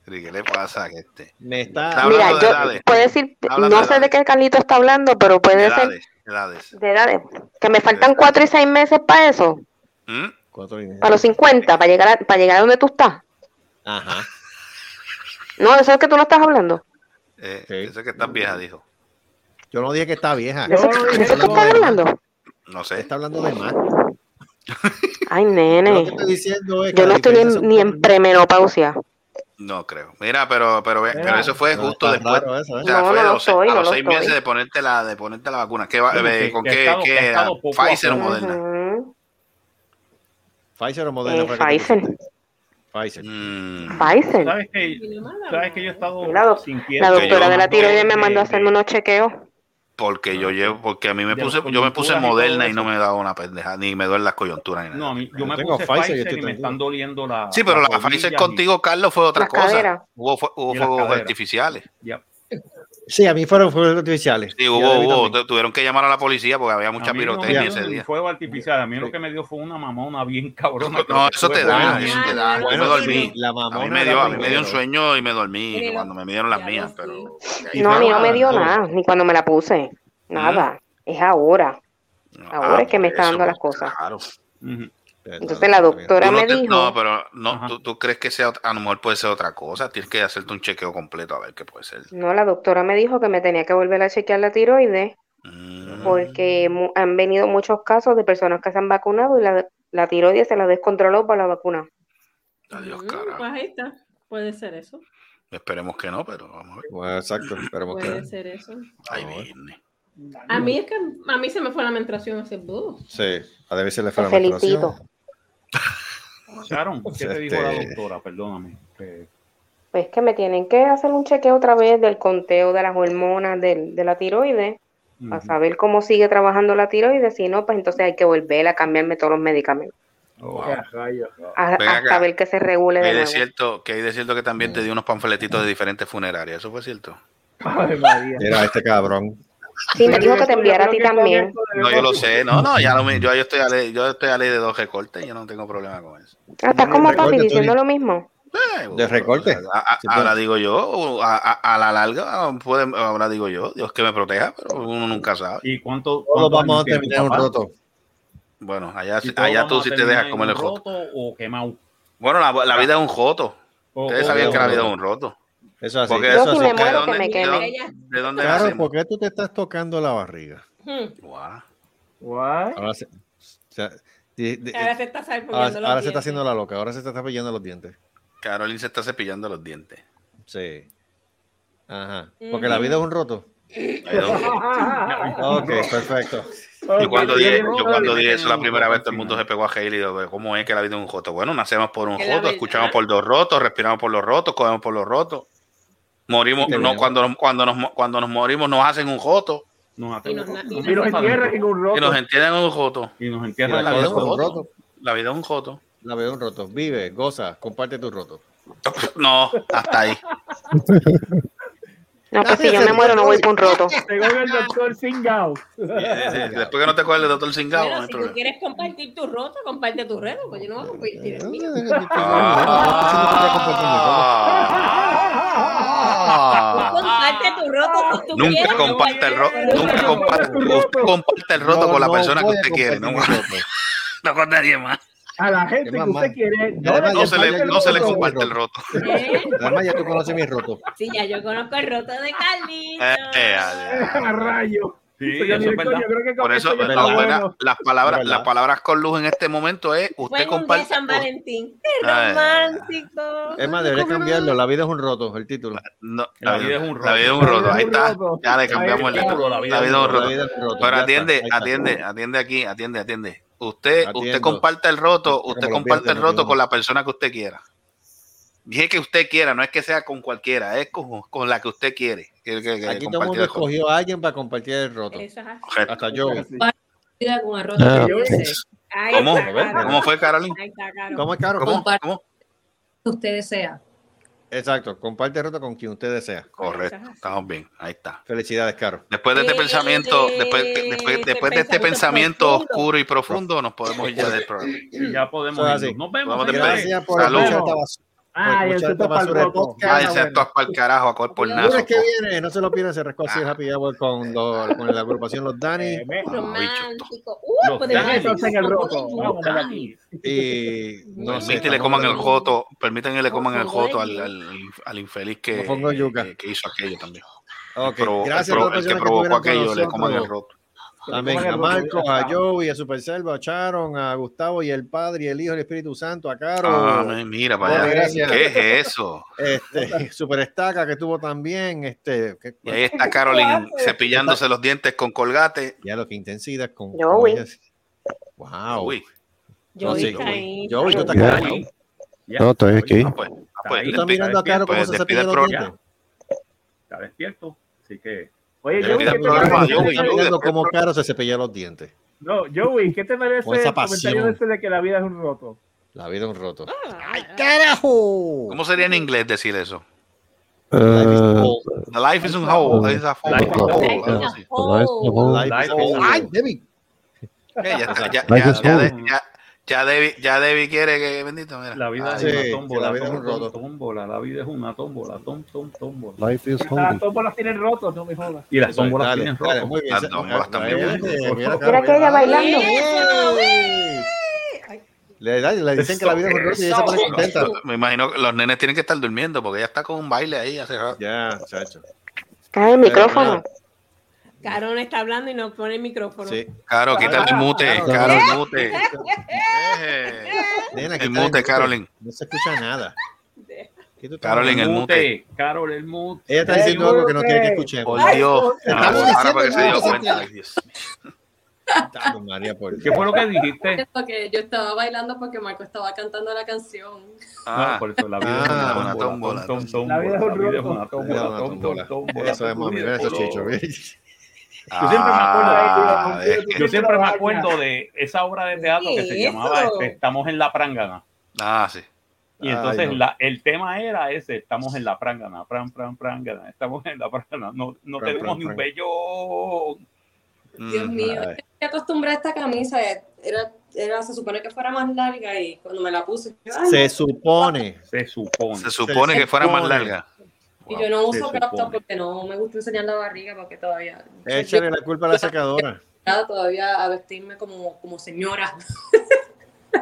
¿Y ¿Qué le pasa a este? Me está. Está Mira, hablando de yo edades. puede decir, hablando no de sé de qué Carlito está hablando, pero puede ser Edades, edades. de edades. Que me faltan cuatro y seis meses para eso, ¿Mm? Cuatro y medio. para los 50, para llegar a, para llegar a donde tú estás. Ajá. No, eso es que tú no estás hablando. Eh, Ese que estás vieja, dijo. Yo no dije que está vieja. ¿De eso, de eso tú estás hablando? No sé. Está hablando de más. Ay, que nene. estoy diciendo es que Yo no estoy ni en premenopausia. No creo. Mira, pero, pero, pero eso fue No, justo después. eso, ¿eh? O sea, No, fue no a lo los, estoy, a no los lo seis estoy. meses de ponerte la, de ponerte la vacuna. ¿Qué va, eh, que- ¿Con que qué, a ¿Pfizer o. Moderna? Pfizer o Moderna. Eh, Pfizer. Pfizer. Mm, Pfizer. ¿Sabes que, sabes que yo he estado La, doc- sintiendo la doctora de la tiroides me mandó a hacerme unos chequeos. Porque yo llevo, porque a mí me puse, yo me puse y Moderna y no me da una pendeja, ni me duelen las coyunturas ni nada. No, a mí, yo me tengo puse Pfizer, y me están doliendo la. Sí, pero la Pfizer contigo, Carlos, fue otra cosa. Hubo, hubo fuegos artificiales. Yep. Sí, a mí fueron fuegos artificiales. Sí, hubo, hubo. Tuvieron que llamar a la policía porque había mucha no pirotecnia dio ese un día. fuego artificial. A mí lo que me dio fue una mamona bien cabrona. No, eso te da, Bueno, eso te da. Yo me dormí. la a mí me dio, a mí me dio un sueño y me dormí cuando me dieron las mías, pero No, a mí no me dio nada, ni cuando me la puse. Nada. Es ahora. Ahora Ah, es que me por está dando las pues, cosas. Claro. Entonces la doctora no me te- dijo. No, pero no, tú, tú crees que sea, a lo mejor puede ser otra cosa. Tienes que hacerte un chequeo completo a ver qué puede ser. No, la doctora me dijo que me tenía que volver a chequear la tiroides Mm. porque han venido muchos casos de personas que se han vacunado y la, la tiroides se la descontroló por la vacuna. Adiós, Mm, cara. Pues ahí está. Puede ser eso. Esperemos que no, pero vamos a ver. Bueno, exacto, esperemos Puede ser eso. Ahí viene. A mí es que a mí se me fue la menstruación hace uh, Sí, a David se le fue Te la menstruación. Sharon, ¿qué te dijo la Este- doctora? Perdóname. que- Pues que me tienen que hacer un chequeo otra vez del conteo de las hormonas del- de la tiroides para saber cómo sigue trabajando la tiroides. Si no, pues entonces hay que volver a cambiarme todos los medicamentos. A- Ven hasta acá. ver que se regule de nuevo. cierto, que hay de cierto que también te dio unos panfletitos de diferentes funerarias. ¿Eso fue cierto? Mira, este cabrón. Sí, me dijo que te enviara a ti también. No, yo lo sé. No, no, ya lo, yo, yo estoy a ley, yo estoy a ley de dos recortes. Yo no tengo problema con eso. Ah, Estás como papi Recuerda, diciendo lo mismo. De recorte. A- a- Sí, ahora digo yo, a, a- a la larga, puede, ahora digo yo, Dios que me proteja, pero uno nunca sabe. ¿Y cuánto? Todos cuántos vamos a terminar un roto. Bueno, allá, ¿Y todos allá tú sí te dejas comer el un joto. roto o quemado? Bueno, la, la vida es un joto. Ustedes sabían que la vida es un roto. Eso así. Porque Yo eso si así, me ¿de muero, que dónde- me de queme. dónde- ¿De dónde Claro? ¿por qué tú te estás tocando la barriga? hmm. Guau. Ahora se, o sea, di- di- Ahora se está ahora, salpicando los ahora se está dientes. haciendo la loca, ahora se está pillando los dientes. Caroline se está cepillando los dientes. Sí. Ajá. Porque la vida es un roto. La vida es un joto. Ok, perfecto. Yo cuando dije, yo cuando dije eso la primera vez, todo el mundo se pegó a Hailey. digo, ¿Cómo es que la vida es un joto? Bueno, nacemos por un joto, escuchamos por dos rotos, respiramos por los rotos, comemos por los rotos. Morimos, no, cuando, nos- cuando, nos, cuando nos morimos nos hacen un joto Nos Y nos- y nos- Y nos entierran en un y roto. nos entierran en un joto. y nos Y entierran la la vida es un joto. roto. La vida es un joto. La vida es un roto. Vive, goza, comparte tu roto. No, hasta ahí. No, pues si yo me muero no voy por un roto. Según el doctor Singao. Después que no te coges el doctor Singao, Bueno, si tú quieres compartir tu roto, comparte tu reto, pues yo no voy a compartir el mío. Ah. Comparte tu roto si tú Nunca quieres. comparte el roto, nunca comparte, el roto con la persona que usted quiere, no, no con nadie más. A la gente que usted más. quiere. Además, No se le, no se le comparte el roto. ¿Eh? Además, ya tú conoces mi roto. Sí, ya yo conozco el roto de Carlito. Eh, eh. A rayo. Sí, Señor eso es verdad. yo creo que con Por eso, la buena- bueno. las palabras, Es las palabras con luz en este momento es usted comparte. San Valentín. ¡Qué Ay. romántico! Es más, debería cambiarlo. La vida es un roto, el título. No, La vida es un roto. La vida es un roto. Ahí está. Ya le cambiamos el título. La vida es un La roto. vida es un roto. Pero atiende, atiende, atiende aquí, atiende, atiende. Usted, usted comparte el roto, usted comparte el roto con la persona que usted quiera. Dije que usted quiera, no es que sea con cualquiera, es con, con la que usted quiere. que- que- que Aquí todo el mundo escogió a alguien para compartir el roto. Eso es. Hasta yo. Ah. Ahí ¿Cómo? ¿Cómo fue, Carolina? ¿Cómo es caro? ¿Cómo? ¿Cómo? Usted desea. Exacto. Comparte el roto con quien usted desea. Correcto, estamos bien, ahí está. Felicidades, Caro. Después de este Eh, pensamiento, después, después, este después de este pensamiento profundo. oscuro y profundo, nos podemos ir ya del programa. Ya podemos irnos. Nos vemos. Gracias por Salud. Ah, el seto para el de podcast. Se todas para el carajo a cuerpo el El que viene, no se lo pierdan, se rascó así el Happy Hour con, los- con la agrupación Los Dani. Eh, me- Romántico. Uh, podemos Entonces en el de de aquí. Y no sé. Permiten le coman el joto, permiten que le coman el de joto al, yuca. al, al infeliz que, Mofongo de yuca. que, que hizo aquello también. Ok, El provo- gracias el, que provocó aquello le coman el roto. Amén. A roto, Marco, ya a. Joey, a Super Selva, a Sharon, a Gustavo y el Padre y el Hijo y el Espíritu Santo, a Caro. Ah, mira allá. gracias. ¿Qué es eso? Este, Super Estaca que tuvo también. Este, que- Y ahí está Caroline cepillándose los dientes con colgate. ya lo que intensidad con. Joey. con. Wow. Sí, está ahí. Joey, tú estás Ya. callado. Ya. No, estoy aquí. ah, pues, ah, pues, ahí. Tú estás mirando a Caro pues, cómo se despide cepilla los dientes. Está despierto. Así que. Oye, Joey, ¿qué te parece? Joey, Joey, cómo Caro se cepilla los dientes. No, Joey, ¿qué te parece Con esa el comentario pasión. ese de que la vida es un roto? La vida es un roto. Ah, ¡Ay, carajo! ¿Cómo sería en inglés decir eso? Uh, The life is un hole. It's a hole. Life is a hole. Life is. Ay, Debbie. Eh, ya, está, ya, Life is ya, whole. Ya, Debbie, ya Debbie quiere que bendito, mira. La vida es sí, una tómbola, la vida es un tom, tom, roto. tómbola, la vida es una tómbola, tom, tom, tómbola. Life is Las tómbolas tienen rotos, no me jodas. Y las tómbolas Dale, tienen rojo. muy bien. Las tómbolas también. Mira, que ella bailando. Le, le dicen que la vida es un roto y ella se pone contenta. Me imagino que los nenes tienen que estar durmiendo porque ella está con un baile ahí hace rato. Ya, chacho. Cae el micrófono. Carón está hablando y no pone el micrófono. Sí. Caro, quita el mute. Caro, el mute. Nena, El mute, Carolyn. No se escucha nada. ¿Qué tú estás Carolyn, el mute. Carol, el mute. Ella está diciendo algo que no quiere que escuchemos. Por Dios. Ahora para que se dio cuenta. Dios. María, por ¿Qué fue lo que dijiste? Porque yo estaba bailando porque Marco estaba cantando la canción. Ah, No, por eso la vida Ah, es una una tómbola. La vida es es una tómbola, Eso es mami, esos color. Yo siempre me acuerdo Ah, de, que- yo siempre me acuerdo de esa obra de teatro que se ¿Qué es llamaba este, Estamos en la Prángana. Ah, sí. Y Ay, entonces no. la- el tema era ese, estamos en la prángana, pran, pran, prángana, estamos en la prángana, no, no Pran, tenemos pran, ni un vellón. Dios Mm. mío, Ay. me acostumbré a esta camisa. Era, era, se supone que fuera más larga y cuando me la puse, yo, Se supone. Se supone. Se supone que fuera más supone. Y yo no uso crop porque no me gusta enseñar la barriga porque todavía Échale la culpa a la secadora. todavía a vestirme como, como señora.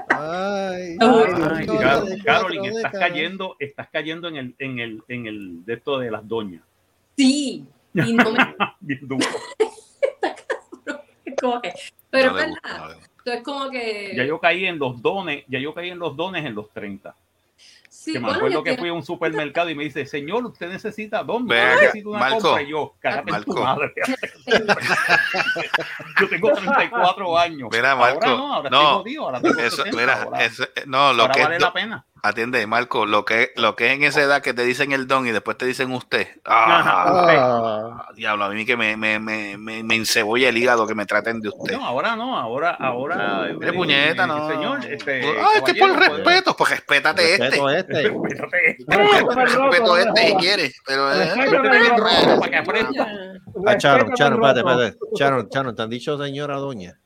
Ay, Ay, Carolyn, estás cayendo, estás cayendo en el, en el, en el de esto de las doñas. Sí, y no me Bien duro. como que, pero No es verdad, entonces como que Ya yo caí en los dones, ya yo caí en los dones en los 30. Sí, que me bueno, acuerdo que quiero- fui a un supermercado y me dice, señor, usted necesita acá, necesito una Marco, compra. Y yo, cágate en tu madre. yo tengo 34 años. Mira, Marco, Ahora no, ahora no, estoy jodido, ahora tengo Eso, 70, mira, ahora- eso- no, lo ahora que vale es la do- pena. Atiende, Marco, lo que, lo que es en esa edad que te dicen el don y después te dicen usted. Ah, Ah, diablo, a mí que me, me, me, me, me encebolla el hígado que me traten de usted. No, ahora no, ahora, ahora. Mire, eh, puñeta, eh, no. Señor, este. ah, este por respeto, pues respétate este. respeto este. Respétate. Respeto este si quieres, pero eh, Respétate el rojo para que aprenda. A Charon, Charon, espérate, espérate. Charon, Charon, ¿te han dicho señora doña?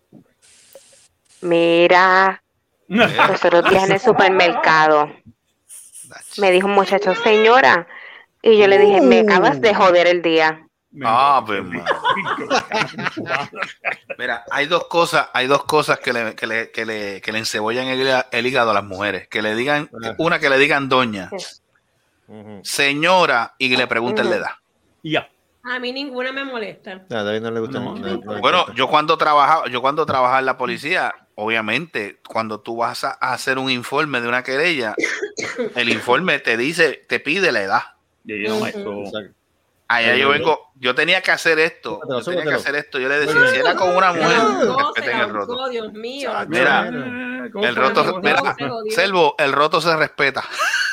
Mira, los otros días en el supermercado me dijo un muchacho, señora, y yo le dije, me acabas de joder el día. Ah, pues, man. Mira, hay dos cosas, hay dos cosas que le, que le, que le, que le encebollan el, hígado- el hígado a las mujeres. Que le digan, una que le digan doña, señora, y que le pregunten la edad. Ya. A mí ninguna me molesta. A David no le gusta. No, no, no Bueno, yo cuando trabajaba, yo cuando trabajaba en la policía, obviamente, cuando tú vas a, hacer un informe de una querella, el informe te dice, te pide la edad. Allá yo vengo, yo tenía que hacer esto, yo tenía que hacer esto. Yo le decía, si era con una mujer, respeten el roto. Dios mío. Mira, ¿Cómo el roto, mira. Selvo, el roto se respeta.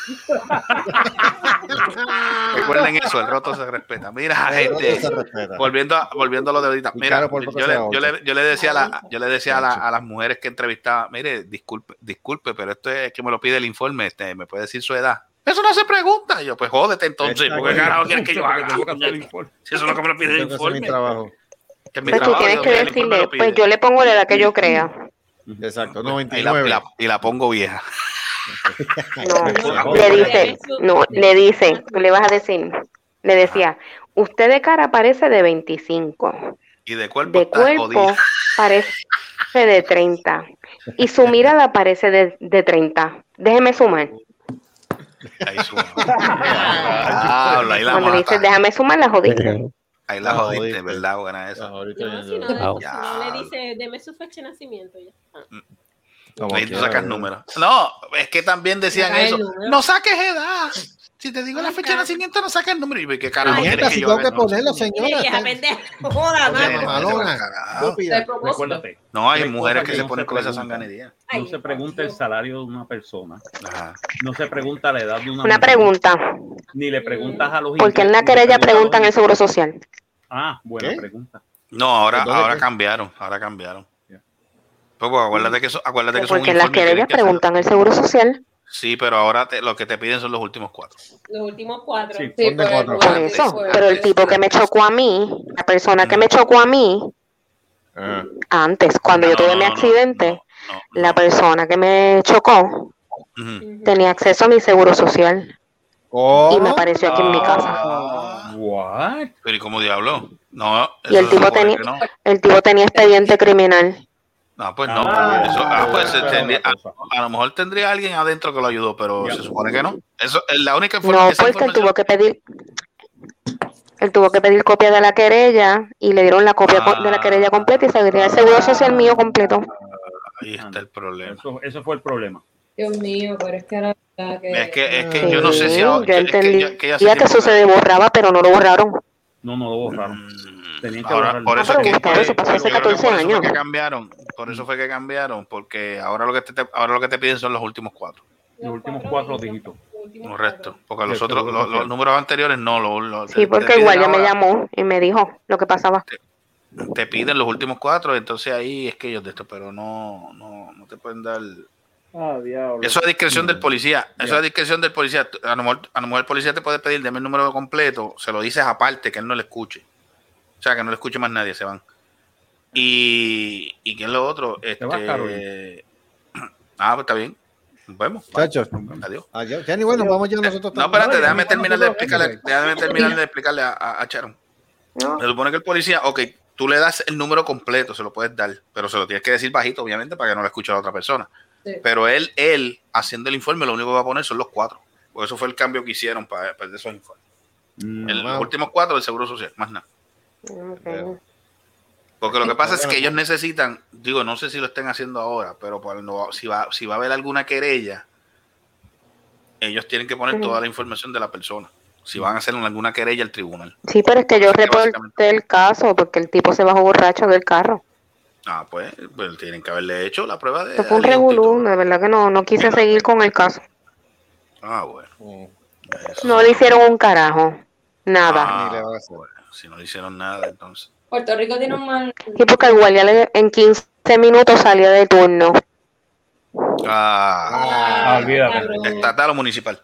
Recuerden eso, el roto se respeta. Mira, gente, se respeta. volviendo a, volviendo a lo de ahorita. Mira, yo le, yo, le, yo le decía a la, yo le decía a, la- a las mujeres que entrevistaba, mire, disculpe, disculpe, pero esto es que me lo pide el informe, este, me puede decir su edad. Eso no se pregunta. Y yo, pues jódete entonces, Exacto. porque carajo quieres que yo haga. Si eso es lo que me lo pide el mi informe. trabajo. Que es mi Pues tú trabajo, tienes que decirle, pues yo le pongo la edad que yo crea. Exacto, Y la, 99. y la- y la pongo vieja. No, le dice, no, le dice, le vas a decir, le decía, usted de cara parece de 25, Y de cuerpo de cuerpo parece de 30 y su mirada parece de, de 30. Déjeme sumar. Ahí suma. Ah, ahí la Cuando le dices, déjame sumar, la jodiste. Ahí la jodiste. ¿verdad? Buena esa. Ahorita No, ya- si no, si no le dice, deme su fecha de nacimiento. Ya. Como Ahí tú sacas números. No, es que también decían eso. número. No saques edad. Si te digo la fecha de nacimiento, no saques el número. Y ¿qué carajo que si yo tengo que No, ponerlo, señora. Joda, no. Recuérdate. Hay mujeres que se ponen con esa sanganería. No se pregunta el salario de una persona. No se pregunta la edad de una Una pregunta, Ni le preguntas a los porque en la querella preguntan el seguro social. Ah, buena pregunta. No, ahora, ahora cambiaron. Ahora cambiaron. Pues, pues, acuérdate que eso, acuérdate que son Porque en las querellas preguntan el seguro social. Sí, pero ahora te- lo que te piden son los últimos cuatro. Los últimos cuatro. Sí, Sí, por cuatro. Por eso. Pero el tipo que me chocó a mí, la persona que me chocó a mí, antes, cuando yo tuve mi accidente, la persona que me chocó tenía acceso a mi seguro social. Y me apareció aquí en mi casa. What? Pero ¿y cómo diablo? No, Y el tipo tenía, que no. el tipo tenía expediente criminal. No, pues no. eso, ah, pues, tenía- a, a lo mejor tendría alguien adentro que lo ayudó, pero se supone que no. Eso es la única No, esa porque él información- tuvo que pedir, él tuvo que pedir copia de la querella y le dieron la copia co- de la querella completa y se el seguro social mío completo. Ahí está el problema. Eso, eso fue el problema. Dios mío, pero es que era verdad que. Es que, es que yo no sé si ahora- yo es que entendí. ya- que ya que se borraba, pero no lo borraron. No, no lo borraron. Tenían que Ahora, borrarlo. por eso es que, hace creo que 14 por eso fue años. que cambiaron, por eso fue que cambiaron, porque ahora lo que te, ahora lo que te piden son los últimos cuatro, Los últimos cuatro dígitos. correcto, porque los otros, los, números anteriores no, los, los- Sí, porque igual ya me llamó y me dijo lo que pasaba. te piden los últimos cuatro, entonces ahí es que ellos de esto, pero no, no, no te pueden dar. Ah, diablo. Eso es a discreción del policía. Eso es a discreción del policía. A lo, mejor, a lo mejor el policía te puede pedir, deme el número completo, se lo dices aparte, que él no le escuche. O sea, que no le escuche más nadie, se van. Y, y ¿qué es lo otro? Este, vas, ah, pues está bien. Nos vemos. Bye. Chacho. Adiós. Adiós. Ya ni bueno, vamos ya nosotros No, espérate, déjame terminar de explicarle, déjame terminar de explicarle a, a, a Sharon. Se supone que el policía, ok, tú le das el número completo, se lo puedes dar, pero se lo tienes que decir bajito, obviamente, para que no lo escuche la otra persona. Sí. Pero él, él, haciendo el informe, lo único que va a poner son los cuatro. Por eso fue el cambio que hicieron para, para esos informes. El- los últimos cuatro del Seguro Social, más nada. Porque lo que pasa es que ellos necesitan, digo, no sé si lo estén haciendo ahora, pero cuando, si, va, si va a haber alguna querella, ellos tienen que poner toda la información de la persona. Si van a hacer alguna querella al tribunal. Sí, pero es que yo reporté el caso porque el tipo se bajó borracho del carro. Ah, pues, pues tienen que haberle hecho la prueba de. Eso fue un revolú, de verdad que no, no quise seguir con el caso. Ah, bueno. No le hicieron un carajo, nada. Ah, bueno, si no le hicieron nada, entonces. Puerto Rico tiene un mal. Sí, porque el en 15 minutos salió de turno. Ah, olvídate. Estatal o municipal.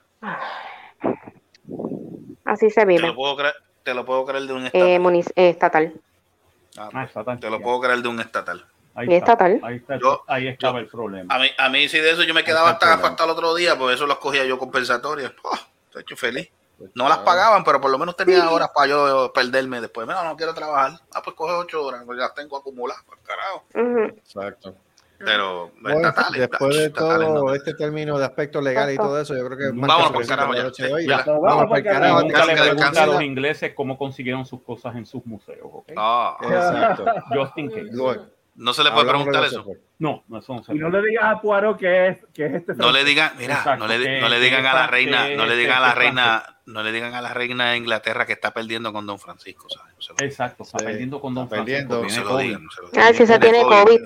Así se Te vive. lo puedo creer, te lo puedo creer de un estatal. Eh, munic- eh, estatal. Ah, pues, te lo puedo creer de un estatal. Ahí ¿Y estatal? Ahí, está, Yo- ahí estaba el problema. A mí, a mí sí de eso yo me quedaba hasta, hasta el otro día, por eso los cogía yo compensatorias. Oh, estoy hecho feliz. No las pagaban, pero por lo menos tenía horas para yo perderme después. Mira, no quiero trabajar. Ah, pues coge ocho horas, pues las tengo acumuladas, por carajo. Exacto. Pero Bueno, estatales, después de estatales todo no. este término de aspecto legal y todo eso, yo creo que que por carajo ya. Sí, ya. Vamos, Vamos por carajo. carajo. Nunca le pregunta a los ingleses cómo consiguieron sus cosas en sus museos, ¿ok? Ah, Exacto. Just in case. No se le puede Hablamos preguntar eso. pues. No, no, se Y no le digas a Poirot que es, que es este No le digan, mira, Exacto, no le, no le digan a la reina, no le digan a la reina, no le digan a la reina de Inglaterra que está perdiendo con Don Francisco, ¿sabes? No se lo- Exacto, está perdiendo con Don está Francisco. perdiendo. no se lo digan, no se lo digan. Ah, si se tiene COVID.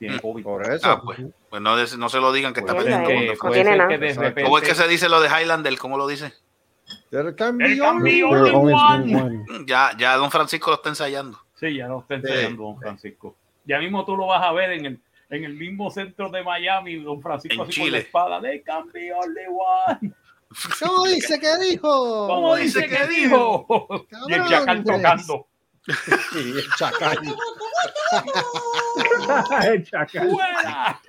Tiene COVID. Por eso. Ah, pues, pues no, no se lo digan que está Puede perdiendo con Don repente- ¿Cómo es que se dice lo de Highlander? ¿Cómo lo dice? One. one. Ya, ya Don Francisco lo está ensayando. Sí, ya lo está enseñando Don Francisco. Ya mismo tú lo vas a ver en el, en el mismo centro de Miami, Don Francisco En así con la Chile. espada. They can be only one. ¿Cómo dice que dijo? ¿Cómo dice que dijo? Y el chacal tocando. Sí, el chacal. El chacal. ¡Fuera!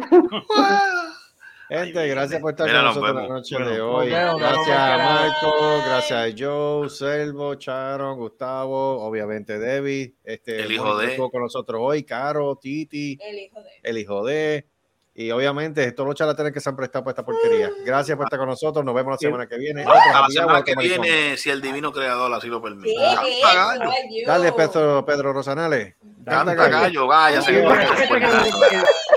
Gente, gracias por estar Mira, con nos nosotros la noche Bueno, de hoy. vemos, Gracias a. Marco, gracias a Joe, Selvo, Charon, Gustavo, obviamente Debbie, este, El hijo de. estuvo con nosotros hoy, Caro, Titi, El hijo de. el hijo de, y obviamente todos los charlatanes que se han prestado para esta porquería. Gracias por estar con nosotros, nos vemos la semana que viene. A la semana que viene, si el divino creador así lo permite. Sí, Canta gallo. gallo. Dale, Pedro, Pedro Rosanales. Canta Canta gallo. gallo,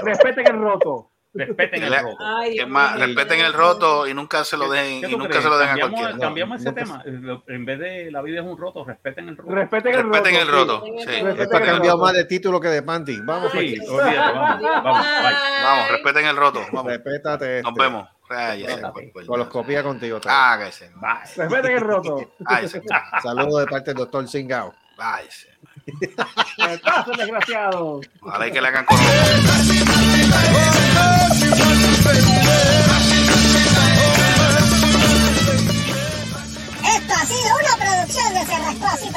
respeten el roto. Respeten el roto. Ay, Es más, respeten el roto y nunca se lo dejen, ¿Qué y nunca crees? se lo den a cualquiera. cambiamos ese tema. En vez de la vida es un roto, respeten el roto. Respeten el roto. Respeten el sí. roto. Sí. Respeten Esto ha el cambiado roto. más de título que de panty. Vamos, Sí, olvídate, vamos, vamos. Vamos, respeten el roto. Vamos. Respétate. Nos este. vemos. Cállese, pues, Con los copia contigo. Respeten el roto. Saludos de parte del doctor Singao. Váyase. Estás desgraciado. Vale, que le hagan con Esto ha sido una producción de Cerrascos y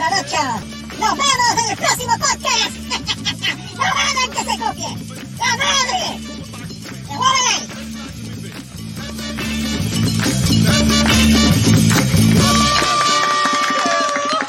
Nos vemos en el próximo podcast. no hagan que se copie. La madre. ¡Se!